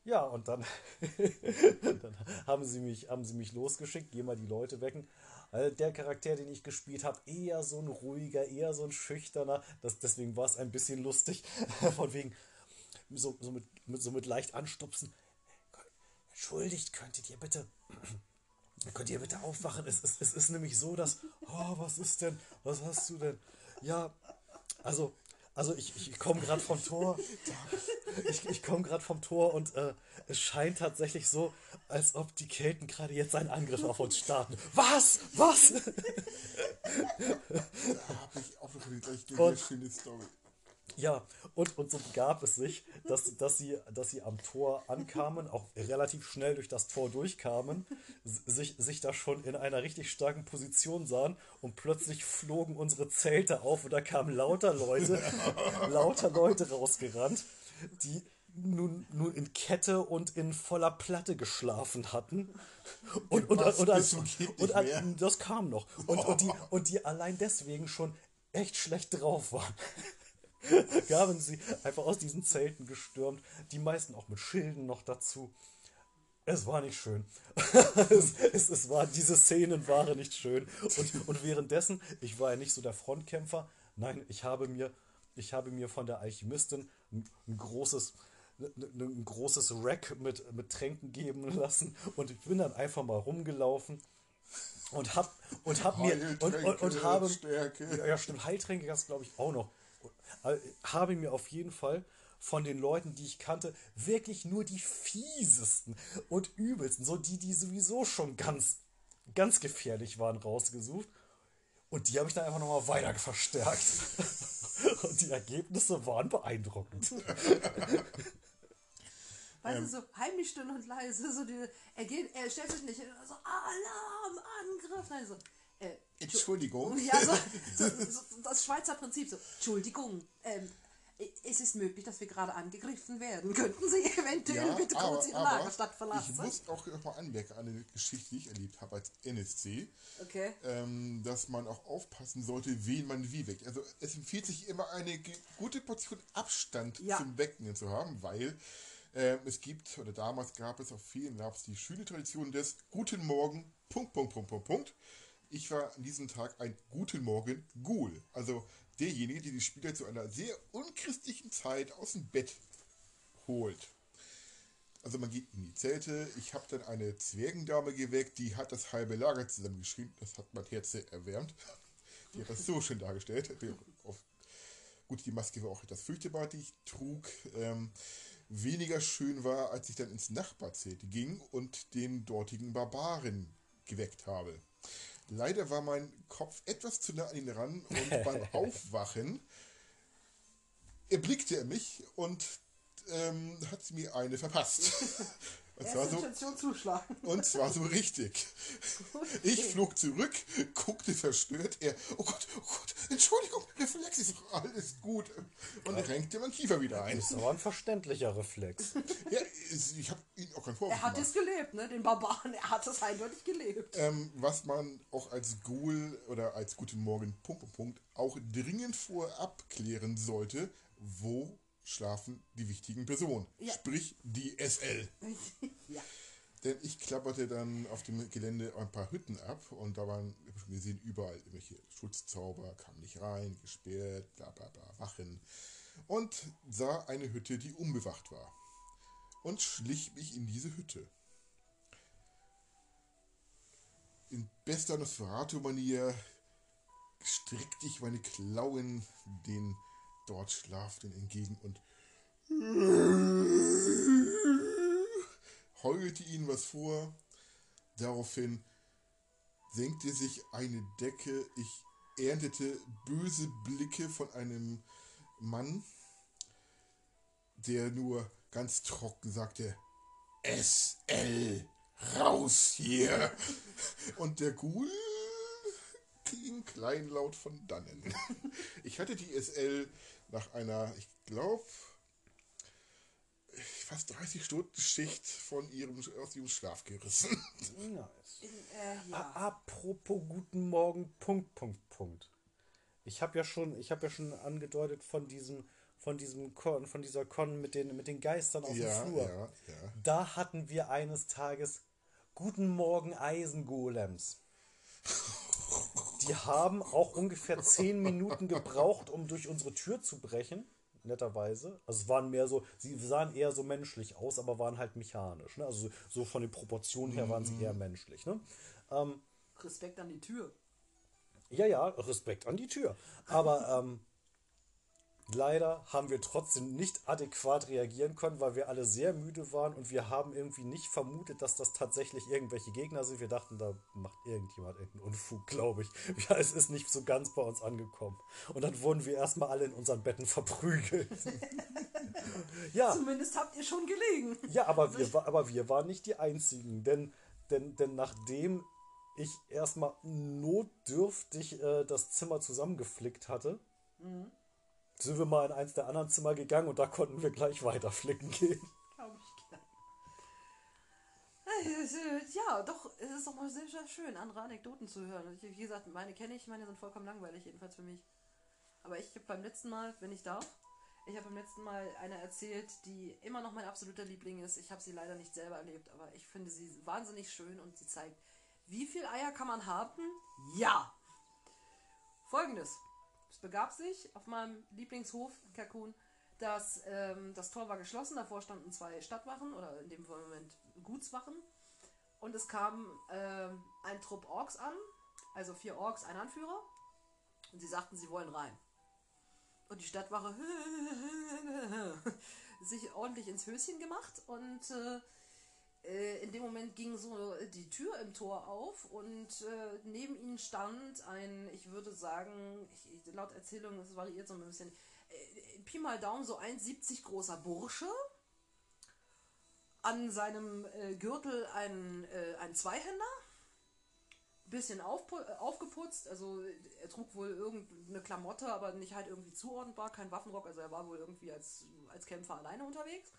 Ja, und dann, dann haben, sie mich, haben sie mich losgeschickt, geh mal die Leute wecken. Also der Charakter, den ich gespielt habe, eher so ein ruhiger, eher so ein schüchterner. Das, deswegen war es ein bisschen lustig. Von wegen, so, so, mit, mit, so mit leicht anstupsen. Entschuldigt, könntet ihr bitte. Könnt ihr bitte aufwachen? Es, es, es ist nämlich so, dass. Oh, was ist denn? Was hast du denn? Ja, also, also ich, ich komme gerade vom Tor. Ich, ich komme gerade vom Tor und äh, es scheint tatsächlich so, als ob die Kelten gerade jetzt einen Angriff auf uns starten. Was? Was? Da habe ich auch noch eine gleich eine Und- schöne Story. Ja, und, und so begab es sich, dass, dass, sie, dass sie am Tor ankamen, auch relativ schnell durch das Tor durchkamen, sich, sich da schon in einer richtig starken Position sahen und plötzlich flogen unsere Zelte auf und da kamen lauter Leute, lauter Leute rausgerannt, die nun, nun in Kette und in voller Platte geschlafen hatten. Und, und, und, und, und, das kam noch. Und, und, die, und die allein deswegen schon echt schlecht drauf waren gaben sie einfach aus diesen Zelten gestürmt, die meisten auch mit Schilden noch dazu. Es war nicht schön. es, es, es war, diese Szenen waren nicht schön. Und, und währenddessen, ich war ja nicht so der Frontkämpfer, nein, ich habe mir, ich habe mir von der Alchemistin ein, ein großes, ein, ein großes Rack mit, mit Tränken geben lassen und ich bin dann einfach mal rumgelaufen und hab, und hab mir und, und, und habe ja, ja, stimmt. Heiltränke gab es, glaube ich, auch noch. Äh, Habe mir auf jeden Fall von den Leuten, die ich kannte, wirklich nur die fiesesten und übelsten, so die, die sowieso schon ganz, ganz gefährlich waren, rausgesucht. Und die habe ich dann einfach nochmal weiter verstärkt. Und die Ergebnisse waren beeindruckend. Weißt Ähm. du, so heimlich still und leise, so die, er geht, er stellt sich nicht hin, so Alarm, Angriff, nein, so, äh, Entschuldigung. Ja, so, so, so das Schweizer Prinzip, so, Entschuldigung, ähm, es ist möglich, dass wir gerade angegriffen werden. Könnten Sie eventuell Ja, bitte kurz Ihre Lagerstadt verlassen? ich muss auch nochmal anmerken, eine Geschichte, die ich erlebt habe als NSC, Okay. ähm, dass man auch aufpassen sollte, wen man wie weckt. Also es empfiehlt sich immer eine gute Portion Abstand Ja. zum Wecken zu haben, weil ähm, es gibt, oder damals gab es auf vielen Labs die schöne Tradition des Guten Morgen, Punkt, Punkt, Punkt, Punkt, Punkt. Ich war an diesem Tag ein Guten Morgen Ghoul. Also derjenige, der die Spieler zu einer sehr unchristlichen Zeit aus dem Bett holt. Also man geht in die Zelte. Ich habe dann eine Zwergendame geweckt, die hat das halbe Lager zusammengeschrieben. Das hat mein Herz sehr erwärmt. Die hat das so schön dargestellt. Gut, die Maske war auch etwas fürchterbar, die ich trug. Ähm, weniger schön war, als ich dann ins Nachbarzelt ging und den dortigen Barbaren geweckt habe. Leider war mein Kopf etwas zu nah an ihn ran und beim Aufwachen erblickte er mich und ähm, hat mir eine verpasst. Es war so, Intention zuschlagen. und zwar so richtig. Ich flog zurück, guckte verstört. Er, oh Gott, oh Gott, Entschuldigung, Reflex ist doch alles gut. Und renkte mein Kiefer wieder ein. Das ist aber ein verständlicher Reflex. Ja, ich habe ihn auch keinen Vorwurf Er hat gemacht. es gelebt, ne? Den Barbaren, er hat es eindeutig gelebt. Ähm, was man auch als Ghoul oder als Guten Morgen Punkt, Punkt, Punkt auch dringend vorab klären sollte, wo schlafen die wichtigen Personen. Ja. Sprich die SL. ja. Denn ich klapperte dann auf dem Gelände ein paar Hütten ab und da waren, ich habe schon gesehen, überall irgendwelche Schutzzauber, kam nicht rein, gesperrt, bla bla bla, Wachen. Und sah eine Hütte, die unbewacht war. Und schlich mich in diese Hütte. In bester Nosferatu-Manier streckte ich meine Klauen den dort Schlafenden entgegen und heulte ihnen was vor. Daraufhin senkte sich eine Decke. Ich erntete böse Blicke von einem Mann, der nur ganz trocken sagte, SL, raus hier. Und der Ghoul ging kleinlaut von dannen. Ich hatte die SL nach einer, ich glaube, fast 30 Stunden Schicht von ihrem, aus ihrem Schlaf gerissen. Nice. Äh, ja. A- Apropos guten Morgen, Punkt, Punkt, Punkt. Ich habe ja schon, ich habe ja schon angedeutet von diesem, von diesem Con, von dieser Con mit den, mit den Geistern auf Ja, dem Flur. ja, ja. Da hatten wir eines Tages Guten Morgen Eisengolems. Die haben auch ungefähr zehn Minuten gebraucht, um durch unsere Tür zu brechen. Netterweise. Also es waren mehr so, sie sahen eher so menschlich aus, aber waren halt mechanisch. Ne? Also so von den Proportionen her waren sie eher menschlich. Ne? Respekt an die Tür. Ja, ja, Respekt an die Tür. Aber ähm, leider haben wir trotzdem nicht adäquat reagieren können, weil wir alle sehr müde waren und wir haben irgendwie nicht vermutet, dass das tatsächlich irgendwelche Gegner sind. Wir dachten, da macht irgendjemand irgendeinen Unfug, glaube ich. Ja, es ist nicht so ganz bei uns angekommen. Und dann wurden wir erstmal alle in unseren Betten verprügelt. ja, Zumindest habt ihr schon gelegen. ja, aber wir, wa- aber wir waren nicht die Einzigen, denn, denn, denn nachdem ich erstmal notdürftig äh, das Zimmer zusammengeflickt hatte, sind wir mal in eins der anderen Zimmer gegangen und da konnten wir gleich weiter flicken gehen. Glaube ich gern. Äh, Ja, doch, es ist doch mal sehr, sehr schön, andere Anekdoten zu hören. Ich, wie gesagt, meine kenne ich, meine sind vollkommen langweilig, jedenfalls für mich. Aber ich habe beim letzten Mal, wenn ich darf, ich habe beim letzten Mal eine erzählt, die immer noch mein absoluter Liebling ist. Ich habe sie leider nicht selber erlebt, aber ich finde sie wahnsinnig schön und sie zeigt, wie viel Eier kann man haben? Ja! Folgendes. Es begab sich auf meinem Lieblingshof, Kakun, dass ähm, das Tor war geschlossen, davor standen zwei Stadtwachen oder in dem Moment Gutswachen. Und es kam ähm, ein Trupp Orks an, also vier Orks, ein Anführer. Und sie sagten, sie wollen rein. Und die Stadtwache sich ordentlich ins Höschen gemacht und äh, in dem Moment ging so die Tür im Tor auf und äh, neben ihnen stand ein, ich würde sagen, ich, laut Erzählung, es variiert so ein bisschen, äh, Pi mal Daumen, so 1,70 großer Bursche. An seinem äh, Gürtel ein, äh, ein Zweihänder. Bisschen äh, aufgeputzt, also äh, er trug wohl irgendeine Klamotte, aber nicht halt irgendwie zuordnenbar, kein Waffenrock, also er war wohl irgendwie als, als Kämpfer alleine unterwegs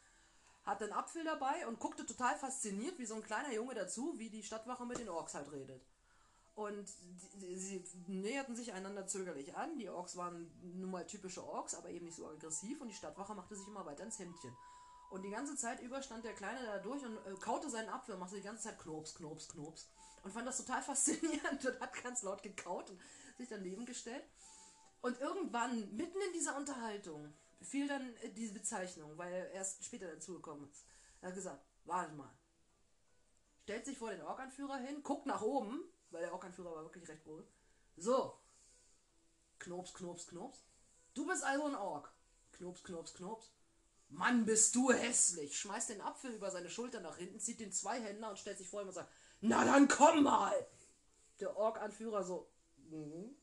hat einen Apfel dabei und guckte total fasziniert, wie so ein kleiner Junge dazu, wie die Stadtwache mit den Orks halt redet. Und sie näherten sich einander zögerlich an. Die Orks waren nun mal typische Orks, aber eben nicht so aggressiv. Und die Stadtwache machte sich immer weiter ins Hemdchen. Und die ganze Zeit über stand der Kleine da durch und äh, kaute seinen Apfel und machte die ganze Zeit Knops, Knops, Knops. Und fand das total faszinierend und hat ganz laut gekaut und sich daneben gestellt. Und irgendwann, mitten in dieser Unterhaltung, fiel dann äh, diese Bezeichnung, weil er erst später dazugekommen ist. Er hat gesagt, warte mal. Stellt sich vor den Orkanführer hin, guckt nach oben, weil der Orkanführer war wirklich recht groß. So. Knops, Knops, Knops. Du bist also ein Ork. Knops, Knops, Knops. Mann, bist du hässlich. Schmeißt den Apfel über seine Schulter nach hinten, zieht den Zweihänder und stellt sich vor ihm und sagt, na dann komm mal. Der Ork-Anführer so, mhm.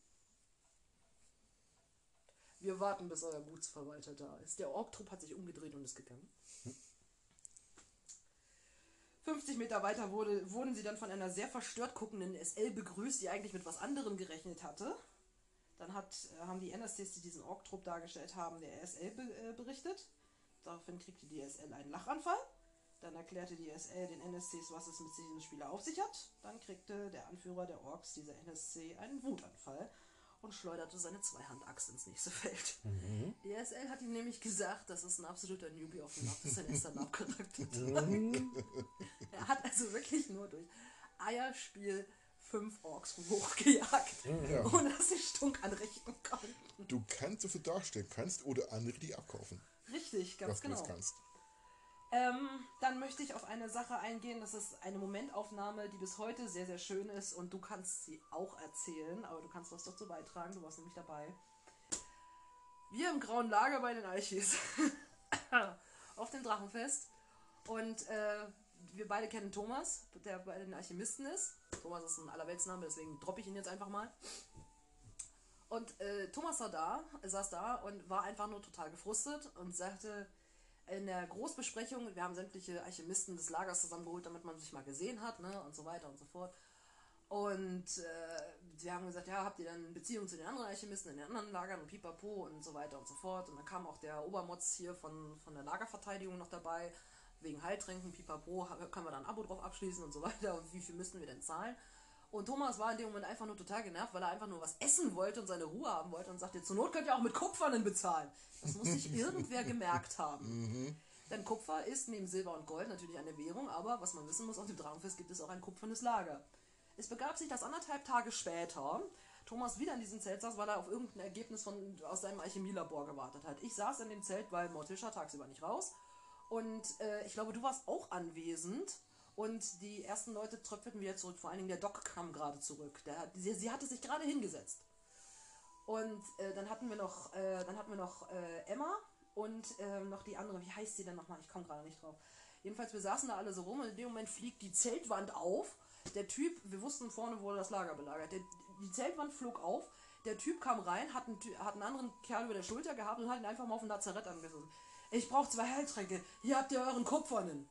Wir warten, bis euer Gutsverwalter da ist. Der Ork-Trupp hat sich umgedreht und ist gegangen. 50 Meter weiter wurde, wurden sie dann von einer sehr verstört guckenden SL begrüßt, die eigentlich mit was anderem gerechnet hatte. Dann hat, äh, haben die NSCs, die diesen Ork-Trupp dargestellt haben, der SL be äh, berichtet. Daraufhin kriegte die SL einen Lachanfall. Dann erklärte die SL den NSCs, was es mit diesem Spieler auf sich hat. Dann kriegte der Anführer der Orks, dieser NSC, einen Wutanfall und schleuderte seine Zweihand-Axt ins nächste Feld. Mhm. Die SL hat ihm nämlich gesagt, das ist ein absoluter Newbie auf dem Lab, das ist sein erster Lab-Charakter. er hat also wirklich nur durch Eierspiel fünf Orks hochgejagt, ja. ohne dass sie Stunk anrichten konnten. Du kannst so viel darstellen kannst oder andere die abkaufen. Richtig, ganz was genau. Du kannst. Ähm, dann möchte ich auf eine Sache eingehen, das ist eine Momentaufnahme, die bis heute sehr, sehr schön ist und du kannst sie auch erzählen, aber du kannst was dazu beitragen, du warst nämlich dabei. Wir im grauen Lager bei den Eichis auf dem Drachenfest und äh, wir beide kennen Thomas, der bei den Alchemisten ist. Thomas ist ein Allerweltsname, deswegen droppe ich ihn jetzt einfach mal. Und äh, Thomas war da, saß da und war einfach nur total gefrustet und sagte, in der Großbesprechung, wir haben sämtliche Alchemisten des Lagers zusammengeholt, damit man sich mal gesehen hat, ne, und so weiter und so fort. Und äh, sie haben gesagt, ja, habt ihr dann Beziehungen zu den anderen Alchemisten in den anderen Lagern und pipapo und so weiter und so fort. Und dann kam auch der Obermotz hier von, von der Lagerverteidigung noch dabei, wegen Heiltränken, pipapo, können wir da ein Abo drauf abschließen und so weiter. Und wie viel müssten wir denn zahlen? Und Thomas war in dem Moment einfach nur total genervt, weil er einfach nur was essen wollte und seine Ruhe haben wollte und sagte, zur Not könnt ihr auch mit Kupfernen bezahlen. Das muss sich irgendwer gemerkt haben. Mhm. Denn Kupfer ist neben Silber und Gold natürlich eine Währung, aber was man wissen muss, auf dem Drachenfest gibt es auch ein kupfernes Lager. Es begab sich, dass anderthalb Tage später Thomas wieder in diesem Zelt saß, weil er auf irgendein Ergebnis von, aus seinem Alchemielabor gewartet hat. Ich saß in dem Zelt, weil Mortisha tagsüber nicht raus. Und äh, ich glaube, du warst auch anwesend. Und die ersten Leute tröpfelten wieder zurück. Vor allen Dingen der Doc kam gerade zurück. Der, sie, sie hatte sich gerade hingesetzt. Und äh, dann hatten wir noch, äh, dann hatten wir noch äh, Emma und ähm, noch die andere. Wie heißt sie denn nochmal? Ich komme gerade nicht drauf. Jedenfalls, wir saßen da alle so rum und in dem Moment fliegt die Zeltwand auf. Der Typ, wir wussten vorne wurde das Lager belagert. Der, die Zeltwand flog auf. Der Typ kam rein, hat einen, hat einen anderen Kerl über der Schulter gehabt und hat ihn einfach mal auf dem Lazarett angesucht. Ich brauche zwei Heiltränke. Hier habt ihr euren Kupfernen.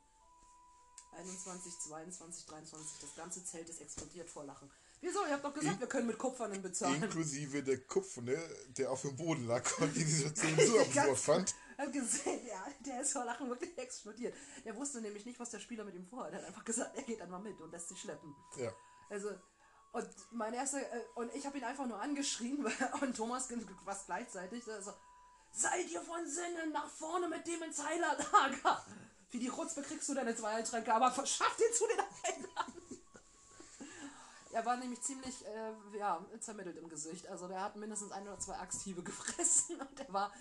21, 22, 23. Das ganze Zelt ist explodiert vor Lachen. Wieso? Ihr habt doch gesagt, In wir können mit Kupfernen bezahlen. Inklusive der Kupferne, der auf dem Boden lag und die Situation so absurd fand. Hab gesehen, ja, der ist vor Lachen wirklich explodiert. Der wusste nämlich nicht, was der Spieler mit ihm vorhat. Er hat einfach gesagt, er geht einmal mit und lässt sich schleppen. Ja. Also, und mein erster, äh, und ich habe ihn einfach nur angeschrien, und Thomas was gleichzeitig, also, seid ihr von Sinnen nach vorne mit dem ins Heilerlager? Wie die Rutz bekriegst du deine zwei Heiltränke, aber verschaff dir zu den Heilern. Er war nämlich ziemlich äh, ja, zermittelt im Gesicht. Also der hat mindestens ein oder zwei Axthiebe gefressen und er war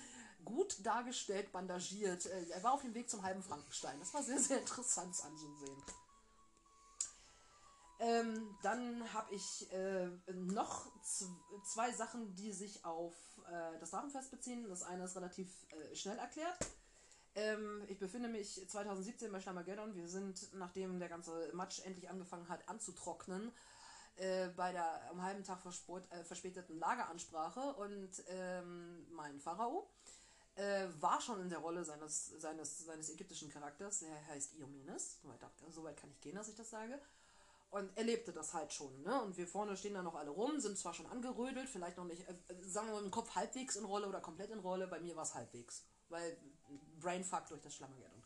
gut dargestellt, bandagiert. Äh, er war auf dem Weg zum halben Frankenstein. Das war sehr, sehr interessant anzusehen. Ähm, dann habe ich äh, noch zwei Sachen, die sich auf äh, das Drachenfest beziehen. Das eine ist relativ äh, schnell erklärt. Ähm, ich befinde mich 2017 bei Schlamageddon. Wir sind, nachdem der ganze Matsch endlich angefangen hat anzutrocknen, äh, bei der am halben Tag äh, verspäteten Lageransprache und ähm, mein Pharao äh, war schon in der Rolle seines, seines, seines ägyptischen Charakters, der heißt Iomenes, soweit, soweit kann ich gehen, dass ich das sage. Und er lebte das halt schon, ne? Und wir vorne stehen da noch alle rum, sind zwar schon angerödelt, vielleicht noch nicht, äh, sagen wir mal im Kopf halbwegs in Rolle oder komplett in Rolle, bei mir war es halbwegs. Weil Brainfuck durch das Schlammergeddon.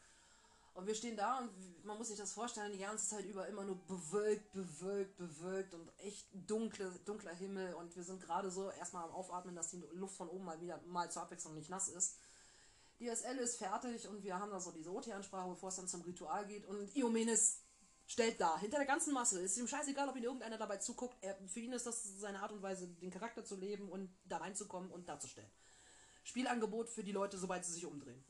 Und wir stehen da und man muss sich das vorstellen, die ganze Zeit über immer nur bewölkt, bewölkt, bewölkt und echt dunkle, dunkler Himmel. Und wir sind gerade so erstmal am Aufatmen, dass die Luft von oben mal wieder mal zur Abwechslung nicht nass ist. Die SL ist fertig und wir haben da so diese OT-Ansprache, bevor es dann zum Ritual geht. Und Iomenes stellt da, hinter der ganzen Masse. Ist ihm scheißegal, ob ihn irgendeiner dabei zuguckt. Er, für ihn ist das seine Art und Weise, den Charakter zu leben und da reinzukommen und darzustellen. Spielangebot für die Leute, sobald sie sich umdrehen.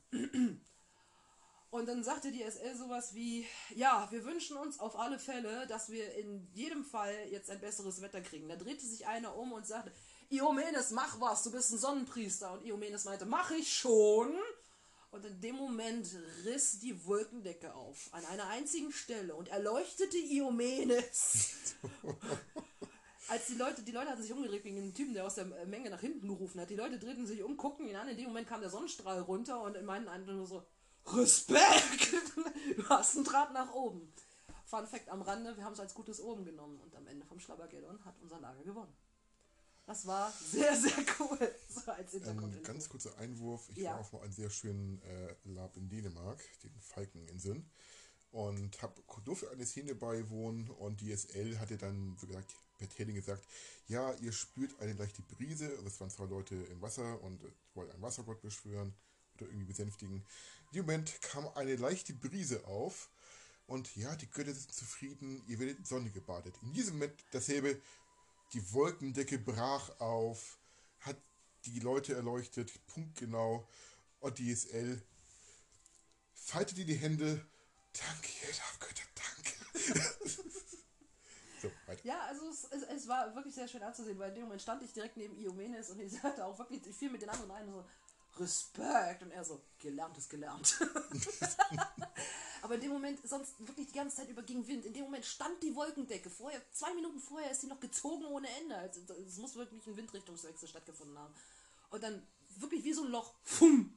Und dann sagte die SL sowas wie, ja, wir wünschen uns auf alle Fälle, dass wir in jedem Fall jetzt ein besseres Wetter kriegen. Da drehte sich einer um und sagte, Iomenes, mach was, du bist ein Sonnenpriester. Und Iomenes meinte, mach ich schon. Und in dem Moment riss die Wolkendecke auf, an einer einzigen Stelle und erleuchtete Iomenes. Als die Leute, die Leute hatten sich umgedreht wegen dem Typen, der aus der Menge nach hinten gerufen hat. Die Leute drehten sich um, guckten ihn an. In dem Moment kam der Sonnenstrahl runter und in meinen Eindruck nur so, Respekt! du hast einen Draht nach oben. Fun Fact am Rande, wir haben es als gutes Oben genommen und am Ende vom Schlabbergeddon hat unser Lager gewonnen. Das war sehr, sehr cool. So als Ein ganz kurzer Einwurf. Ich ja. war auf einem sehr schönen äh, Lab in Dänemark, den Falkeninseln. Und hab, durfte eine Szene beiwohnen und die SL hatte dann so gesagt, per Training gesagt, ja, ihr spürt eine leichte Brise. Also es waren zwei Leute im Wasser und wollten einen Wassergott beschwören oder irgendwie besänftigen. In dem Moment kam eine leichte Brise auf und ja, die Götter sind zufrieden, ihr werdet in Sonne gebadet. In diesem Moment dasselbe, die Wolkendecke brach auf, hat die Leute erleuchtet, punktgenau. Und DSL faltete die Hände. Danke, jeder Götter, danke. so, ja, also es, es, es, war wirklich sehr schön anzusehen, weil in dem Moment stand ich direkt neben Iomenes und ich hatte auch wirklich viel mit den anderen ein so, Respekt. Und er so, gelernt ist gelernt. Aber in dem Moment, sonst wirklich die ganze Zeit über gegen Wind, in dem Moment stand die Wolkendecke. Vorher, zwei Minuten vorher ist sie noch gezogen ohne Ende. Also, es muss wirklich ein Windrichtungswechsel stattgefunden haben. Und dann wirklich wie so ein Loch. Fumm.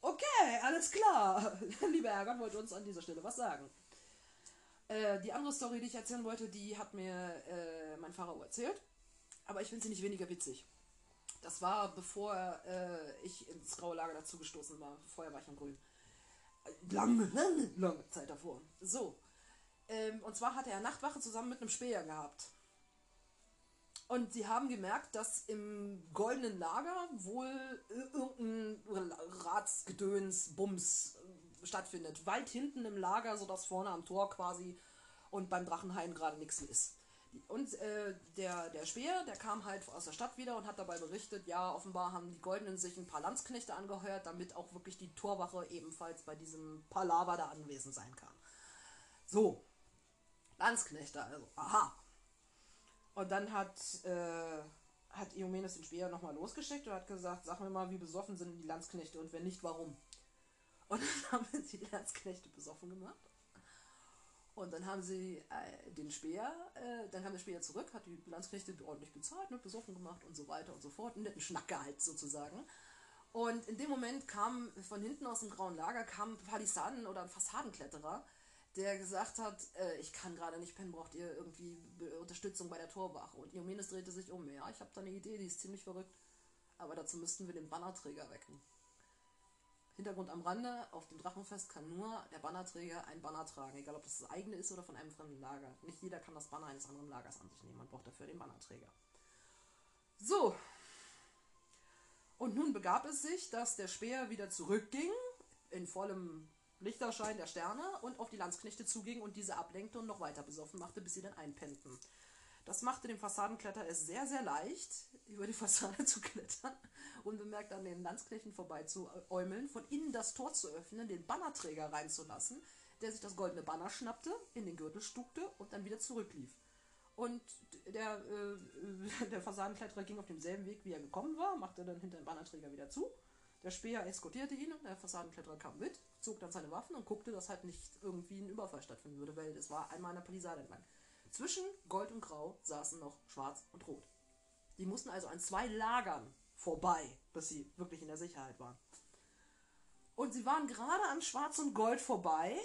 Okay, alles klar. Lieber Ärger wollte uns an dieser Stelle was sagen. Äh, die andere Story, die ich erzählen wollte, die hat mir äh, mein Pharao erzählt. Aber ich finde sie nicht weniger witzig. Das war bevor äh, ich ins graue Lager dazu gestoßen war. Vorher war ich am Grün. Lange, lange, lange Zeit davor. So. Ähm, und zwar hatte er Nachtwache zusammen mit einem Späher gehabt. Und sie haben gemerkt, dass im goldenen Lager wohl irgendein Ratsgedöns, Bums äh, stattfindet. Weit hinten im Lager, sodass vorne am Tor quasi und beim Drachenhain gerade nichts ist. Und äh, der, der Speer, der kam halt aus der Stadt wieder und hat dabei berichtet, ja, offenbar haben die Goldenen sich ein paar Landsknechte angeheuert, damit auch wirklich die Torwache ebenfalls bei diesem Palaver da anwesend sein kann. So, Landsknechte, also, aha. Und dann hat, äh, hat Iomenes den Speer nochmal losgeschickt und hat gesagt, sag mir mal, wie besoffen sind die Landsknechte und wenn nicht, warum? Und dann haben sie die Landsknechte besoffen gemacht und dann haben sie äh, den Speer, äh, dann kam der Speer zurück, hat die Bilanzknechte ordentlich bezahlt, ne, besoffen gemacht und so weiter und so fort, einen netten Schnack gehalten sozusagen. Und in dem Moment kam von hinten aus dem grauen Lager kam ein Palisaden oder ein Fassadenkletterer, der gesagt hat, äh, ich kann gerade nicht pennen, braucht ihr irgendwie Unterstützung bei der Torwache. Und Iomenes drehte sich um, ja, ich habe da eine Idee, die ist ziemlich verrückt, aber dazu müssten wir den Bannerträger wecken. Hintergrund am Rande, auf dem Drachenfest kann nur der Bannerträger ein Banner tragen, egal ob das das eigene ist oder von einem fremden Lager. Nicht jeder kann das Banner eines anderen Lagers an sich nehmen, man braucht dafür den Bannerträger. So. Und nun begab es sich, dass der Speer wieder zurückging, in vollem Lichterschein der Sterne, und auf die Landsknechte zuging und diese ablenkte und noch weiter besoffen machte, bis sie dann einpennten. Das machte dem Fassadenkletter es sehr, sehr leicht, über die Fassade zu klettern, unbemerkt an den Landsknechten vorbei zu von innen das Tor zu öffnen, den Bannerträger reinzulassen, der sich das goldene Banner schnappte, in den Gürtel stuckte und dann wieder zurücklief. Und der, äh, der Fassadenkletterer ging auf demselben Weg, wie er gekommen war, machte dann hinter dem Bannerträger wieder zu. Der Speer eskortierte ihn und der Fassadenkletterer kam mit, zog dann seine Waffen und guckte, dass halt nicht irgendwie ein Überfall stattfinden würde, weil es war einmal an der Palisade entlang. Zwischen Gold und Grau saßen noch Schwarz und Rot. Die mussten also an zwei Lagern vorbei, bis sie wirklich in der Sicherheit waren. Und sie waren gerade an Schwarz und Gold vorbei,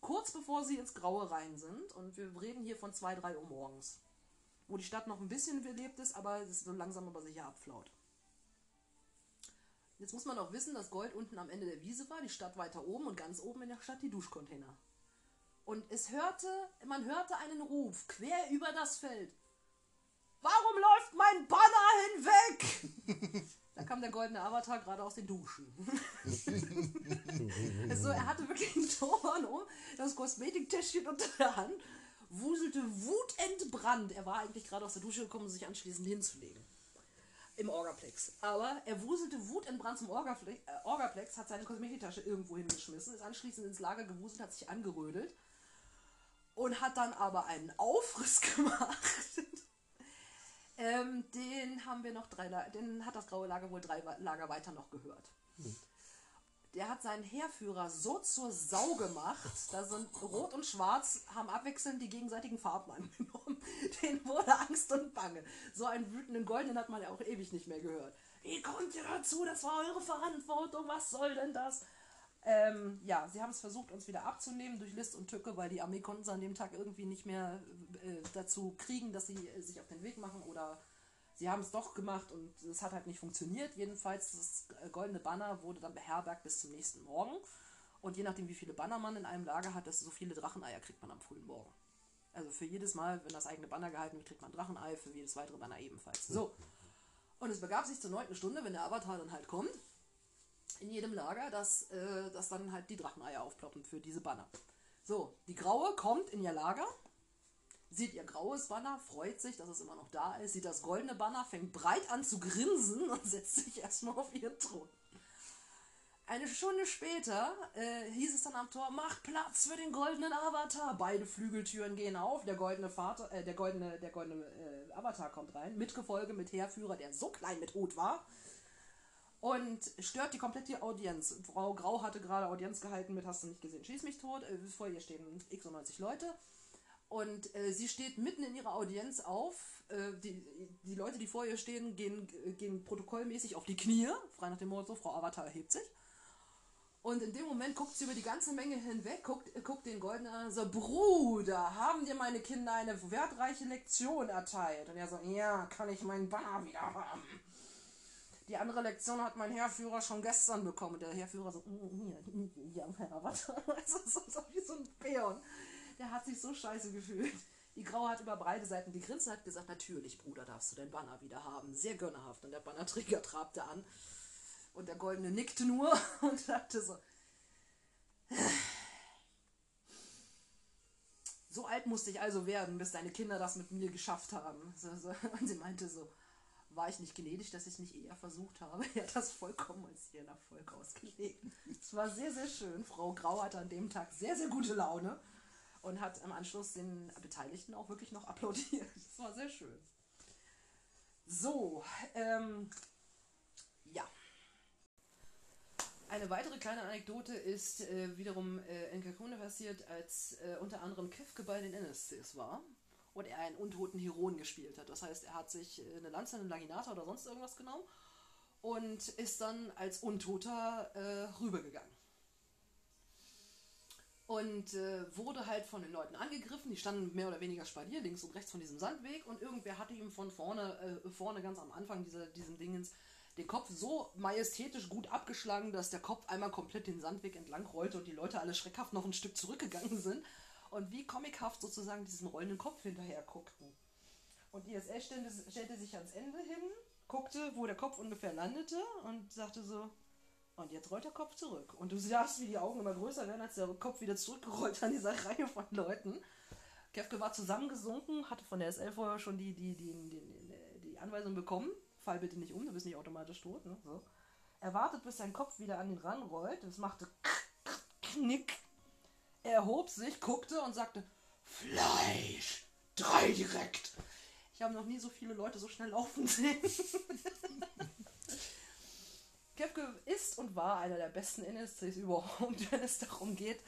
kurz bevor sie ins Graue rein sind. Und wir reden hier von 2, 3 Uhr morgens. Wo die Stadt noch ein bisschen belebt ist, aber es so langsam aber sicher abflaut. Jetzt muss man auch wissen, dass Gold unten am Ende der Wiese war, die Stadt weiter oben und ganz oben in der Stadt die Duschcontainer. Und es hörte, man hörte einen Ruf quer über das Feld. Warum läuft mein Banner hinweg? da kam der goldene Avatar gerade aus den Duschen. also er hatte wirklich einen Ton um, das Kosmetiktäschchen unter der Hand, wuselte wutentbrannt. Er war eigentlich gerade aus der Dusche gekommen, um sich anschließend hinzulegen. Im Orgaplex. Aber er wuselte wutentbrannt zum Orgaplex, äh, Orgaplex, hat seine Kosmetiktasche irgendwo hingeschmissen, ist anschließend ins Lager gewuselt, hat sich angerödelt und hat dann aber einen Aufriss gemacht ähm, den haben wir noch drei, den hat das Graue Lager wohl drei Lager weiter noch gehört. Der hat seinen Heerführer so zur Sau gemacht, da sind Rot und Schwarz haben abwechselnd die gegenseitigen Farben angenommen. Den wurde Angst und Bange. So einen wütenden Goldenen hat man ja auch ewig nicht mehr gehört. Wie kommt ihr dazu? Das war eure Verantwortung. Was soll denn das? Ähm, ja, sie haben es versucht, uns wieder abzunehmen durch List und Tücke, weil die Armee konnten sie an dem Tag irgendwie nicht mehr äh, dazu kriegen, dass sie äh, sich auf den Weg machen oder sie haben es doch gemacht und es hat halt nicht funktioniert. Jedenfalls, das äh, goldene Banner wurde dann beherbergt bis zum nächsten Morgen. Und je nachdem, wie viele Banner man in einem Lager hat, desto so viele Dracheneier kriegt man am frühen Morgen. Also für jedes Mal, wenn das eigene Banner gehalten wird, kriegt man Drachenei, für jedes weitere Banner ebenfalls. So. Und es begab sich zur neunten Stunde, wenn der Avatar dann halt kommt, in jedem Lager, dass, äh, dass dann halt die Dracheneier aufploppen für diese Banner. So, die Graue kommt in ihr Lager, sieht ihr graues Banner, freut sich, dass es immer noch da ist, sieht das goldene Banner, fängt breit an zu grinsen und setzt sich erstmal auf ihren Thron. Eine Stunde später äh, hieß es dann am Tor, macht Platz für den goldenen Avatar. Beide Flügeltüren gehen auf, der goldene Vater, äh, der goldene, der goldene äh, Avatar kommt rein, mit Gefolge, mit Heerführer, der so klein mit Hut war. Und stört die komplette Audienz. Frau Grau hatte gerade Audienz gehalten mit Hast du nicht gesehen, schieß mich tot. Äh, vor ihr stehen x 90 Leute. Und äh, sie steht mitten in ihrer Audienz auf. Äh, die, die Leute, die vor ihr stehen, gehen, gehen protokollmäßig auf die Knie. Frei nach dem Motto, Frau Avatar erhebt sich. Und in dem Moment guckt sie über die ganze Menge hinweg, guckt, guckt den Goldenen an und so, Bruder, haben dir meine Kinder eine wertreiche Lektion erteilt? Und er so, ja, kann ich meinen Banner wieder haben? Die andere Lektion hat mein Heerführer schon gestern bekommen. Und der Heerführer so, ja, Herr, was? Also so, wie so ein Peon. Der hat sich so scheiße gefühlt. Die Graue hat über beide Seiten die Grinse hat gesagt, natürlich, Bruder, darfst du dein Banner wieder haben. Sehr gönnerhaft. Und der Bannerträger trabte an. Und der Goldene nickte nur und dachte so. So alt musste ich also werden, bis deine Kinder das mit mir geschafft haben. Und sie meinte so, war ich nicht gnädig, dass ich es nicht eher versucht habe. Er hat das vollkommen als ihren Erfolg ausgelegt. Es war sehr, sehr schön. Frau Grau hatte an dem Tag sehr, sehr gute Laune und hat im Anschluss den Beteiligten auch wirklich noch applaudiert. Das war sehr schön. So, ähm, ja. Eine weitere kleine Anekdote ist äh, wiederum äh, in Kakune passiert, als äh, unter anderem Kefke bei den NSCs war und er einen untoten Heron gespielt hat. Das heißt, er hat sich äh, eine Lanze, einen Laginata oder sonst irgendwas genommen und ist dann als Untoter äh, rübergegangen. Und äh, wurde halt von den Leuten angegriffen. Die standen mehr oder weniger spalier links und rechts von diesem Sandweg und irgendwer hatte ihm von vorne, vorne ganz am Anfang dieser, diesem Dingens den Kopf so majestätisch gut abgeschlagen, dass der Kopf einmal komplett den Sandweg entlang rollte und die Leute alle schreckhaft noch ein Stück zurückgegangen sind und wie comichaft sozusagen diesen rollenden Kopf hinterher guckten. Und ISS stellte, stellte sich ans Ende hin, guckte, wo der Kopf ungefähr landete und sagte so, und jetzt rollt der Kopf zurück. Und du sahst, wie die Augen immer größer werden, als der Kopf wieder zurückgerollt an dieser Reihe von Leuten. Kefke war zusammengesunken, hatte von der SL vorher schon die, die, die, die, die Anweisung bekommen, fall bitte nicht um, du bist nicht automatisch tot. Ne? So. Er wartet, bis sein Kopf wieder an ihn ranrollt. Es machte Knick. Er erhob sich, guckte und sagte: Fleisch! Drei direkt! Ich habe noch nie so viele Leute so schnell laufen sehen. Kepke ist und war einer der besten NSCs überhaupt, wenn es darum geht,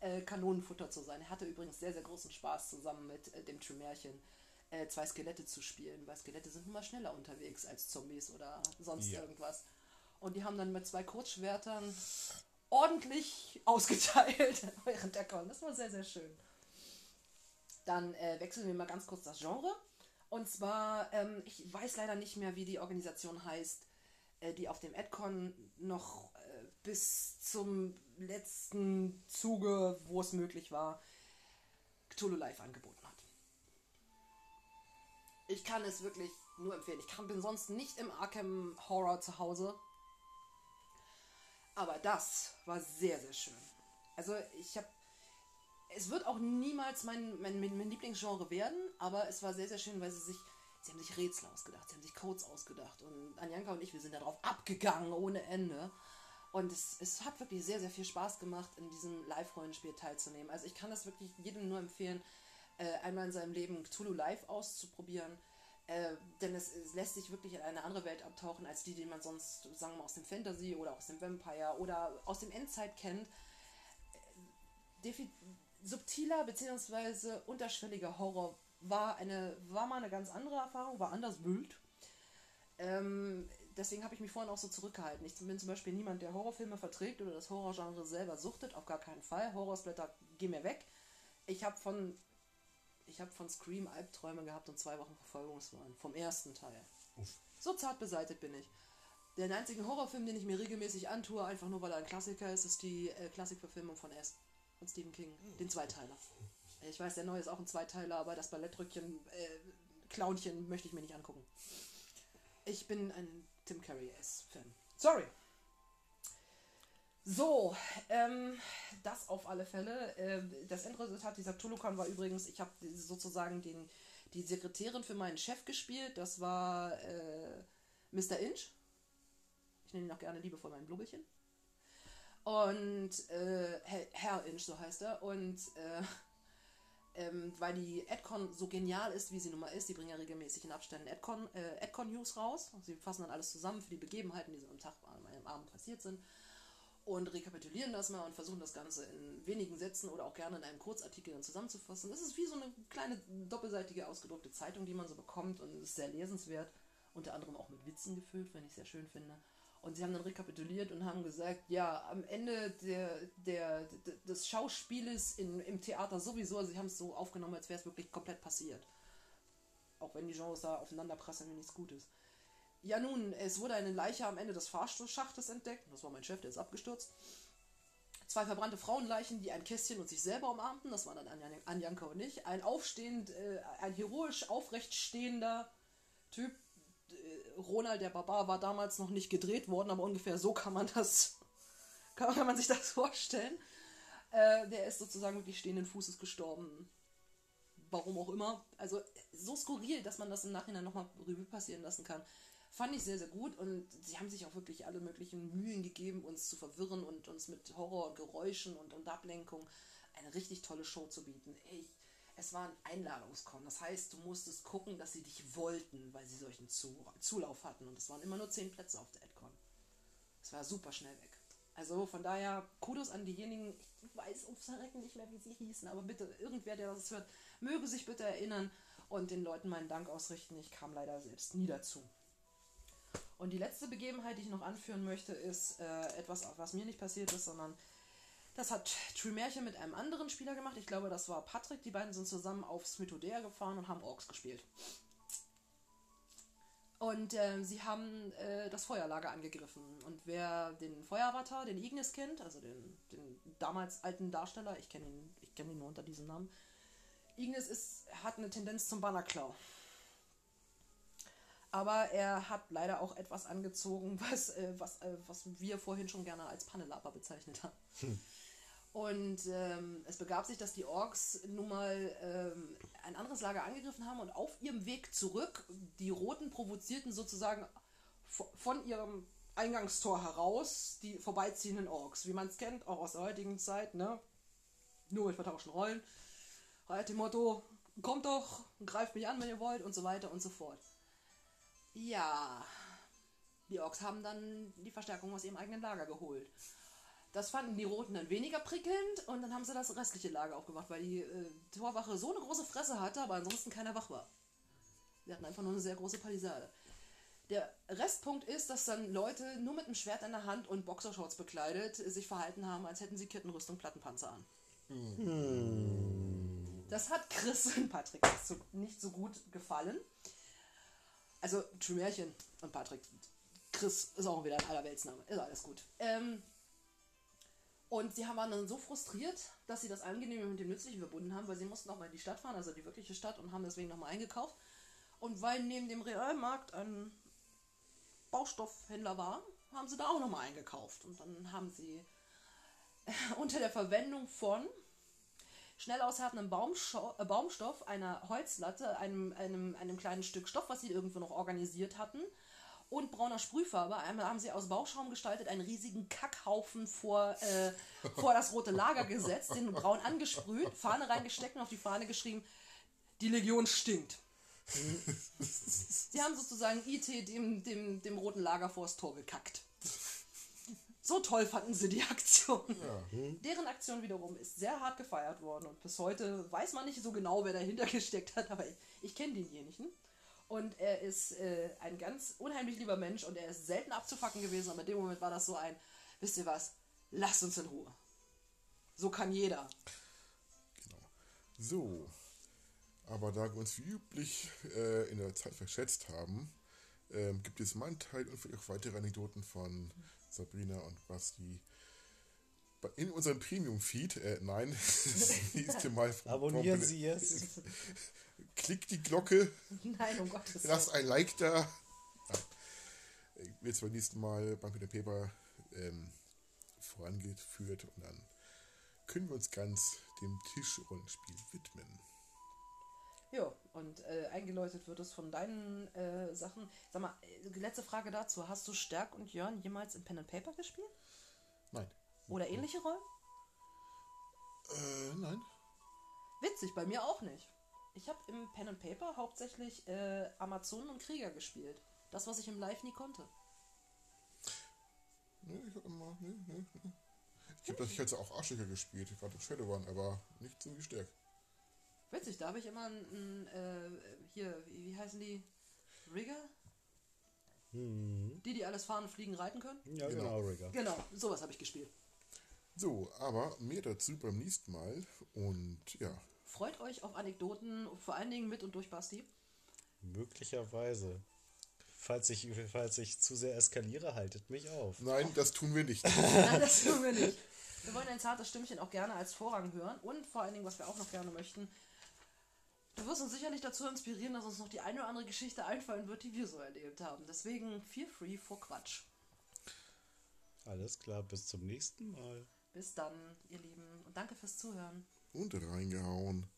äh, Kanonenfutter zu sein. Er hatte übrigens sehr, sehr großen Spaß zusammen mit äh, dem Tremärchen äh, zwei Skelette zu spielen, weil Skelette sind immer schneller unterwegs als Zombies oder sonst ja. irgendwas. Und die haben dann mit zwei Kurzschwertern ordentlich ausgeteilt während der Con. Das war sehr, sehr schön. Dann äh, wechseln wir mal ganz kurz das Genre. Und zwar, ähm, ich weiß leider nicht mehr, wie die Organisation heißt, äh, die auf dem Adcon noch äh, bis zum letzten Zuge, wo es möglich war, Cthulhu Live angeboten ich kann es wirklich nur empfehlen. Ich kann, bin sonst nicht im Arkham Horror zu Hause. Aber das war sehr, sehr schön. Also ich habe... Es wird auch niemals mein, mein, mein Lieblingsgenre werden, aber es war sehr, sehr schön, weil sie sich... Sie haben sich Rätsel ausgedacht, sie haben sich Codes ausgedacht. Und Anjanka und ich, wir sind darauf abgegangen ohne Ende. Und es, es hat wirklich sehr, sehr viel Spaß gemacht, in diesem Live-Rollenspiel teilzunehmen. Also ich kann das wirklich jedem nur empfehlen äh, einmal in seinem Leben Cthulhu Live auszuprobieren. Äh, denn es, es, lässt sich wirklich in eine andere Welt abtauchen, als die, die man sonst, sagen wir mal, aus dem Fantasy oder aus dem Vampire oder aus dem Endzeit kennt. Äh, subtiler bzw. unterschwelliger Horror war, eine, war mal eine ganz andere Erfahrung, war anders wild. Ähm, deswegen habe ich mich vorhin auch so zurückgehalten. Ich bin zum Beispiel niemand, der Horrorfilme verträgt oder das Horrorgenre selber suchtet, auf gar keinen Fall. Horrorsblätter, geh mir weg. Ich habe von ich habe von Scream Albträume gehabt und zwei Wochen Verfolgungswahn. Vom ersten Teil. Uff. So zart beseitigt bin ich. Der einzige Horrorfilm, den ich mir regelmäßig antue, einfach nur weil er ein Klassiker ist, ist die äh, Klassikverfilmung von S. Von Stephen King. Den Zweiteiler. Ich weiß, der neue ist auch ein Zweiteiler, aber das Ballettrückchen, äh, Clownchen möchte ich mir nicht angucken. Ich bin ein Tim Curry S-Fan. Sorry. So, ähm, das auf alle Fälle. Ähm, das Endresultat dieser Tulukan war übrigens, ich habe sozusagen den, die Sekretärin für meinen Chef gespielt. Das war äh, Mr. Inch. Ich nenne ihn auch gerne liebevoll mein Blubbelchen. Und äh, Herr Inch, so heißt er. Und äh, ähm, weil die Adcon so genial ist, wie sie nun mal ist, die bringen ja regelmäßig in Abständen Adcon, äh, Adcon News raus. Sie fassen dann alles zusammen für die Begebenheiten, die so am Tag, am Abend passiert sind und rekapitulieren das mal und versuchen das Ganze in wenigen Sätzen oder auch gerne in einem Kurzartikel dann zusammenzufassen. Das ist wie so eine kleine doppelseitige ausgedruckte Zeitung, die man so bekommt und ist sehr lesenswert, unter anderem auch mit Witzen gefüllt, wenn ich sehr schön finde. Und sie haben dann rekapituliert und haben gesagt, ja, am Ende der, der, des Schauspieles in, im Theater sowieso, also sie haben es so aufgenommen, als wäre es wirklich komplett passiert. Auch wenn die Genres da aufeinander prasseln, wenn nichts Gutes. Ja nun, es wurde eine Leiche am Ende des Fahrstuhlschachtes entdeckt. Das war mein Chef, der ist abgestürzt. Zwei verbrannte Frauenleichen, die ein Kästchen und sich selber umarmten. Das war dann Anjanka und ich. Ein aufstehend, äh, ein heroisch aufrecht stehender Typ. Äh, Ronald der Barbar war damals noch nicht gedreht worden, aber ungefähr so kann man das, kann, kann man sich das vorstellen. Äh, der ist sozusagen wirklich stehenden Fußes gestorben. Warum auch immer. Also so skurril, dass man das im Nachhinein nochmal Revue passieren lassen kann. Fand ich sehr, sehr gut und sie haben sich auch wirklich alle möglichen Mühen gegeben, uns zu verwirren und uns mit Horror und Geräuschen und, und Ablenkung eine richtig tolle Show zu bieten. Ich, es war ein Einladungskon. Das heißt, du musstest gucken, dass sie dich wollten, weil sie solchen zu Zulauf hatten. Und es waren immer nur zehn Plätze auf der Adcon. Es war super schnell weg. Also von daher, Kudos an diejenigen, ich weiß ums Verrecken nicht mehr, wie sie hießen, aber bitte, irgendwer, der das hört, möge sich bitte erinnern und den Leuten meinen Dank ausrichten. Ich kam leider selbst nie dazu. Und die letzte Begebenheit, die ich noch anführen möchte, ist äh, etwas, was mir nicht passiert ist, sondern das hat Trimärchen mit einem anderen Spieler gemacht. Ich glaube, das war Patrick. Die beiden sind zusammen aufs Mythodea gefahren und haben Orks gespielt. Und äh, sie haben äh, das Feuerlager angegriffen. Und wer den Feueravatar, den Ignis kennt, also den, den damals alten Darsteller, ich kenne ihn, kenn ihn nur unter diesem Namen, Ignis ist, hat eine Tendenz zum Bannerklau. Aber er hat leider auch etwas angezogen, was, äh, was, äh, was wir vorhin schon gerne als Pannelaper bezeichnet haben. Hm. Und ähm, es begab sich, dass die Orks nun mal ähm, ein anderes Lager angegriffen haben und auf ihrem Weg zurück die Roten provozierten sozusagen von ihrem Eingangstor heraus die vorbeiziehenden Orks. Wie man es kennt, auch aus der heutigen Zeit, ne? Nur mit vertauschten Rollen. Halt dem Motto, kommt doch, greift mich an, wenn ihr wollt und so weiter und so fort. Ja, die Orks haben dann die Verstärkung aus ihrem eigenen Lager geholt. Das fanden die Roten dann weniger prickelnd und dann haben sie das restliche Lager aufgemacht, weil die äh, Torwache so eine große Fresse hatte, aber ansonsten keiner wach war. Sie hatten einfach nur eine sehr große Palisade. Der Restpunkt ist, dass dann Leute nur mit einem Schwert in der Hand und Boxershorts bekleidet sich verhalten haben, als hätten sie Kettenrüstung Plattenpanzer an. Hm. Das hat Chris und Patrick nicht so gut gefallen. Also Trümärchen und Patrick. Chris ist auch wieder ein Allerweltsname. Ist alles gut. Ähm, und sie waren dann so frustriert, dass sie das Angenehme mit dem Nützlichen verbunden haben, weil sie mussten nochmal in die Stadt fahren, also die wirkliche Stadt, und haben deswegen nochmal eingekauft. Und weil neben dem Realmarkt ein Baustoffhändler war, haben sie da auch nochmal eingekauft. Und dann haben sie unter der Verwendung von schnell aushärtendem äh, Baumstoff, einer Holzlatte, einem, einem, einem kleinen Stück Stoff, was sie irgendwo noch organisiert hatten, und brauner Sprühfarbe. Einmal haben sie aus Bauschaum gestaltet einen riesigen Kackhaufen vor, äh, vor das rote Lager gesetzt, den braun angesprüht, Fahne reingesteckt und auf die Fahne geschrieben, die Legion stinkt. sie haben sozusagen IT dem, dem, dem roten Lager vors Tor gekackt. So toll fanden sie die Aktion. Ja. Hm. Deren Aktion wiederum ist sehr hart gefeiert worden und bis heute weiß man nicht so genau, wer dahinter gesteckt hat, aber ich, ich kenne denjenigen. Und er ist äh, ein ganz unheimlich lieber Mensch und er ist selten abzufacken gewesen, aber in dem Moment war das so ein, wisst ihr was, lasst uns in Ruhe. So kann jeder. Genau. So. Aber da wir uns wie üblich äh, in der Zeit verschätzt haben, ähm, gibt es meinen Teil und vielleicht auch weitere Anekdoten von Sabrina und Basti in unserem Premium-Feed. Äh, nein, das nächste Mal. Abonnieren Sie jetzt. Klickt die Glocke, Nein, um Gottes lasst Willen. ein Like da. Ja. Wird beim nächsten Mal beim Peter Paper ähm, vorangeführt und dann können wir uns ganz dem Tischrollenspiel widmen. Ja, und äh, eingeläutet wird es von deinen äh, Sachen. Sag mal, äh, letzte Frage dazu. Hast du Stärk und Jörn jemals in Pen and Paper gespielt? Nein. Oder ähnliche Rollen? Äh, nein. Witzig, bei mir auch nicht. Ich habe im Pen and Paper hauptsächlich äh, Amazonen und Krieger gespielt. Das, was ich im Live nie konnte. Nee, ich hab immer. Nee, nee, nee. Ich habe das ich hatte auch Arschlöcher gespielt, gerade Shadowrun, aber nicht so gestärkt. Witzig, da habe ich immer einen, äh, hier, wie, wie heißen die? Rigger? Hm. Die, die alles fahren, fliegen, reiten können? Ja, Genau. genau, Rigger. Genau, sowas habe ich gespielt. So, aber mehr dazu beim nächsten Mal. Und ja, Freut euch auf Anekdoten, vor allen Dingen mit und durch Basti. Möglicherweise. Falls ich, falls ich zu sehr eskaliere, haltet mich auf. nein, das tun wir nicht. Nein, das tun wir nicht. Wir wollen ein zartes Stimmchen auch gerne als Vorrang hören und vor allen Dingen, was wir auch noch gerne möchten, du wirst uns sicherlich dazu inspirieren, dass uns noch die eine oder andere Geschichte einfallen wird, die wir so erlebt haben. Deswegen feel free for Quatsch. Alles klar, bis zum nächsten Mal. Bis dann, ihr Lieben, und danke fürs Zuhören. Und reingehauen.